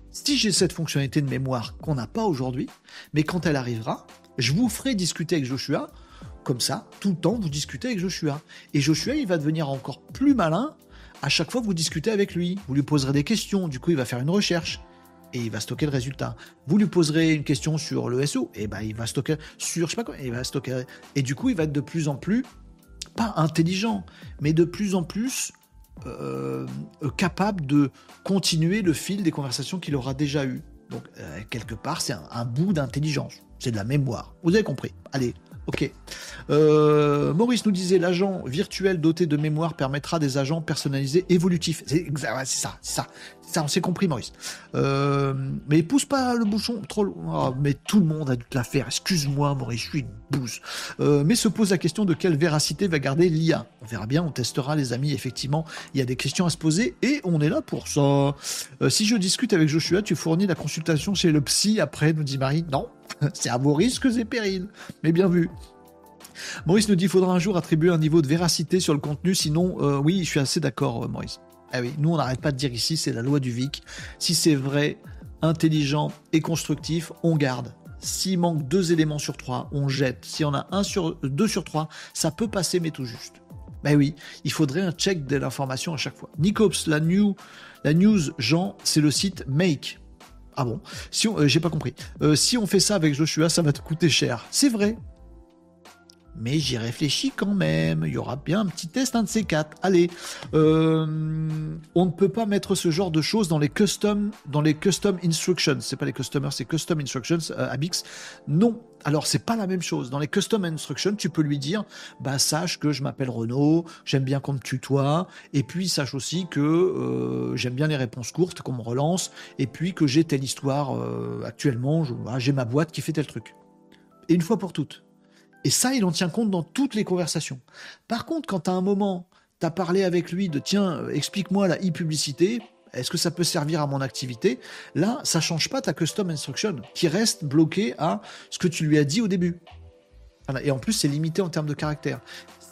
si j'ai cette fonctionnalité de mémoire qu'on n'a pas aujourd'hui, mais quand elle arrivera, je vous ferai discuter avec Joshua comme ça, tout le temps, vous discutez avec Joshua. Et Joshua, il va devenir encore plus malin à chaque fois que vous discutez avec lui. Vous lui poserez des questions, du coup, il va faire une recherche et il va stocker le résultat. Vous lui poserez une question sur le SO, et ben il va stocker sur je sais pas quoi, il va stocker. Et du coup, il va être de plus en plus pas intelligent, mais de plus en plus euh, capable de continuer le fil des conversations qu'il aura déjà eues. Donc euh, quelque part, c'est un bout d'intelligence, c'est de la mémoire. Vous avez compris. Allez, Ok. Euh, Maurice nous disait l'agent virtuel doté de mémoire permettra des agents personnalisés évolutifs. C'est ça, c'est ça. Ça, on s'est compris, Maurice. Euh, mais pousse pas le bouchon trop loin. Oh, mais tout le monde a dû te la faire. Excuse-moi, Maurice, je suis une bouse. Euh, mais se pose la question de quelle véracité va garder l'IA. On verra bien, on testera, les amis. Effectivement, il y a des questions à se poser et on est là pour ça. si je discute avec Joshua, tu fournis la consultation chez le psy après, nous dit Marie. Non, c'est à vos risques et périls. Mais bien vu. Maurice nous dit qu'il faudra un jour attribuer un niveau de véracité sur le contenu, sinon, euh, oui, je suis assez d'accord, euh, Maurice. Ah oui, nous, on n'arrête pas de dire ici, c'est la loi du VIC. Si c'est vrai, intelligent et constructif, on garde. S'il manque deux éléments sur trois, on jette. Si on a un sur deux sur trois, ça peut passer, mais tout juste. Ben oui, il faudrait un check de l'information à chaque fois. Nicops, la, la news Jean, c'est le site Make. Ah bon? Si on, euh, j'ai pas compris. Euh, si on fait ça avec Joshua, ça va te coûter cher. C'est vrai. Mais j'y réfléchis quand même. Il y aura bien un petit test, un de ces quatre. Allez, euh, on ne peut pas mettre ce genre de choses dans les custom, dans les custom instructions. C'est pas les customers, c'est custom instructions. Abix, non, alors, c'est pas la même chose. Dans les custom instructions, tu peux lui dire, bah, sache que je m'appelle Renaud, j'aime bien qu'on me tutoie, et puis sache aussi que euh, j'aime bien les réponses courtes, qu'on me relance, et puis que j'ai telle histoire euh, actuellement, j'ai ma boîte qui fait tel truc. Et une fois pour toutes. Et ça, il en tient compte dans toutes les conversations. Par contre, quand à un moment, tu as parlé avec lui de tiens, euh, explique-moi la e-publicité, est-ce que ça peut servir à mon activité? Là, ça change pas ta custom instruction qui reste bloquée à ce que tu lui as dit au début. Et en plus, c'est limité en termes de caractère.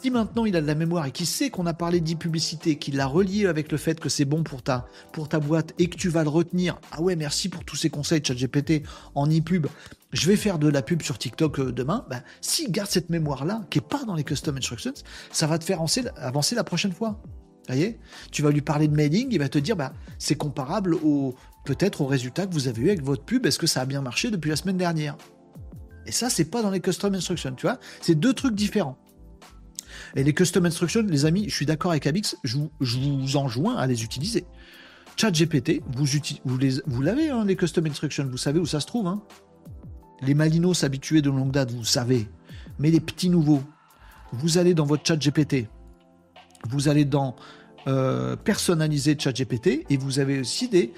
Si maintenant il a de la mémoire et qu'il sait qu'on a parlé d'e-publicité, qu'il l'a relié avec le fait que c'est bon pour ta, pour ta boîte et que tu vas le retenir, ah ouais, merci pour tous ces conseils ChatGPT en e-pub, je vais faire de la pub sur TikTok euh, demain, bah, s'il garde cette mémoire-là, qui n'est pas dans les custom instructions, ça va te faire avancer la prochaine fois voyez? Tu vas lui parler de mailing, il va te dire bah, c'est comparable au peut-être au résultat que vous avez eu avec votre pub, est-ce que ça a bien marché depuis la semaine dernière? Et ça, c'est pas dans les custom instructions, tu vois? C'est deux trucs différents. Et les custom instructions, les amis, je suis d'accord avec Abix, je vous, enjoins à les utiliser. ChatGPT, vous, vous l'avez, hein, les custom instructions, vous savez où ça se trouve. Hein? Les malinos habitués de longue date, vous savez. Mais les petits nouveaux, vous allez dans votre ChatGPT, Vous allez dans euh, personnaliser ChatGPT et vous avez aussi des,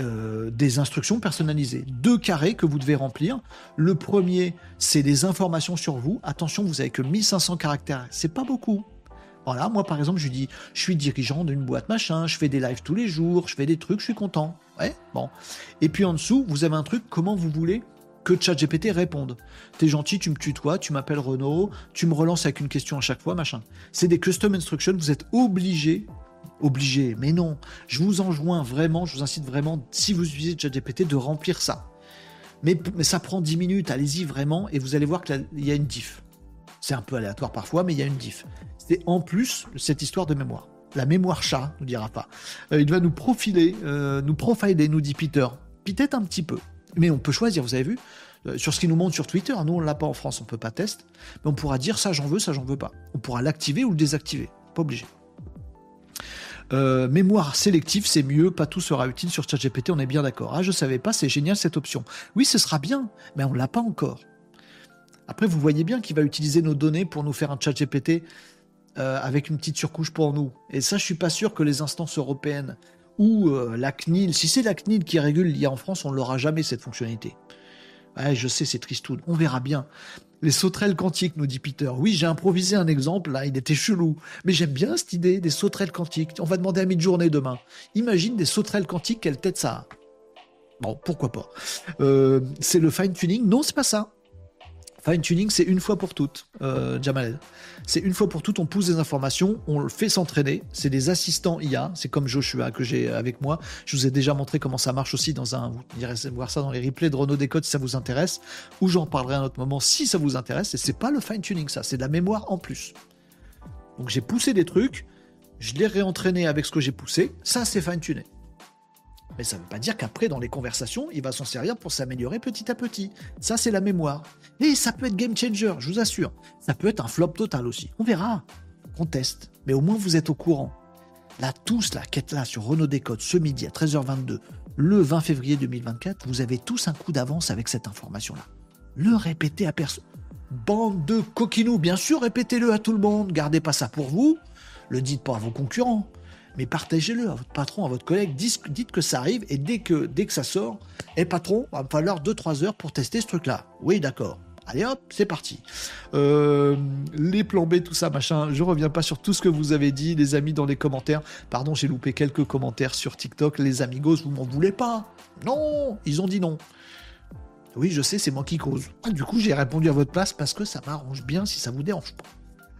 euh, des instructions personnalisées. Deux carrés que vous devez remplir. Le premier, c'est des informations sur vous. Attention, vous avez que 1500 caractères. C'est pas beaucoup. Voilà, moi par exemple, je dis, je suis dirigeant d'une boîte machin, je fais des lives tous les jours, je fais des trucs, je suis content. Ouais, bon. Et puis en dessous, vous avez un truc, comment vous voulez que ChatGPT réponde. T'es gentil, tu me tutoies, tu m'appelles Renaud, tu me relances avec une question à chaque fois, machin. C'est des custom instructions, vous êtes obligé, obligé, mais non, je vous enjoins vraiment, je vous incite vraiment, si vous utilisez ChatGPT, de remplir ça. Mais, mais ça prend 10 minutes, allez-y vraiment, et vous allez voir qu'il y a une diff. C'est un peu aléatoire parfois, mais il y a une diff. C'est en plus cette histoire de mémoire. La mémoire chat, nous dira pas. Euh, il va nous profiler, euh, nous profiler, nous dit Peter. Peut-être un petit peu. Mais on peut choisir, vous avez vu euh, sur ce qui nous montre sur Twitter, nous on l'a pas en France, on peut pas tester, mais on pourra dire ça j'en veux, ça j'en veux pas. On pourra l'activer ou le désactiver, pas obligé. mémoire sélective, c'est mieux, pas tout sera utile sur ChatGPT, on est bien d'accord. Ah, je savais pas, c'est génial cette option. Oui, ce sera bien, mais on l'a pas encore. Après, vous voyez bien qu'il va utiliser nos données pour nous faire un chat GPT euh, avec une petite surcouche pour nous. Et ça, je suis pas sûr que les instances européennes ou euh, la CNIL, si c'est la CNIL qui régule l'IA en France, on l'aura jamais cette fonctionnalité. Ouais, je sais, c'est tristoun. On verra bien. Les sauterelles quantiques, nous dit Peter. Oui, j'ai improvisé un exemple, là, il était chelou. Mais j'aime bien cette idée des sauterelles quantiques. On va demander à mid-journée demain. Imagine des sauterelles quantiques, quelle tête ça a Bon, pourquoi pas. Euh, c'est le fine-tuning Non, c'est pas ça. Fine tuning, c'est une fois pour toutes, euh, Jamal. C'est une fois pour toutes, on pousse des informations, on le fait s'entraîner. C'est des assistants IA, c'est comme Joshua que j'ai avec moi. Je vous ai déjà montré comment ça marche aussi dans un. Vous irez voir ça dans les replays de Renault Décode si ça vous intéresse, ou j'en parlerai à un autre moment si ça vous intéresse. Et c'est pas le fine tuning, ça, c'est de la mémoire en plus. Donc j'ai poussé des trucs, je l'ai réentraîné avec ce que j'ai poussé. Ça, c'est fine tuning. Mais ça ne veut pas dire qu'après, dans les conversations, il va s'en servir pour s'améliorer petit à petit. Ça, c'est la mémoire. Et ça peut être game changer, je vous assure. Ça peut être un flop total aussi. On verra. On teste. Mais au moins, vous êtes au courant. Là, tous, la quête là sur Renault Décode ce midi à 13h22, le 20 février 2024, vous avez tous un coup d'avance avec cette information-là. Le répétez à personne. Bande de coquinous, bien sûr, répétez-le à tout le monde. Gardez pas ça pour vous. Le dites pas à vos concurrents mais partagez-le à votre patron, à votre collègue, dites que ça arrive et dès que, dès ça sort, et eh, patron, il va me falloir 2-3 heures pour tester ce truc-là. Oui, d'accord. Allez hop, c'est parti. Euh, les plans B, tout ça, machin. Je reviens pas sur tout ce que vous avez dit, les amis, dans les commentaires. Pardon, j'ai loupé quelques commentaires sur TikTok. Les amigos, vous m'en voulez pas? Non, ils ont dit non. Oui, je sais, c'est moi qui cause. Ah, du coup, j'ai répondu à votre place parce que ça m'arrange bien si ça vous dérange pas.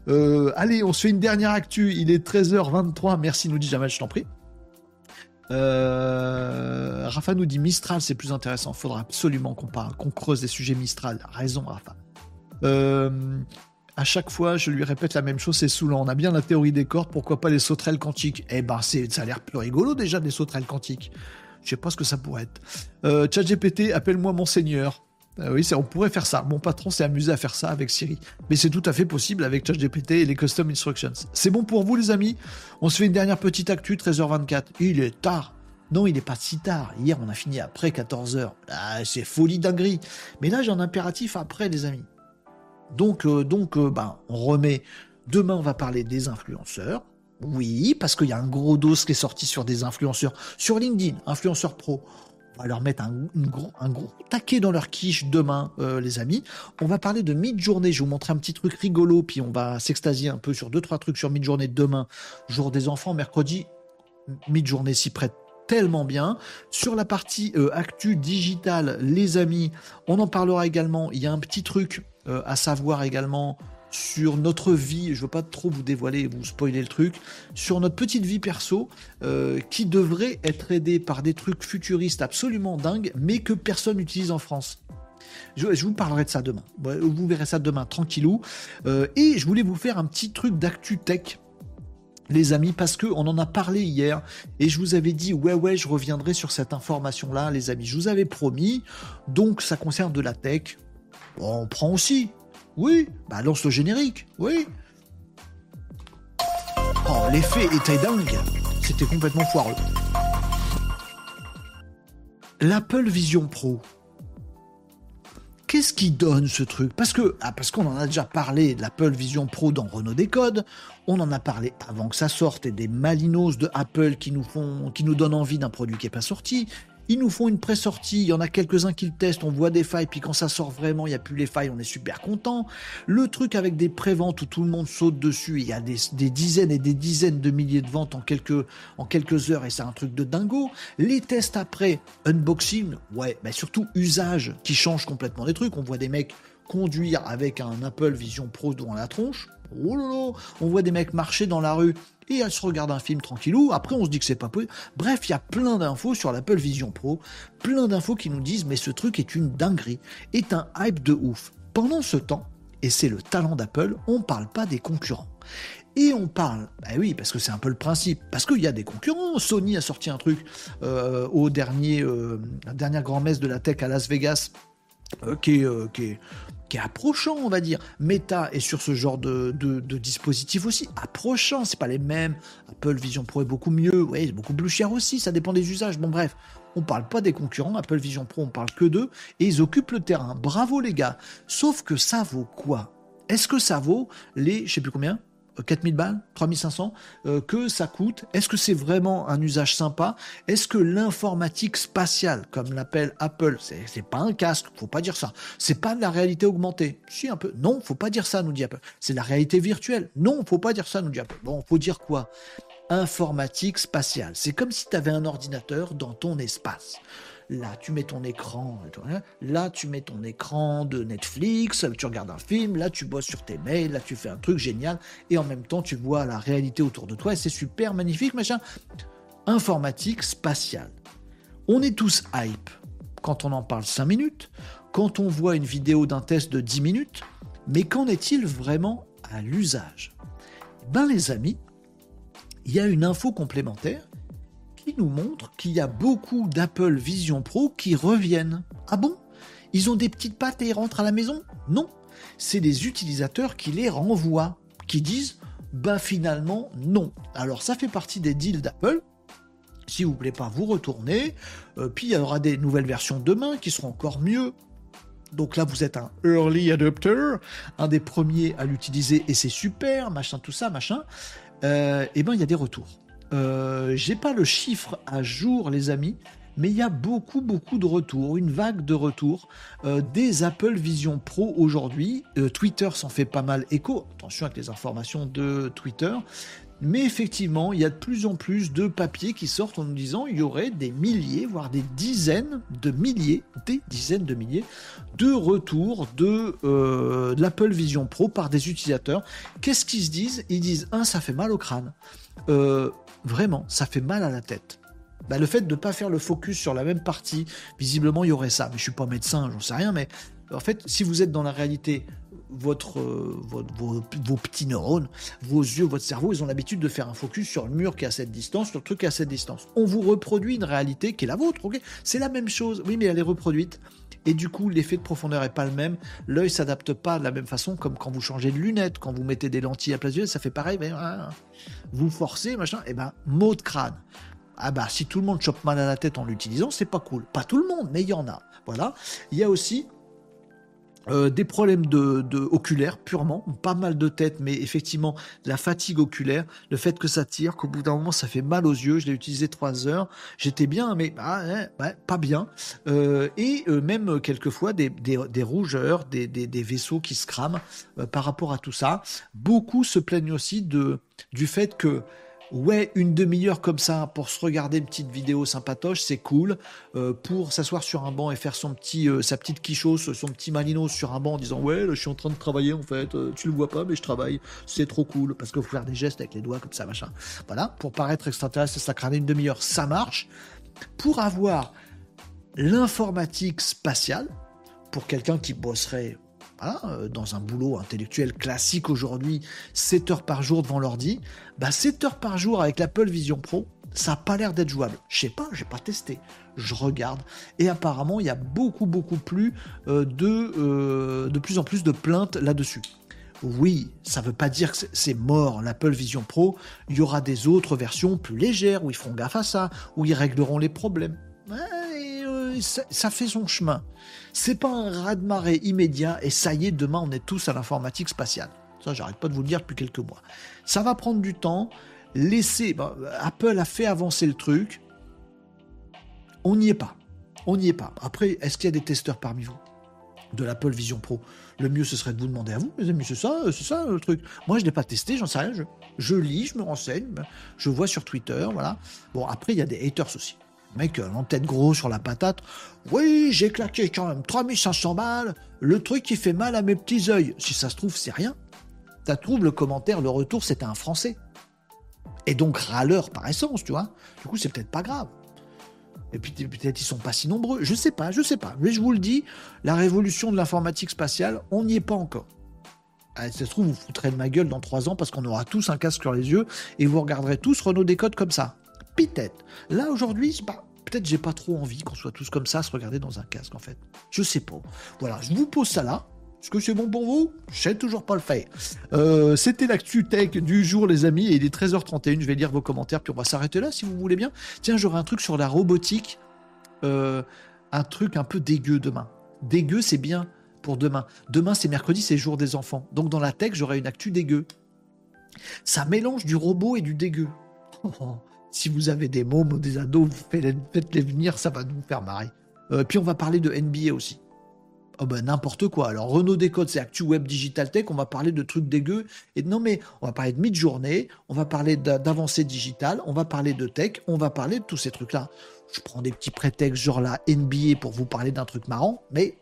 Euh, allez, on se fait une dernière actu. Il est 13h23. Merci, nous dit Jamal, je t'en prie. Euh, Rafa nous dit Mistral, c'est plus intéressant. Faudra absolument qu'on parle, qu'on creuse des sujets Mistral. Raison, Rafa. Euh, à chaque fois, je lui répète la même chose, c'est saoulant. On a bien la théorie des cordes, pourquoi pas les sauterelles quantiques? Eh ben, ça a l'air plus rigolo déjà, des sauterelles quantiques. Je sais pas ce que ça pourrait être. Euh, GPT, appelle-moi monseigneur. Euh, oui, on pourrait faire ça. Mon patron s'est amusé à faire ça avec Siri. Mais c'est tout à fait possible avec ChatGPT et les custom instructions. C'est bon pour vous, les amis? On se fait une dernière petite actu, 13h24. Il est tard. Non, il n'est pas si tard. Hier, on a fini après 14h. Ah, c'est folie dinguerie. Mais là, j'ai un impératif après, les amis. Donc, euh, donc euh, ben, on remet. Demain, on va parler des influenceurs. Oui, parce qu'il y a un gros dos qui est sorti sur des influenceurs sur LinkedIn, influenceurs pro va leur mettre un, gros, un gros taquet dans leur quiche demain, euh, les amis. On va parler de mid-journée. Je vais vous montrer un petit truc rigolo, puis on va s'extasier un peu sur deux, trois trucs sur mid-journée demain, jour des enfants, mercredi. Mid-journée s'y prête tellement bien. Sur la partie euh, actu digitale, les amis, on en parlera également. Il y a un petit truc euh, à savoir également sur notre vie, je veux pas trop vous dévoiler, vous spoiler le truc, sur notre petite vie perso, euh, qui devrait être aidée par des trucs futuristes absolument dingues, mais que personne n'utilise en France. Je, vous parlerai de ça demain. Vous verrez ça demain, tranquillou. Euh, et je voulais vous faire un petit truc d'actu tech les amis, parce que on en a parlé hier et je vous avais dit ouais ouais je reviendrai sur cette information là, les amis. Je vous avais promis. Donc ça concerne de la tech. on prend aussi, oui, bah lance le générique, oui. Oh, l'effet était dingue. C'était complètement foireux. L'Apple Vision Pro. Qu'est-ce qui donne ce truc? Parce que ah, parce qu'on en a déjà parlé de l'Apple Vision Pro dans Renault Décode, on en a parlé avant que ça sorte et des malinos de Apple qui nous font qui nous donnent envie d'un produit qui n'est pas sorti. Ils nous font une pré-sortie, il y en a quelques-uns qui le testent, on voit des failles, puis quand ça sort vraiment, il n'y a plus les failles, on est super content. Le truc avec des pré-ventes où tout le monde saute dessus, il y a des, dizaines et des dizaines de milliers de ventes en quelques, en quelques heures, et c'est un truc de dingo. Les tests après, unboxing, ouais, mais surtout usage qui change complètement les trucs. On voit des mecs conduire avec un Apple Vision Pro dans la tronche. Oh on voit des mecs marcher dans la rue et elle se regarde un film tranquillou. Après, on se dit que c'est pas possible. Bref, il y a plein d'infos sur l'Apple Vision Pro, plein d'infos qui nous disent mais ce truc est une dinguerie, est un hype de ouf. Pendant ce temps, et c'est le talent d'Apple, on parle pas des concurrents. Et on parle, bah oui, parce que c'est un peu le principe, parce qu'il y a des concurrents. Sony a sorti un truc euh, au dernier, euh, grand-messe de la tech à Las Vegas, euh, qui, est, qui, est, qui est approchant, on va dire. Meta est sur ce genre de, dispositif aussi, approchant, c'est pas les mêmes. Apple Vision Pro est beaucoup mieux, oui, c'est beaucoup plus cher aussi, ça dépend des usages. Bon, bref, on parle pas des concurrents, Apple Vision Pro, on parle que d'eux, et ils occupent le terrain. Bravo les gars. Sauf que ça vaut quoi? Est-ce que ça vaut les, je sais plus combien? 4000 balles, 3500, euh, que ça coûte Est-ce que c'est vraiment un usage sympa? Est-ce que l'informatique spatiale, comme l'appelle Apple, c'est pas un casque, faut pas dire ça. C'est pas de la réalité augmentée. Si un peu. Non, faut pas dire ça, nous dit Apple. C'est la réalité virtuelle. Non, faut pas dire ça, nous dit Apple. Bon, faut dire quoi? Informatique spatiale. C'est comme si tu avais un ordinateur dans ton espace. Là, tu mets ton écran. Hein. Là, tu mets ton écran de Netflix. Tu regardes un film. Là, tu bosses sur tes mails. Là, tu fais un truc génial. Et en même temps, tu vois la réalité autour de toi. Et c'est super magnifique, machin. Informatique spatiale. On est tous hype quand on en parle 5 minutes, quand on voit une vidéo d'un test de 10 minutes, mais qu'en est-il vraiment à l'usage? Ben les amis, il y a une info complémentaire nous montre qu'il y a beaucoup d'Apple Vision Pro qui reviennent. Ah bon? Ils ont des petites pattes et ils rentrent à la maison? Non. C'est des utilisateurs qui les renvoient, qui disent bah finalement non. Alors ça fait partie des deals d'Apple. Si vous ne voulez pas vous retourner, euh, puis il y aura des nouvelles versions demain qui seront encore mieux. Donc là, vous êtes un early adopter, un des premiers à l'utiliser et c'est super, machin, tout ça, machin. Euh, et ben, il y a des retours. Euh, j'ai pas le chiffre à jour, les amis, mais il y a beaucoup, beaucoup de retours, une vague de retours euh, des Apple Vision Pro aujourd'hui. Euh, Twitter s'en fait pas mal écho. Attention avec les informations de Twitter. Mais effectivement, il y a de plus en plus de papiers qui sortent en nous disant il y aurait des milliers, voire des dizaines de milliers, des dizaines de milliers de retours de, l'Apple Vision Pro par des utilisateurs. Qu'est-ce qu'ils se disent? Ils disent un, ça fait mal au crâne. Vraiment, ça fait mal à la tête. Bah, le fait de ne pas faire le focus sur la même partie, visiblement, il y aurait ça. Mais je suis pas médecin, j'en sais rien. Mais en fait, si vous êtes dans la réalité, votre, euh, vos, petits neurones, vos yeux, votre cerveau, ils ont l'habitude de faire un focus sur le mur qui est à cette distance, sur le truc qui est à cette distance. On vous reproduit une réalité qui est la vôtre, ok? C'est la même chose, oui, mais elle est reproduite. Et du coup, l'effet de profondeur est pas le même. L'œil s'adapte pas de la même façon, comme quand vous changez de lunettes, quand vous mettez des lentilles à place ça fait pareil. Mais, hein, vous forcez, machin. Et eh ben, mot de crâne. Ah bah, si tout le monde chope mal à la tête en l'utilisant, c'est pas cool. Pas tout le monde, mais il y en a. Voilà. Il y a aussi euh, des problèmes de, oculaires purement, pas mal de tête, mais effectivement la fatigue oculaire, le fait que ça tire, qu'au bout d'un moment ça fait mal aux yeux. Je l'ai utilisé trois heures, j'étais bien, mais ah, hein, pas bien. Euh, et euh, même quelquefois des, rougeurs, des, vaisseaux qui se crament par rapport à tout ça. Beaucoup se plaignent aussi de du fait que Ouais, une demi-heure comme ça pour se regarder une petite vidéo sympatoche, c'est cool. Euh, pour s'asseoir sur un banc et faire son petit, euh, sa petite quichose, son petit malino sur un banc en disant ouais, je suis en train de travailler en fait. Euh, tu le vois pas, mais je travaille. C'est trop cool parce qu'il faut faire des gestes avec les doigts comme ça, machin. Voilà, pour paraître extraterrestre, ça crâne une demi-heure, ça marche. Pour avoir l'informatique spatiale, pour quelqu'un qui bosserait euh, dans un boulot intellectuel classique aujourd'hui, 7 heures par jour devant l'ordi, bah 7 heures par jour avec l'Apple Vision Pro, ça n'a pas l'air d'être jouable. Je sais pas, j'ai pas testé. Je regarde. Et apparemment, il y a beaucoup, beaucoup plus euh, de, euh, de plus en plus de plaintes là-dessus. Oui, ça ne veut pas dire que c'est mort l'Apple Vision Pro. Il y aura des autres versions plus légères où ils feront gaffe à ça, où ils régleront les problèmes mais ça, fait son chemin. C'est pas un raz-de-marée immédiat et ça y est, demain on est tous à l'informatique spatiale. Ça, j'arrête pas de vous le dire depuis quelques mois. Ça va prendre du temps. Laissez. bah, Apple a fait avancer le truc. On n'y est pas. On n'y est pas. Après, est-ce qu'il y a des testeurs parmi vous de l'Apple Vision Pro? Le mieux, ce serait de vous demander à vous, mes amis. C'est ça, c'est ça le truc. Moi, je l'ai pas testé, j'en sais rien. Je, je lis, je me renseigne, je vois sur Twitter, voilà. Bon, après, il y a des haters aussi. Mec, en tête gros sur la patate. Oui, j'ai claqué quand même 3500 balles. Le truc qui fait mal à mes petits yeux. Si ça se trouve, c'est rien. Ça trouve, le commentaire, le retour, c'était un Français. Et donc râleur par essence, tu vois. Du coup, c'est peut-être pas grave. Et puis peut-être ils sont pas si nombreux. Je sais pas, je sais pas. Mais je vous le dis, la révolution de l'informatique spatiale, on n'y est pas encore. Ah, ça se trouve, vous foutrez de ma gueule dans trois ans parce qu'on aura tous un casque sur les yeux et vous regarderez tous Renault Décode comme ça. Peut-être. Là aujourd'hui, pas. Peut-être j'ai pas trop envie qu'on soit tous comme ça à se regarder dans un casque en fait. Je sais pas. Voilà, je vous pose ça là. Est-ce que c'est bon pour vous? Je sais toujours pas le faire. Euh, C'était l'actu tech du jour, les amis, il est 13h31. Je vais lire vos commentaires, puis on va s'arrêter là si vous voulez bien. Tiens, j'aurai un truc sur la robotique. Euh, un truc un peu dégueu demain. Dégueu, c'est bien pour demain. Demain, c'est mercredi, c'est jour des enfants. Donc dans la tech, j'aurai une actu dégueu. Ça mélange du robot et du dégueu. Si vous avez des mômes des ados, faites-les venir, ça va nous faire marrer. Euh, puis on va parler de NBA aussi. Oh ben n'importe quoi. Alors Renault Décode, c'est Actu Web Digital Tech. On va parler de trucs dégueux. Et non mais on va parler de mid-journée, on va parler d'a- d'avancée digitale, on va parler de tech, on va parler de tous ces trucs-là. Je prends des petits prétextes genre la NBA pour vous parler d'un truc marrant, mais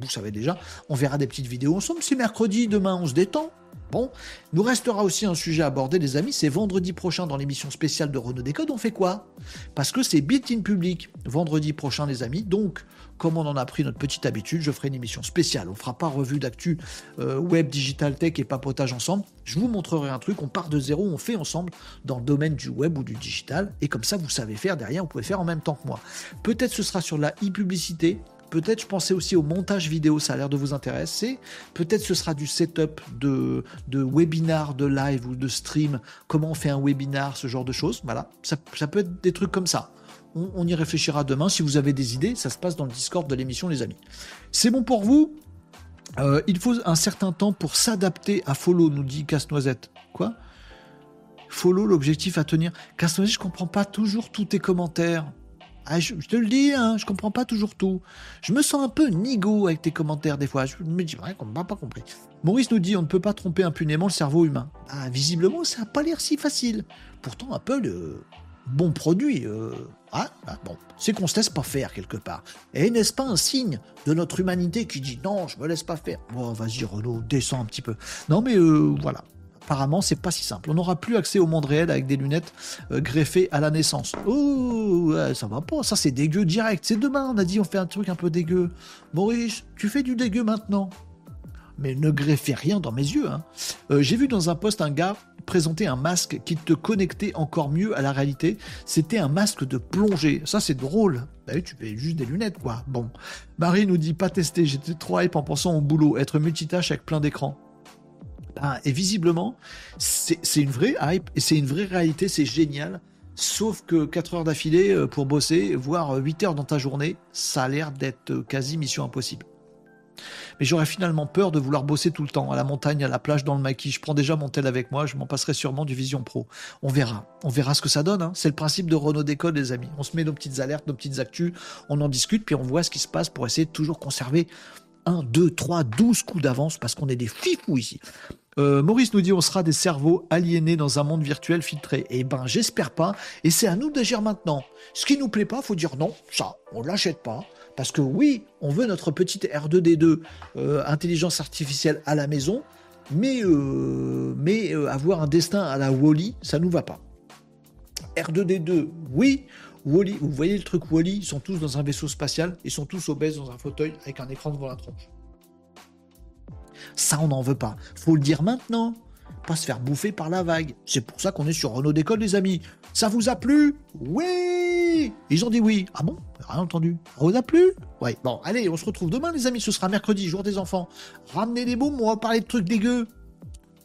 vous savez déjà, on verra des petites vidéos ensemble. C'est mercredi, demain on se détend. Bon, nous restera aussi un sujet à aborder, les amis. C'est vendredi prochain dans l'émission spéciale de Renault Décode. On fait quoi? Parce que c'est Bit in Public vendredi prochain, les amis. Donc, comme on en a pris notre petite habitude, je ferai une émission spéciale. On fera pas revue d'actu euh, web, digital tech et papotage ensemble. Je vous montrerai un truc. On part de zéro, on fait ensemble dans le domaine du web ou du digital. Et comme ça, vous savez faire derrière. Vous pouvez faire en même temps que moi. Peut-être ce sera sur la e-publicité. Peut-être je pensais aussi au montage vidéo, ça a l'air de vous intéresser. Peut-être ce sera du setup de, de webinar, de live ou de stream, comment on fait un webinar, ce genre de choses. Voilà, ça, peut être des trucs comme ça. On, on y réfléchira demain. Si vous avez des idées, ça se passe dans le Discord de l'émission, les amis. C'est bon pour vous? Euh, Il faut un certain temps pour s'adapter à Follow, nous dit Casse-Noisette. Quoi? Follow, l'objectif à tenir. Casse-Noisette, je comprends pas toujours tous tes commentaires. Ah, je, te le dis, hein, je comprends pas toujours tout. Je me sens un peu nigo avec tes commentaires des fois. Je me dis, ouais, qu'on m'a pas compris. Maurice nous dit, on ne peut pas tromper impunément le cerveau humain. Ah, visiblement, ça n'a pas l'air si facile. Pourtant, Apple, bon produit. euh, ah, ah, bon, c'est qu'on se laisse pas faire quelque part. Et n'est-ce pas un signe de notre humanité qui dit, non, je me laisse pas faire. Bon, vas-y, Renaud, descends un petit peu. Non, mais euh, voilà. Apparemment, c'est pas si simple. On n'aura plus accès au monde réel avec des lunettes euh, greffées à la naissance. Oh, ça va pas. Ça, c'est dégueu direct. C'est demain, on a dit, on fait un truc un peu dégueu. Maurice, tu fais du dégueu maintenant. Mais ne greffez rien dans mes yeux. hein. Euh, J'ai vu dans un post un gars présenter un masque qui te connectait encore mieux à la réalité. C'était un masque de plongée. Ça, c'est drôle. Bah tu fais juste des lunettes, quoi. Bon. Marie nous dit pas tester. J'étais trop hype en pensant au boulot. Être multitâche avec plein d'écrans. Ben, et visiblement, c'est une vraie hype et c'est une vraie réalité, c'est génial. Sauf que 4 heures d'affilée euh, pour bosser, voire 8 heures dans ta journée, ça a l'air d'être euh, quasi mission impossible. Mais j'aurais finalement peur de vouloir bosser tout le temps, à la montagne, à la plage, dans le maquis. Je prends déjà mon tel avec moi, je m'en passerai sûrement du Vision Pro. On verra. On verra ce que ça donne. hein. C'est le principe de Renault Décode, les amis. On se met nos petites alertes, nos petites actus, on en discute, puis on voit ce qui se passe pour essayer de toujours conserver 1, 2, 3, 12 coups d'avance parce qu'on est des fifous ici. Euh, Maurice nous dit on sera des cerveaux aliénés dans un monde virtuel filtré. Eh ben j'espère pas. Et c'est à nous d'agir maintenant. Ce qui nous plaît pas, faut dire non, ça, on l'achète pas. Parce que oui, on veut notre petite R2D2 euh, intelligence artificielle à la maison, mais, euh, mais avoir un destin à la Wally, ça nous va pas. R2D2, oui. Wally, vous voyez le truc Wally, ils sont tous dans un vaisseau spatial, ils sont tous obèses dans un fauteuil avec un écran devant la tronche. Ça, on n'en veut pas. Faut le dire maintenant. Pas se faire bouffer par la vague. C'est pour ça qu'on est sur Renault Décolle, les amis. Ça vous a plu? Oui Ils ont dit oui. Ah bon? Rien entendu. Ça vous a plu? Ouais. Bon, allez, on se retrouve demain, les amis. Ce sera mercredi, jour des enfants. Ramenez les baumes, on va parler de trucs dégueux.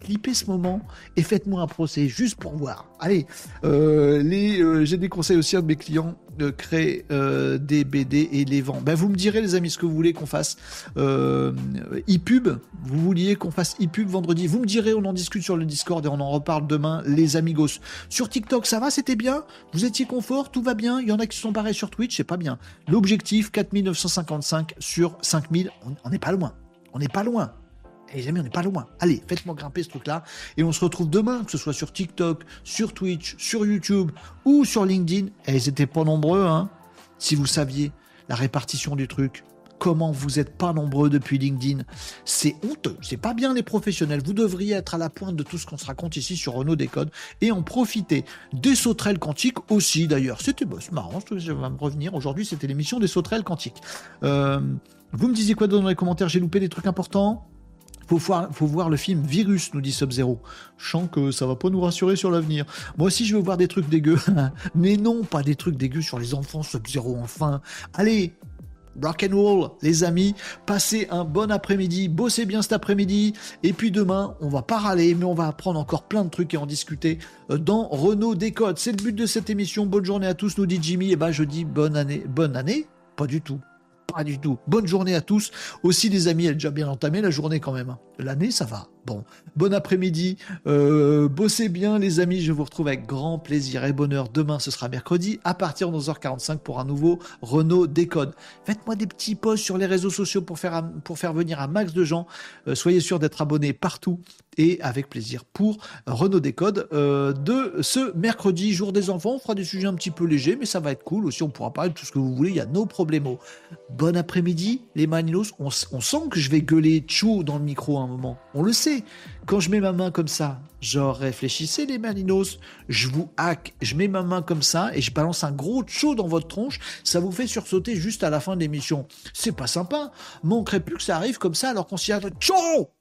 Clippez ce moment et faites-moi un procès juste pour voir. Allez, euh, euh, j'ai des conseils aussi à de mes clients euh, crée euh, des BD et les vend. Ben, vous me direz, les amis, ce que vous voulez qu'on fasse e-pub. Vous vouliez qu'on fasse e-pub vendredi. Vous me direz, on en discute sur le Discord et on en reparle demain, les amigos. Sur TikTok, ça va, c'était bien? Vous étiez confort, tout va bien? Il y en a qui sont barrés sur Twitch, c'est pas bien. L'objectif, 4955 sur 5000, on n'est pas loin. On n'est pas loin. Et les amis, on n'est pas loin. Allez, faites-moi grimper ce truc-là. Et on se retrouve demain, que ce soit sur TikTok, sur Twitch, sur YouTube ou sur LinkedIn. Et ils n'étaient pas nombreux, hein. Si vous saviez la répartition du truc. Comment vous n'êtes pas nombreux depuis LinkedIn C'est honteux. C'est pas bien les professionnels. Vous devriez être à la pointe de tout ce qu'on se raconte ici sur Renault Décode et en profiter. Des sauterelles quantiques aussi d'ailleurs. C'était marrant, je vais me revenir. Aujourd'hui, c'était l'émission des sauterelles quantiques. Euh, vous me disiez quoi dans les commentaires? J'ai loupé des trucs importants? Faut voir, le film Virus, nous dit Sub-Zero. Je que ça va pas nous rassurer sur l'avenir. Moi aussi, je veux voir des trucs dégueux. Mais non, pas des trucs dégueux sur les enfants Sub-Zero, enfin. Allez, rock and roll, les amis. Passez un bon après-midi. Bossez bien cet après-midi. Et puis demain, on va pas râler, mais on va apprendre encore plein de trucs et en discuter euh, dans Renault Décode. C'est le but de cette émission. Bonne journée à tous, nous dit Jimmy. Et ben, je dis bonne année. Bonne année? Pas du tout. Pas du tout. Bonne journée à tous. Aussi, les amis, elle est déjà bien entamée la journée quand même. Hein. L'année, ça va. Bon, bon après-midi. Euh, bossez bien, les amis. Je vous retrouve avec grand plaisir et bonheur. Demain, ce sera mercredi, à partir de 11h45 pour un nouveau Renault Décode. Faites-moi des petits posts sur les réseaux sociaux pour faire, venir un max de gens. Euh, soyez sûr d'être abonnés partout et avec plaisir pour Renault Décode euh, de ce mercredi, jour des enfants. On fera des sujets un petit peu légers, mais ça va être cool aussi. On pourra parler de tout ce que vous voulez. Il y a nos problèmes. Bon après-midi, les maninos. On, sent que je vais gueuler chaud dans le micro à un moment. On le sait. Quand je mets ma main comme ça, genre réfléchissez les maninos, je vous hack, je mets ma main comme ça et je balance un gros chaud dans votre tronche, ça vous fait sursauter juste à la fin de l'émission. C'est pas sympa. Manquerait plus que ça arrive comme ça alors qu'on s'y attend. Chaud